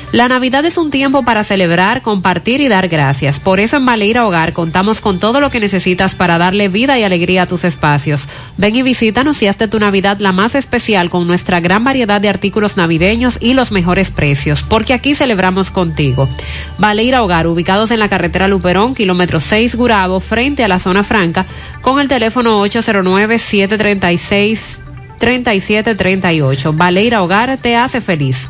La Navidad es un tiempo para celebrar, compartir y dar gracias. Por eso en Baleira Hogar contamos con todo lo que necesitas para darle vida y alegría a tus espacios. Ven y visítanos y hazte tu Navidad la más especial con nuestra gran variedad de artículos navideños y los mejores precios, porque aquí celebramos contigo. Baleira Hogar, ubicados en la carretera Luperón, kilómetro 6 Gurabo, frente a la zona franca, con el teléfono 809 736 3738. Baleira Hogar te hace feliz.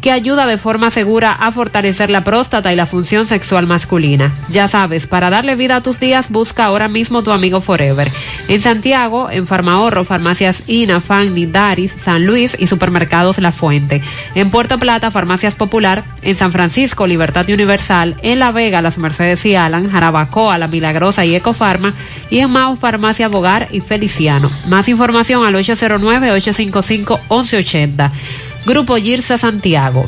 que ayuda de forma segura a fortalecer la próstata y la función sexual masculina. Ya sabes, para darle vida a tus días, busca ahora mismo tu amigo Forever. En Santiago, en Farmahorro, farmacias INA, Fanny, Daris, San Luis y supermercados La Fuente. En Puerto Plata, farmacias Popular. En San Francisco, Libertad Universal. En La Vega, Las Mercedes y Alan, Jarabacoa, La Milagrosa y Ecofarma. Y en Mao, farmacia Bogar y Feliciano. Más información al 809-855-1180. Grupo Girsa Santiago.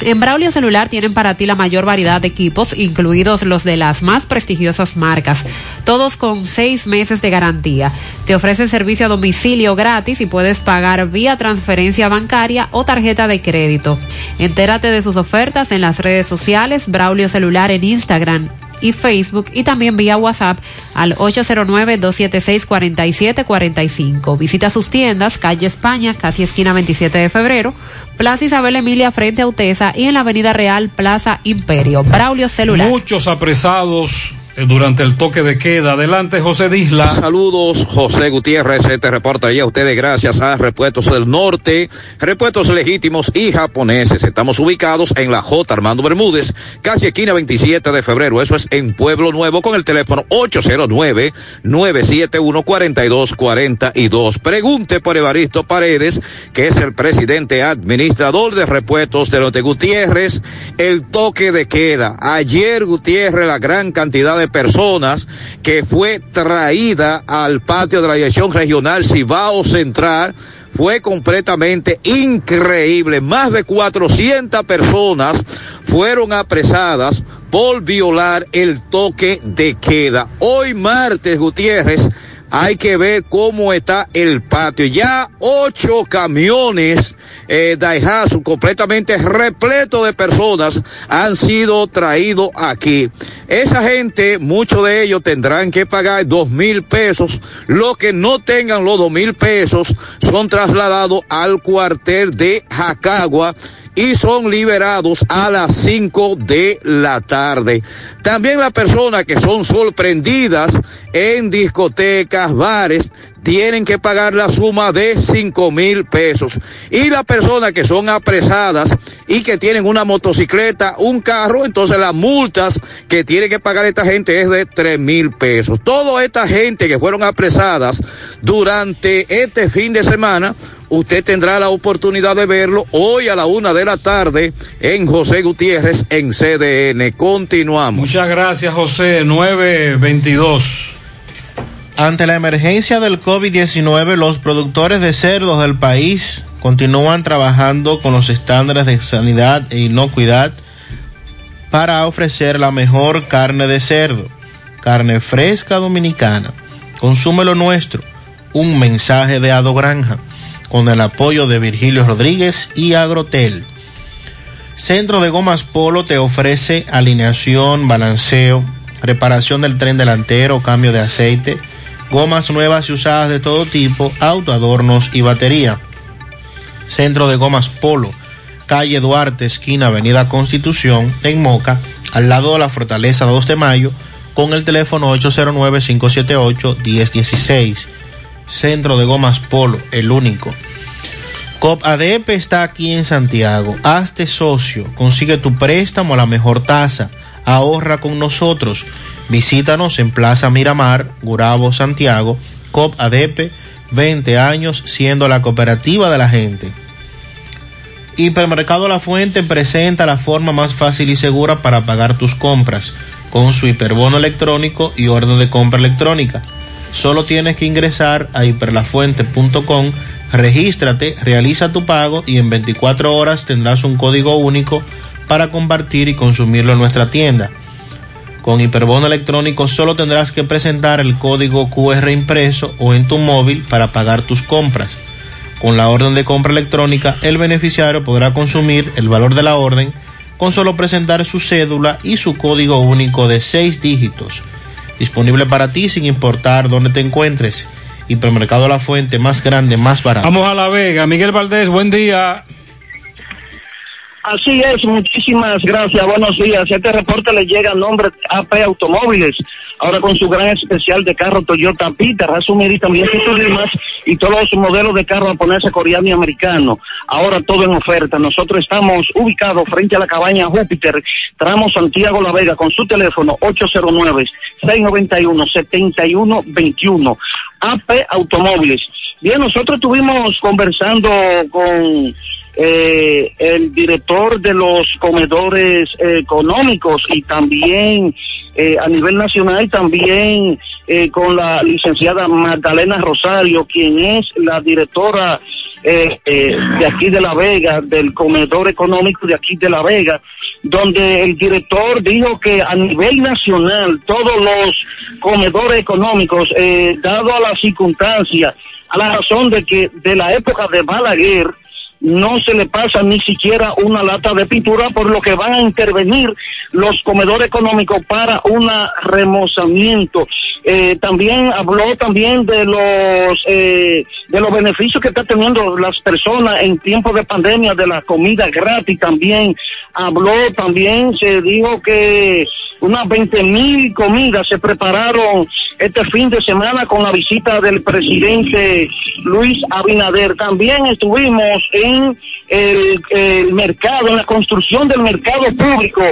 En Braulio Celular tienen para ti la mayor variedad de equipos, incluidos los de las más prestigiosas marcas, todos con seis meses de garantía. Te ofrecen servicio a domicilio gratis y puedes pagar vía transferencia bancaria o tarjeta de crédito. Entérate de sus ofertas en las redes sociales, Braulio Celular en Instagram y Facebook y también vía WhatsApp al 809-276-4745. Visita sus tiendas, calle España, casi esquina 27 de febrero, Plaza Isabel Emilia frente a Utesa y en la Avenida Real, Plaza Imperio. Braulio Celular. Muchos apresados durante el toque de queda. Adelante, José Disla. Saludos, José Gutiérrez. Este reportaría a ustedes gracias a Repuestos del Norte, Repuestos Legítimos y Japoneses. Estamos ubicados en la J. Armando Bermúdez, casi esquina 27 de febrero. Eso es en Pueblo Nuevo con el teléfono 809-971-4242. Pregunte por Evaristo Paredes, que es el presidente administrador de Repuestos del Norte. Gutiérrez, el toque de queda. Ayer, Gutiérrez, la gran cantidad de personas que fue traída al patio de la Dirección Regional Cibao Central fue completamente increíble. Más de 400 personas fueron apresadas por violar el toque de queda. Hoy martes, Gutiérrez, hay que ver cómo está el patio. Ya ocho camiones eh, Daihatsu completamente repleto de personas han sido traídos aquí. Esa gente, muchos de ellos tendrán que pagar dos mil pesos. Los que no tengan los dos mil pesos son trasladados al cuartel de Jacagua y son liberados a las 5 de la tarde. También las personas que son sorprendidas en discotecas, bares, tienen que pagar la suma de cinco mil pesos. Y las personas que son apresadas y que tienen una motocicleta, un carro, entonces las multas que tiene que pagar esta gente es de tres mil pesos. Toda esta gente que fueron apresadas durante este fin de semana, usted tendrá la oportunidad de verlo hoy a la una de la tarde en José Gutiérrez en CDN. Continuamos. Muchas gracias, José. 922. Ante la emergencia del COVID-19, los productores de cerdos del país continúan trabajando con los estándares de sanidad e inocuidad para ofrecer la mejor carne de cerdo, carne fresca dominicana. Consume lo nuestro. Un mensaje de Ado Granja con el apoyo de Virgilio Rodríguez y Agrotel. Centro de Gomas Polo te ofrece alineación, balanceo, reparación del tren delantero, cambio de aceite, gomas nuevas y usadas de todo tipo, autoadornos y batería. Centro de Gomas Polo, calle Duarte, esquina Avenida Constitución, en Moca, al lado de la Fortaleza 2 de Mayo, con el teléfono 809-578-1016. Centro de Gomas Polo, el único. COP ADP está aquí en Santiago. Hazte socio, consigue tu préstamo a la mejor tasa, ahorra con nosotros. Visítanos en Plaza Miramar, Gurabo, Santiago. COP ADP, 20 años siendo la cooperativa de la gente. Hipermercado La Fuente presenta la forma más fácil y segura para pagar tus compras con su hiperbono electrónico y orden de compra electrónica. Solo tienes que ingresar a hiperlafuente.com, regístrate, realiza tu pago y en 24 horas tendrás un código único para compartir y consumirlo en nuestra tienda. Con Hiperbono electrónico solo tendrás que presentar el código QR impreso o en tu móvil para pagar tus compras. Con la orden de compra electrónica, el beneficiario podrá consumir el valor de la orden con solo presentar su cédula y su código único de seis dígitos. Disponible para ti sin importar dónde te encuentres. Hipermercado La Fuente, más grande, más barato. Vamos a La Vega. Miguel Valdés, buen día. Así es, muchísimas gracias, buenos días. Este reporte le llega a nombre AP Automóviles. ahora con su gran especial de carro Toyota Vita, Razumir y también más y todos los modelos de carro japonés, coreano y americano. Ahora todo en oferta. Nosotros estamos ubicados frente a la cabaña Júpiter, tramo Santiago La Vega, con su teléfono 809-691-7121. AP Automóviles. Bien, nosotros estuvimos conversando con eh, el director de los comedores eh, económicos y también eh, a nivel nacional y también eh, con la licenciada Magdalena Rosario, quien es la directora eh, eh, de aquí de La Vega, del comedor económico de aquí de La Vega, donde el director dijo que a nivel nacional todos los comedores económicos, eh, dado a la circunstancia, a la razón de que de la época de Balaguer, no se le pasa ni siquiera una lata de pintura, por lo que van a intervenir los comedores económicos para un remozamiento. Eh, también habló también de los eh, de los beneficios que están teniendo las personas en tiempos de pandemia, de la comida gratis también. Habló también, se dijo que unas 20 mil comidas se prepararon este fin de semana con la visita del presidente Luis Abinader. También estuvimos en el, mercado, en la construcción del mercado público,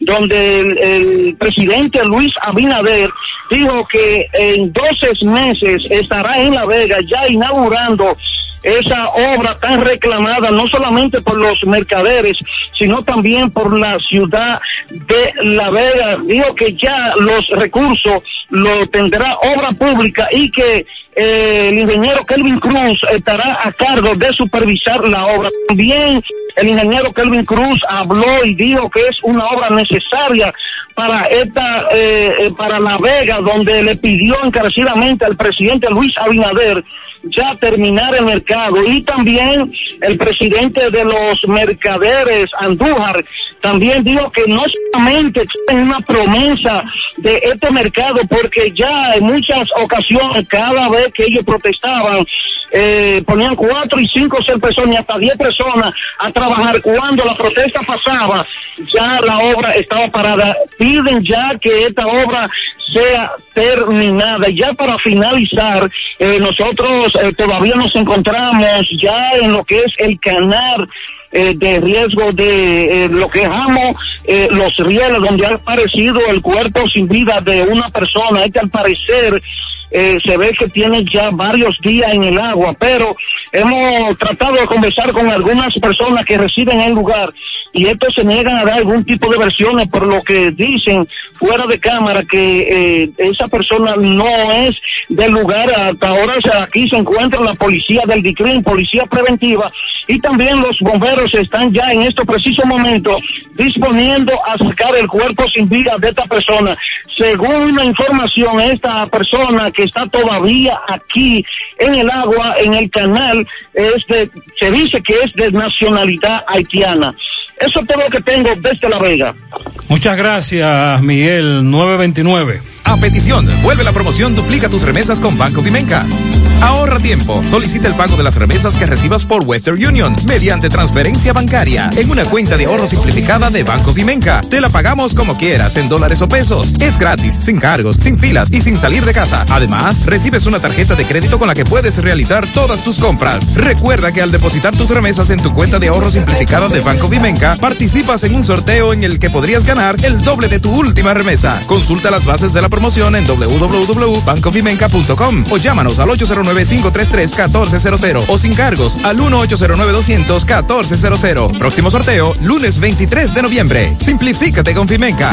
donde el, el presidente Luis Abinader dijo que en 12 meses estará en La Vega ya inaugurando esa obra tan reclamada no solamente por los mercaderes, sino también por la ciudad de La Vega. Dijo que ya los recursos lo tendrá obra pública y que eh, el ingeniero Kelvin Cruz estará a cargo de supervisar la obra. También el ingeniero Kelvin Cruz habló y dijo que es una obra necesaria para esta eh, eh, para La Vega, donde le pidió encarecidamente al presidente Luis Abinader ya terminar el mercado. Y también el presidente de los mercaderes Andújar también dijo que no solamente es una promesa de este mercado porque ya en muchas ocasiones cada vez que ellos protestaban eh, ponían cuatro y cinco seis personas y hasta diez personas a trabajar cuando la protesta pasaba ya la obra estaba parada piden ya que esta obra sea terminada. Ya para finalizar, eh, nosotros eh, todavía nos encontramos ya en lo que es el canal eh, de riesgo de eh, lo que llamamos eh, los rieles, donde ha aparecido el cuerpo sin vida de una persona. Este al parecer eh, se ve que tiene ya varios días en el agua, pero hemos tratado de conversar con algunas personas que residen en el lugar y estos se niegan a dar algún tipo de versiones por lo que dicen fuera de cámara que eh, esa persona no es del lugar. Hasta ahora aquí se encuentra la policía del DICRIM, policía preventiva, y también los bomberos están ya en estos precisos momentos disponiendo a sacar el cuerpo sin vida de esta persona. Según la información, esta persona que está todavía aquí en el agua, en el canal, es de, se dice que es de nacionalidad haitiana. Eso es todo lo que tengo desde La Vega. Muchas gracias, Miguel 929. A petición, vuelve la promoción Duplica tus remesas con Banco Vimenca. Ahorra tiempo. Solicita el pago de las remesas que recibas por Western Union mediante transferencia bancaria en una cuenta de ahorro simplificada de Banco Vimenca. Te la pagamos como quieras, en dólares o pesos. Es gratis, sin cargos, sin filas y sin salir de casa. Además, recibes una tarjeta de crédito con la que puedes realizar todas tus compras. Recuerda que al depositar tus remesas en tu cuenta de ahorro simplificada de Banco Vimenca, participas en un sorteo en el que podrías ganar el doble de tu última remesa. Consulta las bases de la promoción en www.bancovimenca.com o llámanos al 809-533-1400 o sin cargos al 1-809-200-1400. Próximo sorteo, lunes 23 de noviembre. Simplifícate con Fimenca.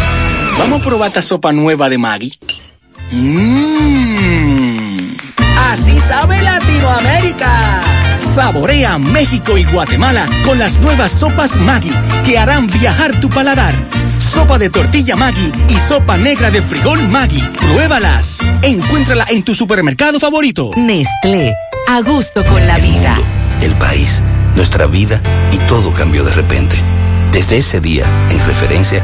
Vamos a probar esta sopa nueva de Maggi. Mmm. Así sabe Latinoamérica. Saborea México y Guatemala con las nuevas sopas Maggi que harán viajar tu paladar. sopa de tortilla Maggi y sopa negra de frijol Maggi. Pruébalas. Encuéntrala en tu supermercado favorito. Nestlé, a gusto con la vida. el país, nuestra vida y todo cambió de repente. Desde ese día, en referencia,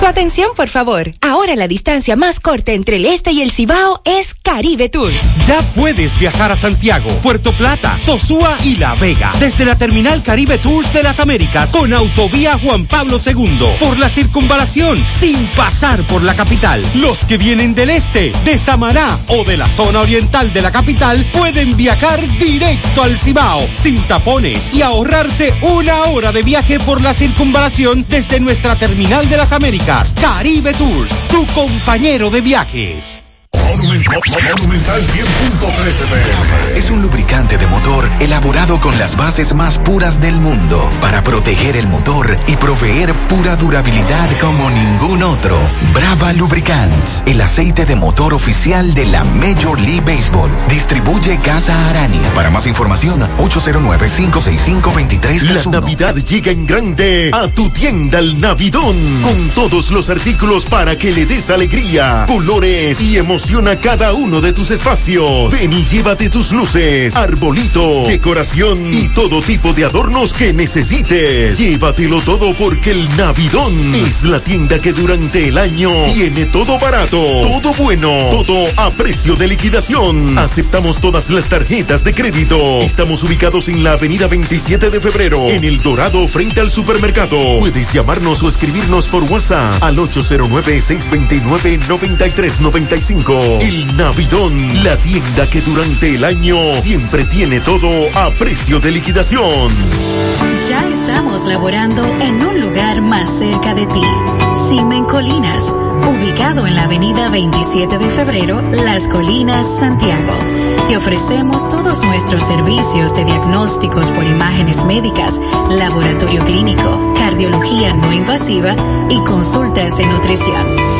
Su atención, por favor. Ahora la distancia más corta entre el este y el Cibao es Caribe Tours. Ya puedes viajar a Santiago, Puerto Plata, Sosúa y La Vega desde la terminal Caribe Tours de las Américas con autovía Juan Pablo II por la circunvalación sin pasar por la capital. Los que vienen del este, de Samaná o de la zona oriental de la capital pueden viajar directo al Cibao sin tapones y ahorrarse una hora de viaje por la circunvalación desde nuestra terminal de las Américas. Caribe Tours, tu compañero de viajes. Monumental 100.13 Es un lubricante de motor elaborado con las bases más puras del mundo para proteger el motor y proveer pura durabilidad como ningún otro. Brava Lubricants, el aceite de motor oficial de la Major League Baseball. Distribuye Casa Arani. Para más información, 809-565-2331. La Navidad llega en grande a tu tienda El Navidón con todos los artículos para que le des alegría, colores y emoción a cada uno de tus espacios. Ven y llévate tus luces, arbolito, decoración y todo tipo de adornos que necesites. Llévatelo todo porque el Navidón es la tienda que durante el año tiene todo barato, todo bueno, todo a precio de liquidación. Aceptamos todas las tarjetas de crédito. Estamos ubicados en la avenida 27 de febrero, en El Dorado, frente al supermercado. Puedes llamarnos o escribirnos por WhatsApp al 809-629-9395. El Navidón, la tienda que durante el año siempre tiene todo a precio de liquidación. Ya estamos laborando en un lugar más cerca de ti. Simen Colinas, ubicado en la avenida 27 de febrero, Las Colinas, Santiago. Te ofrecemos todos nuestros servicios de diagnósticos por imágenes médicas, laboratorio clínico, cardiología no invasiva y consultas de nutrición.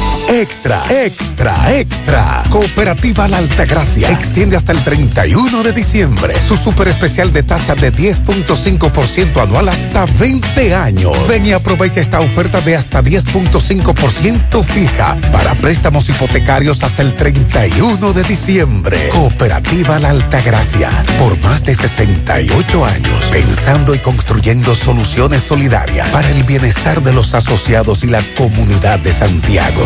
Extra, extra, extra. Cooperativa La Altagracia extiende hasta el 31 de diciembre su super especial de tasa de 10.5% anual hasta 20 años. Ven y aprovecha esta oferta de hasta 10.5% fija para préstamos hipotecarios hasta el 31 de diciembre. Cooperativa La Altagracia, por más de 68 años, pensando y construyendo soluciones solidarias para el bienestar de los asociados y la comunidad de Santiago.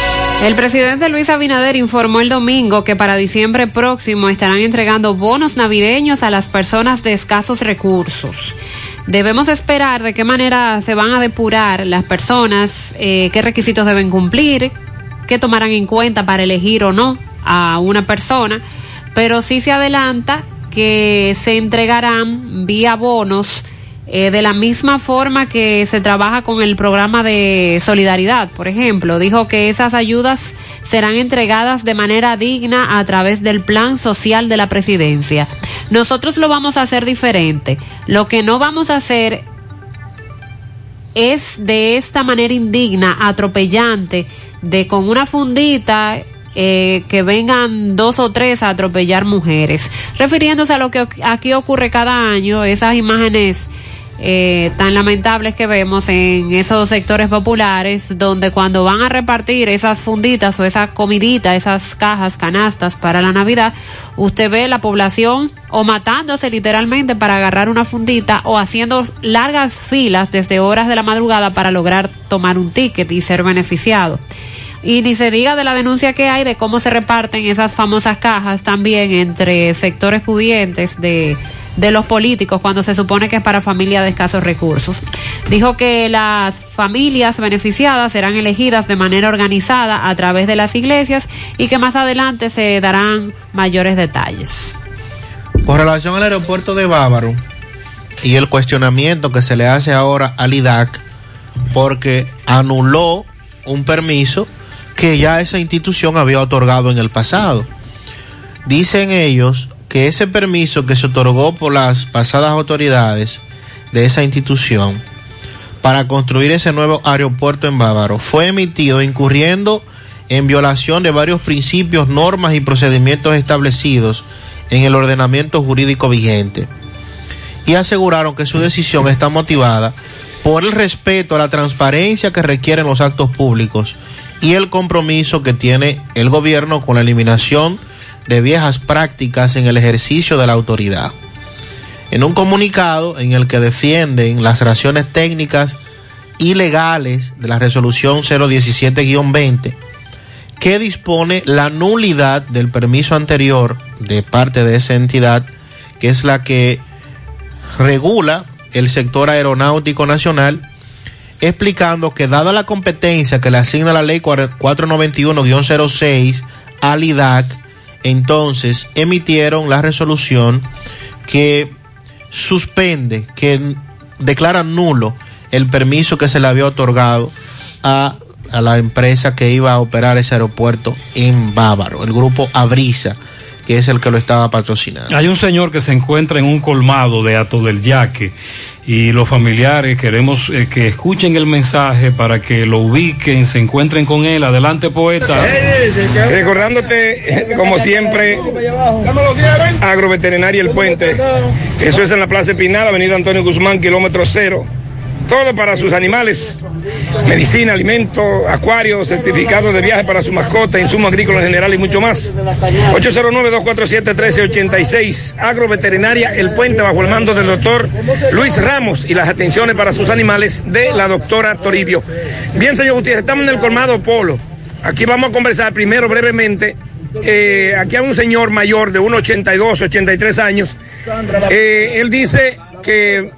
El presidente Luis Abinader informó el domingo que para diciembre próximo estarán entregando bonos navideños a las personas de escasos recursos. Debemos esperar de qué manera se van a depurar las personas, eh, qué requisitos deben cumplir, qué tomarán en cuenta para elegir o no a una persona, pero sí se adelanta que se entregarán vía bonos eh, de la misma forma que se trabaja con el programa de solidaridad, por ejemplo, dijo que esas ayudas serán entregadas de manera digna a través del plan social de la presidencia. Nosotros lo vamos a hacer diferente. Lo que no vamos a hacer es de esta manera indigna, atropellante, de con una fundita eh, que vengan dos o tres a atropellar mujeres. Refiriéndose a lo que aquí ocurre cada año, esas imágenes eh, tan lamentables que vemos en esos sectores populares, donde cuando van a repartir esas funditas o esa comidita, esas cajas, canastas para la Navidad, usted ve la población o matándose literalmente para agarrar una fundita o haciendo largas filas desde horas de la madrugada para lograr tomar un ticket y ser beneficiado. Y ni se diga de la denuncia que hay de cómo se reparten esas famosas cajas también entre sectores pudientes de, de los políticos cuando se supone que es para familias de escasos recursos. Dijo que las familias beneficiadas serán elegidas de manera organizada a través de las iglesias y que más adelante se darán mayores detalles. Con relación al aeropuerto de Bávaro y el cuestionamiento que se le hace ahora al IDAC porque anuló un permiso que ya esa institución había otorgado en el pasado. Dicen ellos que ese permiso que se otorgó por las pasadas autoridades de esa institución para construir ese nuevo aeropuerto en Bávaro fue emitido incurriendo en violación de varios principios, normas y procedimientos establecidos en el ordenamiento jurídico vigente. Y aseguraron que su decisión está motivada por el respeto a la transparencia que requieren los actos públicos y el compromiso que tiene el gobierno con la eliminación de viejas prácticas en el ejercicio de la autoridad. En un comunicado en el que defienden las razones técnicas y legales de la resolución 017-20, que dispone la nulidad del permiso anterior de parte de esa entidad, que es la que regula el sector aeronáutico nacional, explicando que dada la competencia que le asigna la ley 491-06 al IDAC, entonces emitieron la resolución que suspende, que declara nulo el permiso que se le había otorgado a, a la empresa que iba a operar ese aeropuerto en Bávaro, el grupo Abrisa que es el que lo estaba patrocinando. Hay un señor que se encuentra en un colmado de Ato del Yaque y los familiares queremos eh, que escuchen el mensaje para que lo ubiquen, se encuentren con él. Adelante, poeta. Recordándote, como siempre, Agroveterinaria El Puente. Eso es en la Plaza Pinal, Avenida Antonio Guzmán, kilómetro cero todo para sus animales, medicina, alimento, acuarios, certificados de viaje para su mascota, insumos agrícolas en general y mucho más. 809-247-1386, agroveterinaria El Puente bajo el mando del doctor Luis Ramos y las atenciones para sus animales de la doctora Toribio. Bien, señor Gutiérrez, estamos en el colmado Polo. Aquí vamos a conversar primero brevemente. Eh, aquí hay un señor mayor de 1,82, 83 años. Eh, él dice que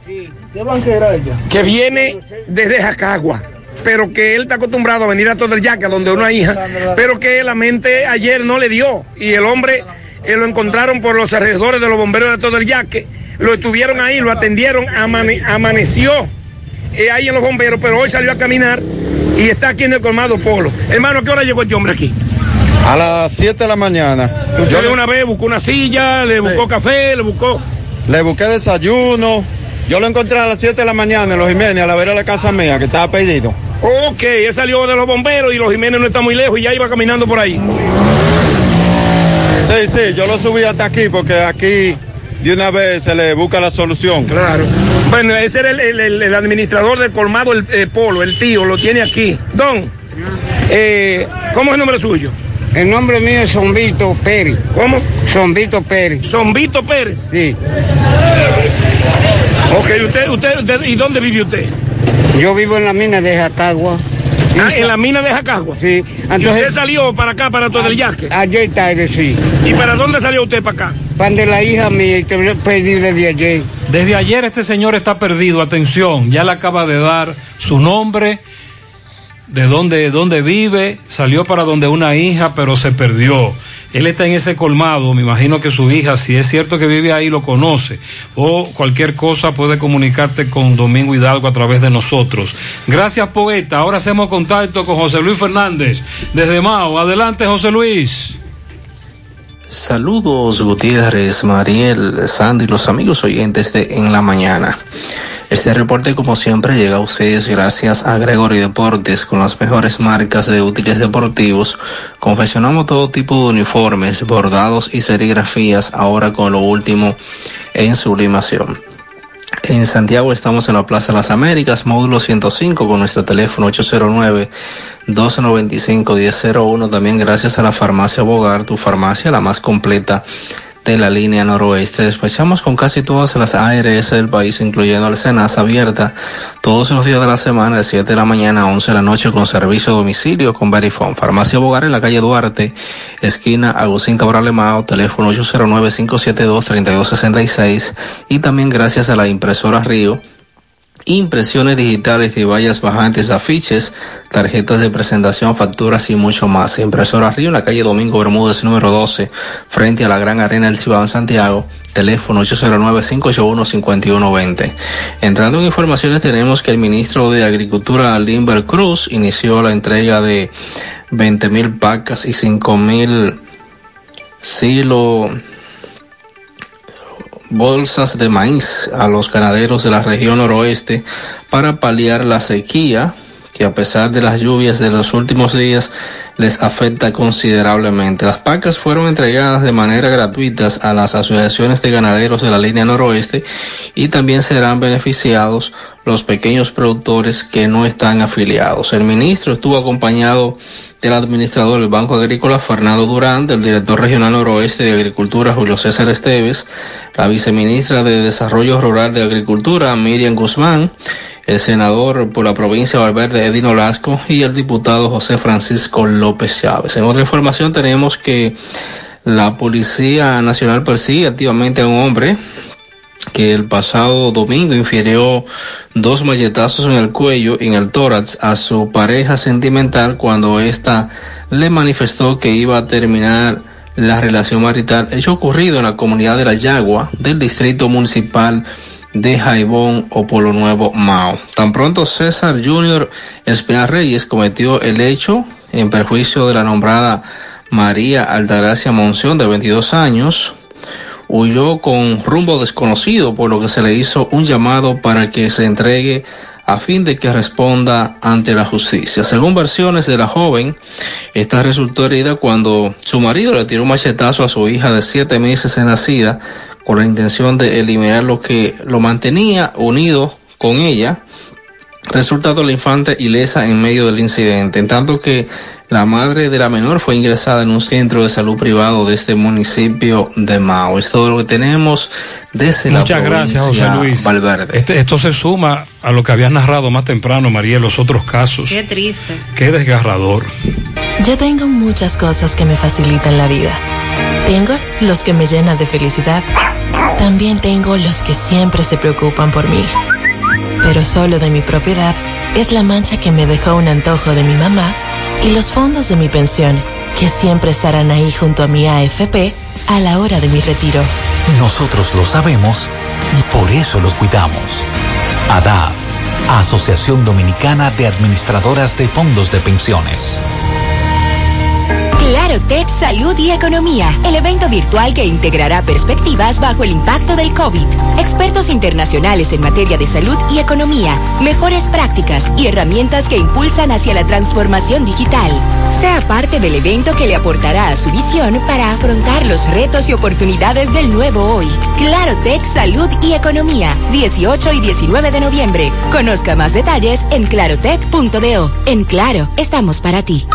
que viene desde Jacagua, pero que él está acostumbrado a venir a todo el yaque, donde una hija, pero que la mente ayer no le dio y el hombre eh, lo encontraron por los alrededores de los bomberos de todo el yaque, lo estuvieron ahí, lo atendieron, amane- amaneció eh, ahí en los bomberos, pero hoy salió a caminar y está aquí en el colmado Polo. Hermano, ¿a qué hora llegó este hombre aquí? A las 7 de la mañana. Usted de una vez buscó una silla, le buscó café, le buscó... Le busqué desayuno. Yo lo encontré a las 7 de la mañana en Los Jiménez, a la vera de la casa mía, que estaba perdido. Ok, él salió de los bomberos y los Jiménez no está muy lejos y ya iba caminando por ahí. Sí, sí, yo lo subí hasta aquí porque aquí de una vez se le busca la solución. Claro. Bueno, ese era el, el- el- el administrador del colmado, el eh, Polo, el tío, lo tiene aquí. Don, eh, ¿cómo es el nombre suyo? El nombre mío es Zombito Pérez. ¿Cómo? Zombito Pérez. ¿Zombito Pérez? Sí. Ok, usted, usted, usted, ¿y dónde vive usted? Yo vivo en la mina de Jacagua. Ah, en la mina de Jacagua. Sí. ¿Y usted salió para acá, para todo el yaque? Ayer tarde, sí. ¿Y para dónde salió usted para acá? Pan de la hija mía y te lo perdí desde ayer. Desde ayer este señor está perdido, atención, ya le acaba de dar su nombre, de dónde, dónde vive, salió para donde una hija, pero se perdió. Él está en ese colmado, me imagino que su hija, si es cierto que vive ahí, lo conoce. O cualquier cosa puede comunicarte con Domingo Hidalgo a través de nosotros. Gracias, poeta. Ahora hacemos contacto con José Luis Fernández desde Mao. Adelante, José Luis. Saludos Gutiérrez, Mariel, Sandy, los amigos oyentes de En la Mañana. Este reporte como siempre llega a ustedes gracias a Gregory Deportes con las mejores marcas de útiles deportivos. Confeccionamos todo tipo de uniformes, bordados y serigrafías ahora con lo último en sublimación. En Santiago estamos en la Plaza Las Américas, módulo 105 con nuestro teléfono 809 295 1001. También gracias a la farmacia Bogar, tu farmacia la más completa de la línea noroeste. Despachamos con casi todas las ARS del país, incluyendo la Senasa abierta todos los días de la semana, de 7 de la mañana a 11 de la noche, con servicio a domicilio con Verifone. Farmacia Bogar en la calle Duarte, esquina Agustín Cabral Mao, teléfono 809-572-3266. Y también gracias a la impresora Río impresiones digitales de vallas bajantes, afiches, tarjetas de presentación, facturas y mucho más. Impresora Río en la calle Domingo Bermúdez número 12, frente a la Gran Arena del en Santiago, teléfono 809-581-5120. Entrando en informaciones tenemos que el ministro de Agricultura, Limber Cruz, inició la entrega de 20 mil vacas y 5 mil silos bolsas de maíz a los ganaderos de la región noroeste para paliar la sequía que a pesar de las lluvias de los últimos días les afecta considerablemente. Las pacas fueron entregadas de manera gratuita a las asociaciones de ganaderos de la línea noroeste y también serán beneficiados los pequeños productores que no están afiliados. El ministro estuvo acompañado del administrador del Banco Agrícola Fernando Durán, del director regional noroeste de Agricultura Julio César Esteves, la viceministra de Desarrollo Rural de Agricultura Miriam Guzmán, el senador por la provincia de Valverde Edino Lasco y el diputado José Francisco López Chávez. En otra información tenemos que la Policía Nacional persigue activamente a un hombre que el pasado domingo infirió dos malletazos en el cuello y en el tórax a su pareja sentimental cuando ésta le manifestó que iba a terminar la relación marital, hecho ocurrido en la comunidad de La Yagua del distrito municipal de Jaibón o Polo Nuevo Mao. Tan pronto César Junior Espina Reyes cometió el hecho en perjuicio de la nombrada María Altagracia Monción de 22 años, huyó con rumbo desconocido, por lo que se le hizo un llamado para que se entregue a fin de que responda ante la justicia. Según versiones de la joven, esta resultó herida cuando su marido le tiró un machetazo a su hija de siete meses de nacida con la intención de eliminar lo que lo mantenía unido con ella, resultado la infante ilesa en medio del incidente, en tanto que la madre de la menor fue ingresada en un centro de salud privado de este municipio de Mao. Es todo lo que tenemos desde Muchas la gracias, provincia José Luis. Valverde. Este- esto se suma a lo que habías narrado más temprano, María, en los otros casos. Qué triste. Qué desgarrador. Yo tengo muchas cosas que me facilitan la vida. Tengo los que me llenan de felicidad. También tengo los que siempre se preocupan por mí. Pero solo de mi propiedad es la mancha que me dejó un antojo de mi mamá y los fondos de mi pensión, que siempre estarán ahí junto a mi AFP a la hora de mi retiro. Nosotros lo sabemos y por eso los cuidamos. ADAF, Asociación Dominicana de Administradoras de Fondos de Pensiones. Claro Tech Salud y Economía, el evento virtual que integrará perspectivas bajo el impacto del COVID, expertos internacionales en materia de salud y economía, mejores prácticas y herramientas que impulsan hacia la transformación digital. Sea parte del evento que le aportará a su visión para afrontar los retos y oportunidades del nuevo hoy. Claro Tech Salud y Economía, 18 y 19 de noviembre. Conozca más detalles en clarotech.do. En Claro, estamos para ti.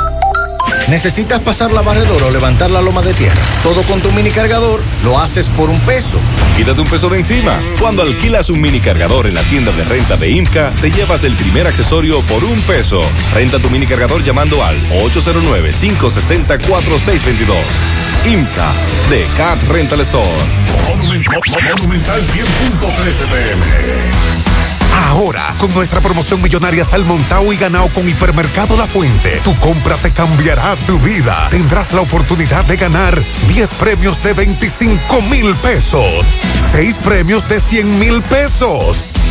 ¿Necesitas pasar la barredora o levantar la loma de tierra? Todo con tu mini cargador lo haces por un peso. Quítate un peso de encima. Cuando alquilas un mini cargador en la tienda de renta de IMCA, te llevas el primer accesorio por un peso. Renta tu mini cargador llamando al 809-560-4622. IMCA de Cat Rental Store. Monumental 100.13 pm. Ahora, con nuestra promoción millonaria Salmontao y ganado con Hipermercado La Fuente, tu compra te cambiará tu vida. Tendrás la oportunidad de ganar 10 premios de 25 mil pesos, 6 premios de 100 mil pesos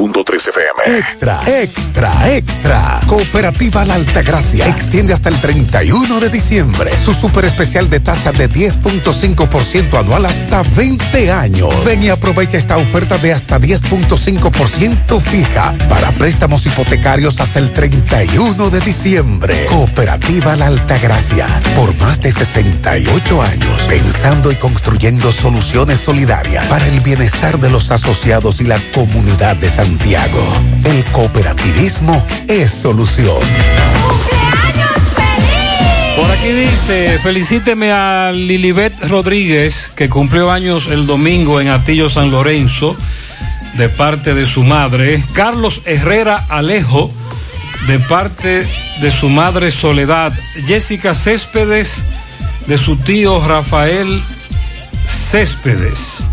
100.3 FM. Extra, extra, extra. Cooperativa La Altagracia extiende hasta el 31 de diciembre su super especial de tasa de 10.5% anual hasta 20 años. Ven y aprovecha esta oferta de hasta 10.5% fija para préstamos hipotecarios hasta el 31 de diciembre. Cooperativa La Altagracia, por más de 68 años, pensando y construyendo soluciones solidarias para el bienestar de los asociados y la comunidad de Santiago. El cooperativismo es solución. Por aquí dice, felicíteme a Lilibet Rodríguez, que cumplió años el domingo en Atillo San Lorenzo, de parte de su madre. Carlos Herrera Alejo, de parte de su madre Soledad. Jessica Céspedes, de su tío Rafael Céspedes.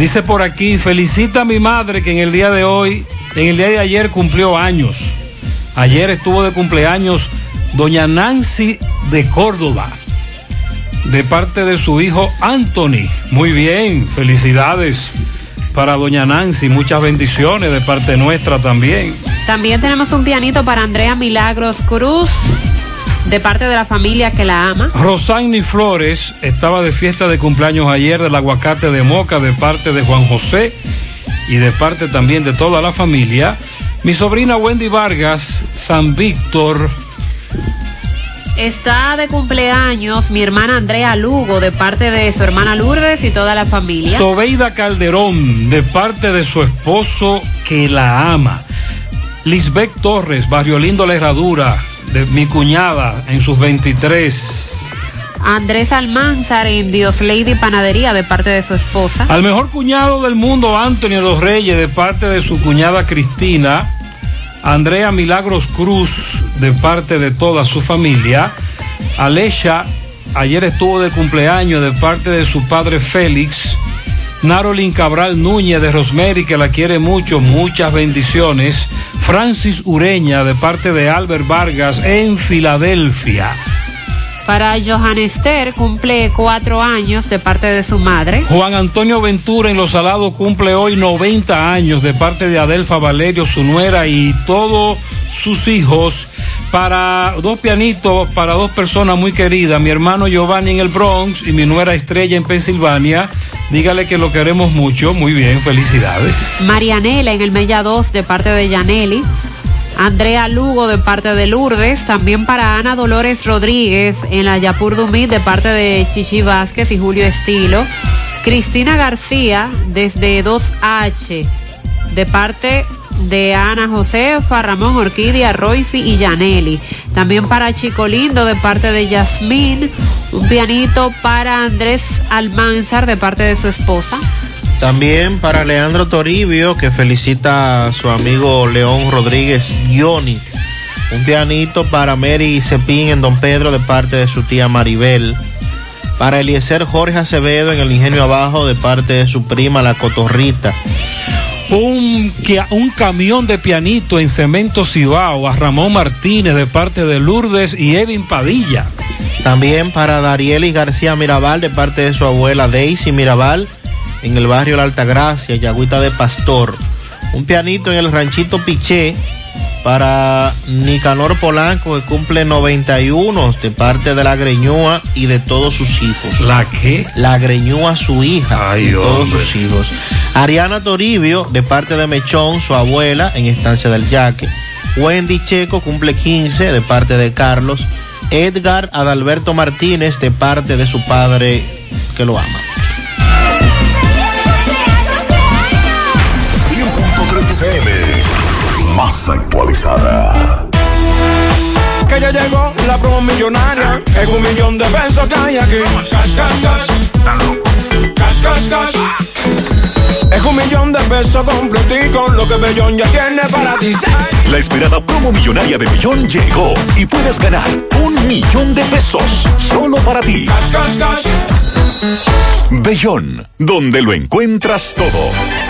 Dice por aquí, felicita a mi madre que en el día de hoy, en el día de ayer cumplió años. Ayer estuvo de cumpleaños doña Nancy de Córdoba, de parte de su hijo Anthony. Muy bien, felicidades para doña Nancy, muchas bendiciones de parte nuestra también. También tenemos un pianito para Andrea Milagros Cruz, de parte de la familia que la ama. Rosani Flores estaba de fiesta de cumpleaños ayer del aguacate de Moca de parte de Juan José y de parte también de toda la familia. Mi sobrina Wendy Vargas, San Víctor, Está de cumpleaños mi hermana Andrea Lugo, de parte de su hermana Lourdes y toda la familia. Sobeida Calderón, de parte de su esposo que la ama. Lisbeth Torres, Barrio Lindo La Herradura, de mi cuñada en sus 23. Andrés Almanzar en Dios Lady Panadería, de parte de su esposa. Al mejor cuñado del mundo, Antonio Los Reyes, de parte de su cuñada Cristina. Andrea Milagros Cruz, de parte de toda su familia. Alecha, ayer estuvo de cumpleaños, de parte de su padre Félix. Narolin Cabral Núñez de Rosemary, que la quiere mucho, muchas bendiciones. Francis Ureña, de parte de Albert Vargas, en Filadelfia. Para Johan Esther cumple cuatro años de parte de su madre. Juan Antonio Ventura en Los Salados cumple hoy 90 años de parte de Adelfa Valerio, su nuera y todos sus hijos. Para dos pianitos, para dos personas muy queridas, mi hermano Giovanni en el Bronx y mi nuera Estrella en Pensilvania. Dígale que lo queremos mucho. Muy bien, felicidades. Marianela en el Mella 2 de parte de Yaneli. Andrea Lugo de parte de Lourdes, también para Ana Dolores Rodríguez en la Yapur Dumit de parte de Chichi Vázquez y Julio Estilo. Cristina García desde 2H de parte de Ana Josefa, Ramón Orquídea, Royfi y Yaneli. También para Chico Lindo de parte de Yasmín. Un pianito para Andrés Almanzar de parte de su esposa. También para Leandro Toribio, que felicita a su amigo León Rodríguez Gioni. Un pianito para Mary Cepín en Don Pedro de parte de su tía Maribel. Para Eliezer Jorge Acevedo en el Ingenio Abajo de parte de su prima La Cotorrita. Un, un camión de pianito en Cemento Cibao a Ramón Martínez de parte de Lourdes y Evin Padilla. También para Darielis García Mirabal de parte de su abuela Daisy Mirabal en el barrio La Altagracia, Yagüita de Pastor. Un pianito en el ranchito Piché para Nicanor Polanco que cumple 91 de parte de la Greñúa y de todos sus hijos. ¿La qué? La Greñúa, su hija Ay, y todos hombre. sus hijos. Ariana Toribio de parte de Mechón, su abuela en Estancia del Yaque. Wendy Checo cumple 15 de parte de Carlos. Edgar Adalberto Martínez de parte de su padre que lo ama. 100.3 FM. Más actualizada. Que ya llegó la promo millonaria. Es un millón de pesos que hay aquí. Cash, cash, cash. Cash, cash, cash. Es un millón de pesos completico. Lo que Bellón ya tiene para ti. La esperada promo millonaria de Millón llegó y puedes ganar un millón de pesos solo para ti. Cash, cash, cash. Bellón, donde lo encuentras todo.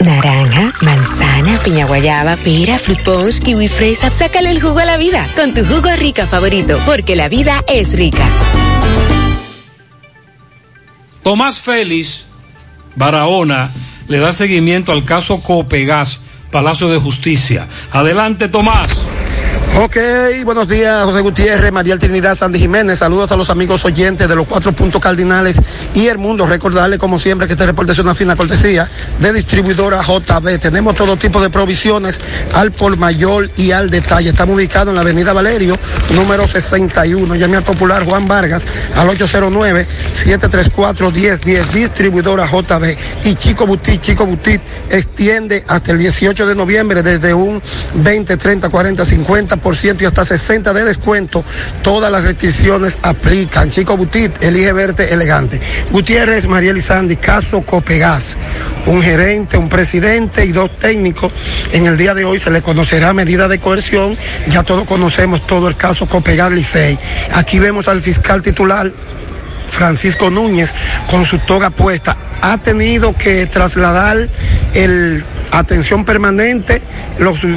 Naranja, manzana, piña guayaba, pera, fruit punch, kiwi fresa. Sácale el jugo a la vida con tu jugo rica favorito, porque la vida es rica. Tomás Félix Barahona le da seguimiento al caso Copegas, Palacio de Justicia. Adelante, Tomás. Ok, buenos días, José Gutiérrez, María Trinidad, Sandy Jiménez. Saludos a los amigos oyentes de los cuatro puntos cardinales y el mundo. Recordarle, como siempre, que este reporte es una fina cortesía de distribuidora JB. Tenemos todo tipo de provisiones al por mayor y al detalle. Estamos ubicados en la avenida Valerio, número 61. Llame al popular Juan Vargas al 809-734-1010. Distribuidora JB. Y Chico Butit, Chico Butit extiende hasta el 18 de noviembre desde un 20, 30, 40, 50 y hasta 60 de descuento. Todas las restricciones aplican. Chico Butit, elige verte elegante. Gutiérrez, María Sandy, caso Copegas. Un gerente, un presidente y dos técnicos. En el día de hoy se le conocerá medida de coerción. Ya todos conocemos todo el caso Copegas Licey. Aquí vemos al fiscal titular. Francisco Núñez con su toga puesta ha tenido que trasladar el atención permanente,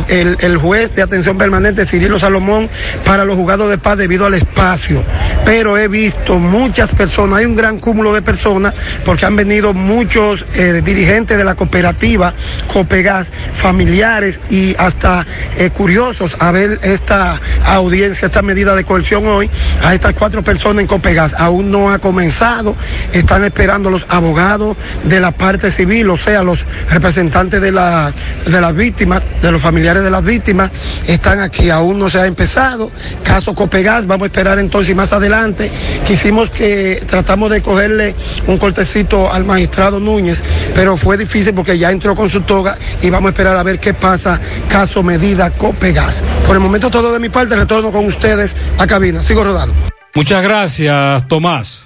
el, juez de atención permanente, Cirilo Salomón, para los juzgados de paz debido al espacio. Pero he visto muchas personas, hay un gran cúmulo de personas, porque han venido muchos eh, dirigentes de la cooperativa Copegas, familiares y hasta eh, curiosos a ver esta audiencia, esta medida de coerción hoy a estas cuatro personas en Copegas. Aún no ha comenzado, están esperando los abogados de la parte civil, o sea, los representantes de la de las víctimas, de los familiares de las víctimas, están aquí, aún no se ha empezado. Caso Copegas, vamos a esperar entonces más adelante. Quisimos que tratamos de cogerle un cortecito al magistrado Núñez, pero fue difícil porque ya entró con su toga y vamos a esperar a ver qué pasa. Caso Medida Copegas. Por el momento todo de mi parte, retorno con ustedes a cabina. Sigo rodando. Muchas gracias, Tomás.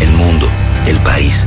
El mundo, el país,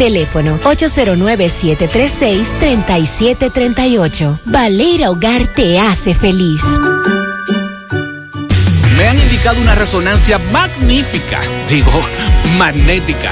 Teléfono 809-736-3738. Valera Hogar te hace feliz. Me han indicado una resonancia magnífica, digo, magnética.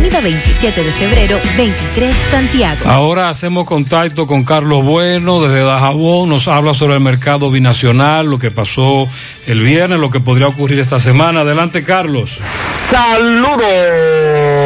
Avenida 27 de febrero, 23, Santiago. Ahora hacemos contacto con Carlos Bueno desde Dajabón. Nos habla sobre el mercado binacional, lo que pasó el viernes, lo que podría ocurrir esta semana. Adelante, Carlos. Saludos.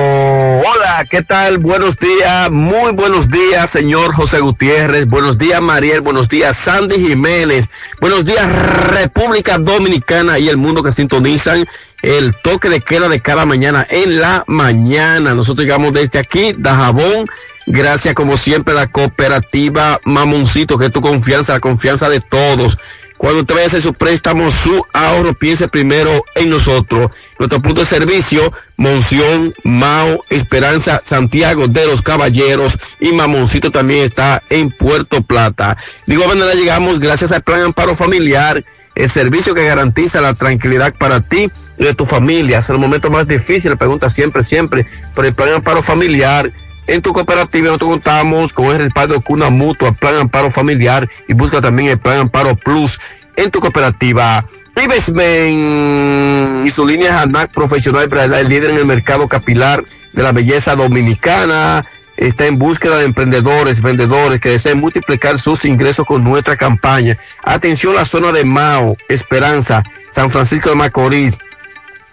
¿Qué tal? Buenos días, muy buenos días, señor José Gutiérrez. Buenos días, Mariel. Buenos días, Sandy Jiménez. Buenos días, República Dominicana y el mundo que sintonizan el toque de queda de cada mañana en la mañana. Nosotros llegamos desde aquí, Dajabón. Gracias como siempre a la cooperativa Mamoncito, que es tu confianza, la confianza de todos. Cuando usted vaya a hacer su préstamo, su ahorro, piense primero en nosotros. Nuestro punto de servicio, Monción, Mao, Esperanza, Santiago de los Caballeros y Mamoncito también está en Puerto Plata. De igual manera llegamos gracias al Plan Amparo Familiar, el servicio que garantiza la tranquilidad para ti y de tu familia. Es el momento más difícil, pregunta siempre, siempre, por el Plan Amparo Familiar. En tu cooperativa nosotros contamos con el respaldo de Cuna Mutua, Plan Amparo Familiar y busca también el Plan Amparo Plus en tu cooperativa. Ibesmen y su línea Hanac Profesional para el líder en el mercado capilar de la belleza dominicana. Está en búsqueda de emprendedores, vendedores que deseen multiplicar sus ingresos con nuestra campaña. Atención a la zona de Mao, Esperanza, San Francisco de Macorís,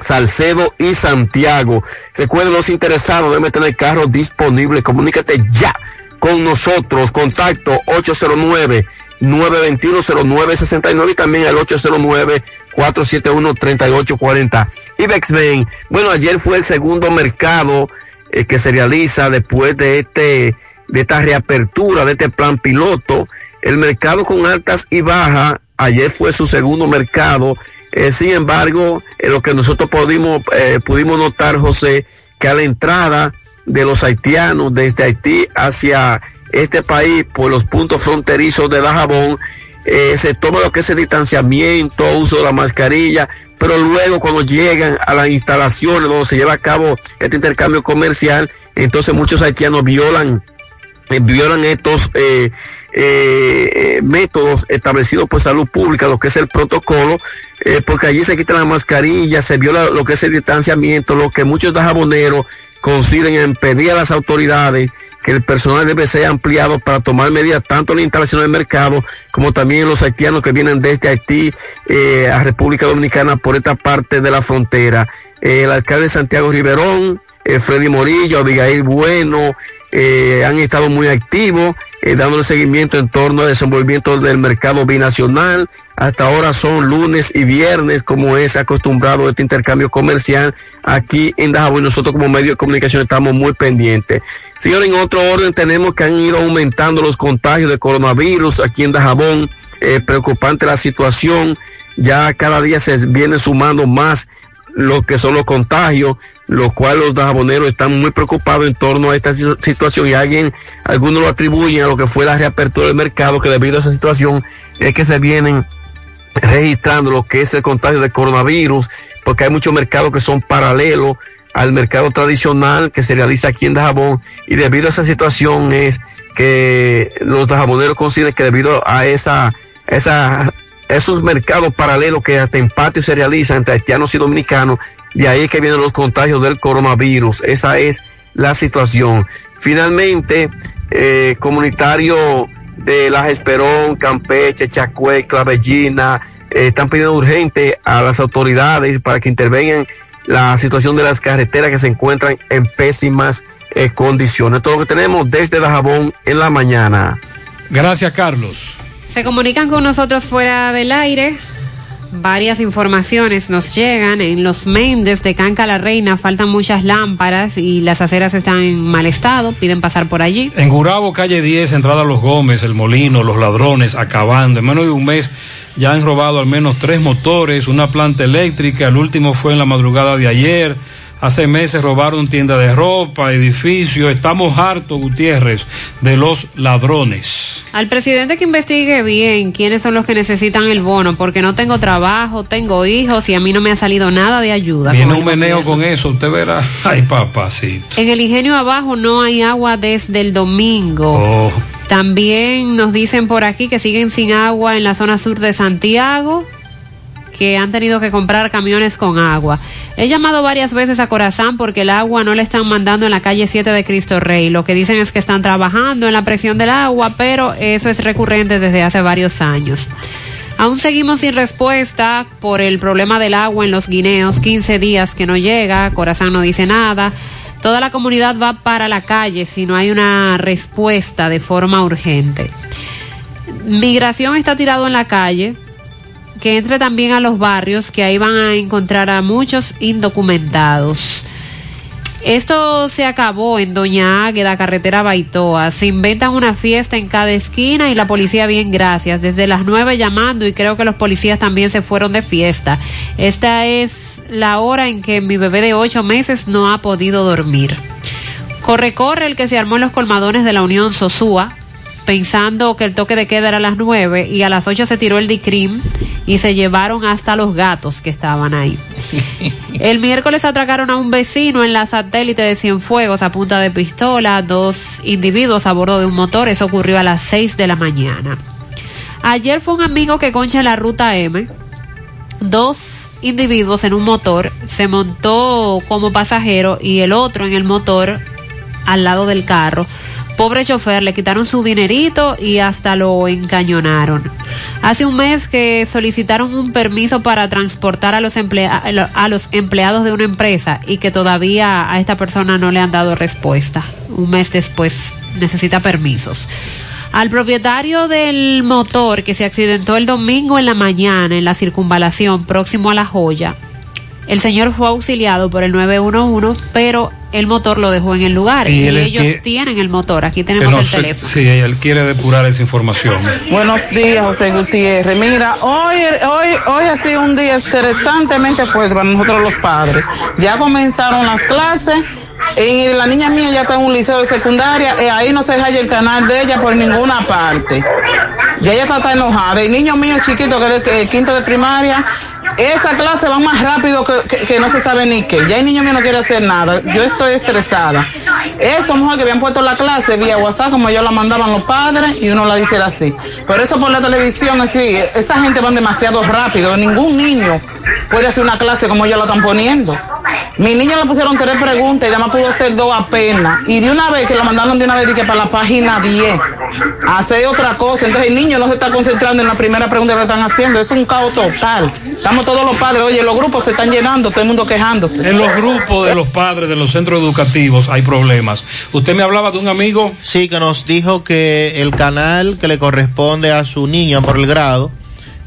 Salcedo y Santiago. Recuerden los interesados deben tener carro disponible. Comunícate ya con nosotros. Contacto 809 921-0969 y también al 809-471-3840. Y Bexmain, bueno, ayer fue el segundo mercado eh, que se realiza después de este, de esta reapertura, de este plan piloto. El mercado con altas y bajas, ayer fue su segundo mercado. Eh, sin embargo, en lo que nosotros pudimos, eh, pudimos notar, José, que a la entrada de los haitianos desde Haití hacia este país por los puntos fronterizos de Dajabón, eh, se toma lo que es el distanciamiento, uso de la mascarilla, pero luego cuando llegan a las instalaciones donde se lleva a cabo este intercambio comercial, entonces muchos haitianos violan, eh, violan estos eh, eh, métodos establecidos por salud pública, lo que es el protocolo, eh, porque allí se quitan las mascarillas, se viola lo que es el distanciamiento, lo que muchos dajaboneros consiguen en pedir a las autoridades que el personal debe ser ampliado para tomar medidas tanto en la instalación del mercado como también los haitianos que vienen desde Haití eh, a República Dominicana por esta parte de la frontera. El alcalde Santiago Riverón, eh, Freddy Morillo, Abigail Bueno, eh, han estado muy activos, eh, dándole seguimiento en torno al desenvolvimiento del mercado binacional. Hasta ahora son lunes y viernes, como es acostumbrado este intercambio comercial aquí en Dajabón. Nosotros como medio de comunicación estamos muy pendientes. Señor, en otro orden tenemos que han ido aumentando los contagios de coronavirus aquí en Dajabón. Preocupante la situación. Ya cada día se viene sumando más lo que son los contagios, lo cual los dajaboneros están muy preocupados en torno a esta si- situación y alguien, algunos lo atribuyen a lo que fue la reapertura del mercado, que debido a esa situación es que se vienen registrando lo que es el contagio de coronavirus, porque hay muchos mercados que son paralelos al mercado tradicional que se realiza aquí en Dajabón y debido a esa situación es que los dajaboneros consideran que debido a esa, esa esos mercados paralelos que hasta en patio se realizan entre haitianos y dominicanos, de ahí que vienen los contagios del coronavirus. Esa es la situación. Finalmente, eh, comunitario de Las Esperón, Campeche, Chacue, Clavellina, eh, están pidiendo urgente a las autoridades para que intervengan la situación de las carreteras que se encuentran en pésimas eh, condiciones. Todo lo que tenemos desde Dajabón en la mañana. Gracias, Carlos. Se comunican con nosotros fuera del aire. Varias informaciones nos llegan. En los Méndez de Canca la Reina faltan muchas lámparas y las aceras están en mal estado. Piden pasar por allí. En Gurabo, calle 10, entrada Los Gómez, El Molino, Los Ladrones, acabando. En menos de un mes ya han robado al menos tres motores, una planta eléctrica. El último fue en la madrugada de ayer. Hace meses robaron tienda de ropa, edificios. Estamos hartos, Gutiérrez, de los ladrones. Al presidente que investigue bien quiénes son los que necesitan el bono, porque no tengo trabajo, tengo hijos y a mí no me ha salido nada de ayuda. Viene un meneo gobierno. con eso, usted verá. (laughs) Ay, papacito. En el ingenio abajo no hay agua desde el domingo. Oh. También nos dicen por aquí que siguen sin agua en la zona sur de Santiago, que han tenido que comprar camiones con agua. He llamado varias veces a Corazán porque el agua no le están mandando en la calle 7 de Cristo Rey. Lo que dicen es que están trabajando en la presión del agua, pero eso es recurrente desde hace varios años. Aún seguimos sin respuesta por el problema del agua en los guineos, 15 días que no llega, Corazán no dice nada. Toda la comunidad va para la calle si no hay una respuesta de forma urgente. Migración está tirado en la calle, que entre también a los barrios, que ahí van a encontrar a muchos indocumentados. Esto se acabó en Doña Águeda, carretera Baitoa. Se inventan una fiesta en cada esquina y la policía bien gracias. Desde las nueve llamando y creo que los policías también se fueron de fiesta. Esta es la hora en que mi bebé de ocho meses no ha podido dormir. Corre, corre el que se armó en los colmadones de la Unión Sosúa, pensando que el toque de queda era a las nueve y a las ocho se tiró el DICRIM y se llevaron hasta los gatos que estaban ahí. (laughs) El miércoles atracaron a un vecino en la satélite de Cienfuegos a punta de pistola, dos individuos a bordo de un motor, eso ocurrió a las seis de la mañana. Ayer fue un amigo que concha en la ruta M, dos individuos en un motor, se montó como pasajero y el otro en el motor al lado del carro. Pobre chofer, le quitaron su dinerito y hasta lo encañonaron. Hace un mes que solicitaron un permiso para transportar a los, a los empleados de una empresa y que todavía a esta persona no le han dado respuesta. Un mes después necesita permisos. Al propietario del motor que se accidentó el domingo en la mañana en la circunvalación próximo a La Joya, el señor fue auxiliado por el 911, pero el motor lo dejó en el lugar Y y, ellos que- tienen el motor. Aquí tenemos no el teléfono. sí, él quiere depurar esa información. Buenos días, José Gutiérrez. Mira, hoy, hoy, hoy ha sido un día interesantemente fuerte para nosotros los padres. Ya comenzaron las clases y la niña mía ya está en un liceo de secundaria y ahí no se halla el canal de ella por ninguna parte. Ya ella está, está enojada. El niño mío chiquito que es de- que quinto de primaria, esa clase va más rápido que, que- que no se sabe ni qué. Ya el niño mío no quiere hacer nada. Yo estoy estresada. Eso mejor que habían puesto la clase vía WhatsApp como ellos la mandaban los padres y uno la dice así. Pero eso por la televisión así, esa gente van demasiado rápido. Ningún niño puede hacer una clase como ellos la están poniendo. Mi niño le pusieron tres preguntas y además pudo hacer dos apenas. Y de una vez que lo mandaron de una vez dije, para la página 10 a hacer otra cosa. Entonces el niño no se está concentrando en la primera pregunta que están haciendo. Es un caos total. Estamos todos los padres, oye, los grupos se están llenando, todo el mundo quejándose. En los grupos de los padres de los centros educativos hay problemas. Usted me hablaba de un amigo. Sí, que nos dijo que el canal que le corresponde a su niña por el grado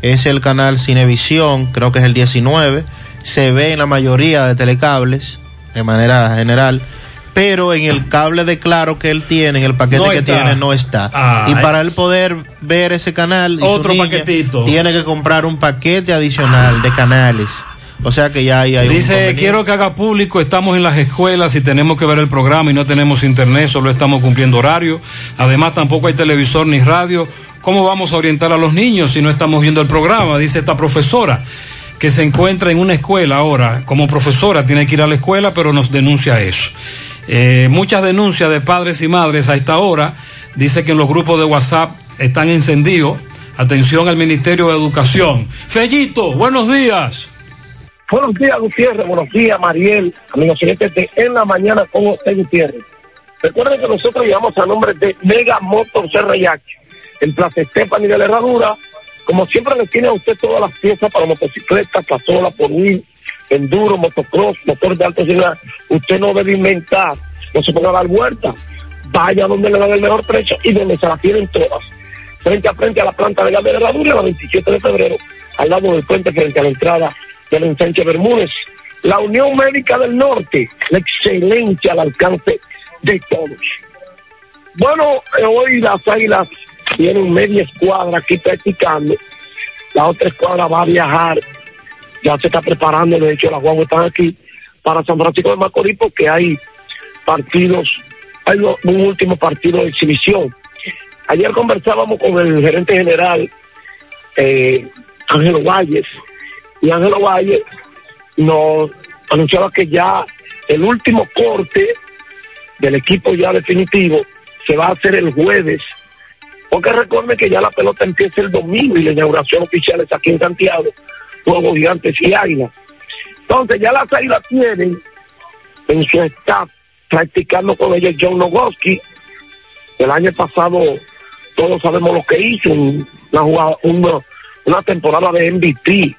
es el canal Cinevisión, creo que es el 19. Se ve en la mayoría de telecables, de manera general. Pero en el cable de claro que él tiene, en el paquete No que está. tiene, no está. Ah, y para él poder ver ese canal, y su Otro niña, paquetito. tiene que comprar un paquete adicional de canales. O sea que ya hay Dice, quiero que haga público, estamos en las escuelas y tenemos que ver el programa y no tenemos internet, solo estamos cumpliendo horario. Además, tampoco hay televisor ni radio. ¿Cómo vamos a orientar a los niños si no estamos viendo el programa? Dice esta profesora que se encuentra en una escuela ahora. Como profesora tiene que ir a la escuela, pero nos denuncia eso. Eh, muchas denuncias de padres y madres a esta hora. Dice que en los grupos de WhatsApp están encendidos. Atención al Ministerio de Educación. Fellito, buenos días. Buenos días, Gutiérrez. Buenos días, Mariel. Amigos oyentes de En la Mañana con usted, Gutiérrez. Recuerden que nosotros llevamos a nombre de Mega Motors RH, en Plaza Estefani de la Herradura. Como siempre, le tiene a usted todas las piezas para motocicletas, pasola, por wheel, enduro, motocross, motor de alta velocidad. Usted no debe inventar, no se ponga a dar vuelta. Vaya donde le dan el mejor precio y donde se la tienen todas. Frente a frente a la planta de gas de Herradura, la 27 de febrero, al lado del puente frente a la entrada del ensanche Bermúdez. La Unión Médica del Norte, la excelencia al alcance de todos. Bueno, eh, hoy las águilas tienen media escuadra aquí practicando. La otra escuadra va a viajar. Ya se está preparando, de hecho, las guaguas están aquí para San Francisco de Macorís porque hay partidos, hay un último partido de exhibición. Ayer conversábamos con el gerente general, eh, Ángelo Valles, y Ángelo Valles nos anunciaba que ya el último corte del equipo ya definitivo se va a hacer el jueves. Porque recuerden que ya la pelota empieza el domingo y la inauguración oficial es aquí en Santiago, Juegos Gigantes y Águilas. Entonces ya las Águilas tienen en su staff practicando con ellos John Nogoski. El año pasado todos sabemos lo que hizo, un- una, jugada- una, una temporada de MVP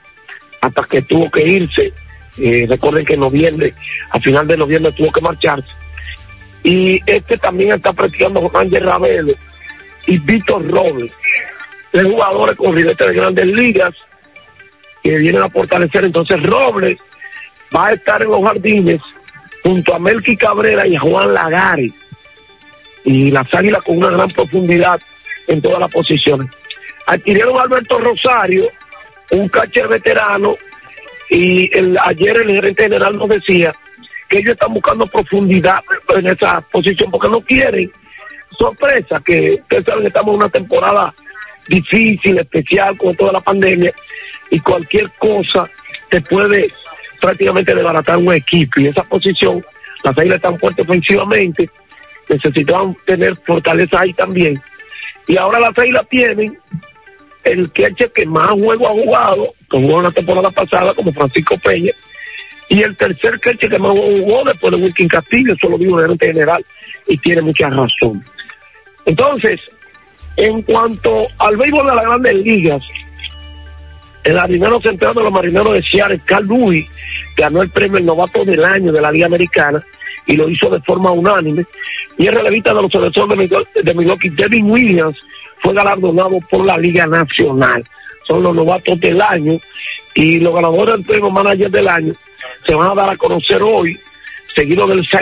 hasta que tuvo que irse. Eh, recuerden que en noviembre, a final de noviembre tuvo que marcharse. Y este también está practicando Ángel Ravelo y Víctor Robles, tres jugadores con ribetes de grandes ligas que vienen a fortalecer. Entonces Robles va a estar en los jardines junto a Melqui Cabrera y a Juan Lagares. Y las águilas con una gran profundidad en todas las posiciones. Adquirieron a Alberto Rosario, un catcher veterano, y el, ayer el gerente general nos decía que ellos están buscando profundidad en esa posición porque no quieren sorpresa, que ustedes saben que estamos en una temporada difícil, especial con toda la pandemia y cualquier cosa te puede prácticamente desbaratar un equipo y esa posición, las águilas están fuertes ofensivamente, necesitaban tener fortaleza ahí también y ahora las águilas tienen el catcher que más juego ha jugado, que jugó en la temporada pasada como Francisco Peña, y el tercer catcher que más jugó después de Wilkin Castillo, eso lo dijo el general, y tiene mucha razón. Entonces, en cuanto al béisbol de las grandes ligas, el marinero central de los marineros de Seattle, Carl Lewis, ganó el premio el novato del año de la Liga Americana y lo hizo de forma unánime. Y el relevista de los selecciones de Milwaukee, de Milwaukee, Devin Williams, fue galardonado por la Liga Nacional. Son los novatos del año y los ganadores del premio manager del año se van a dar a conocer hoy, seguido del 6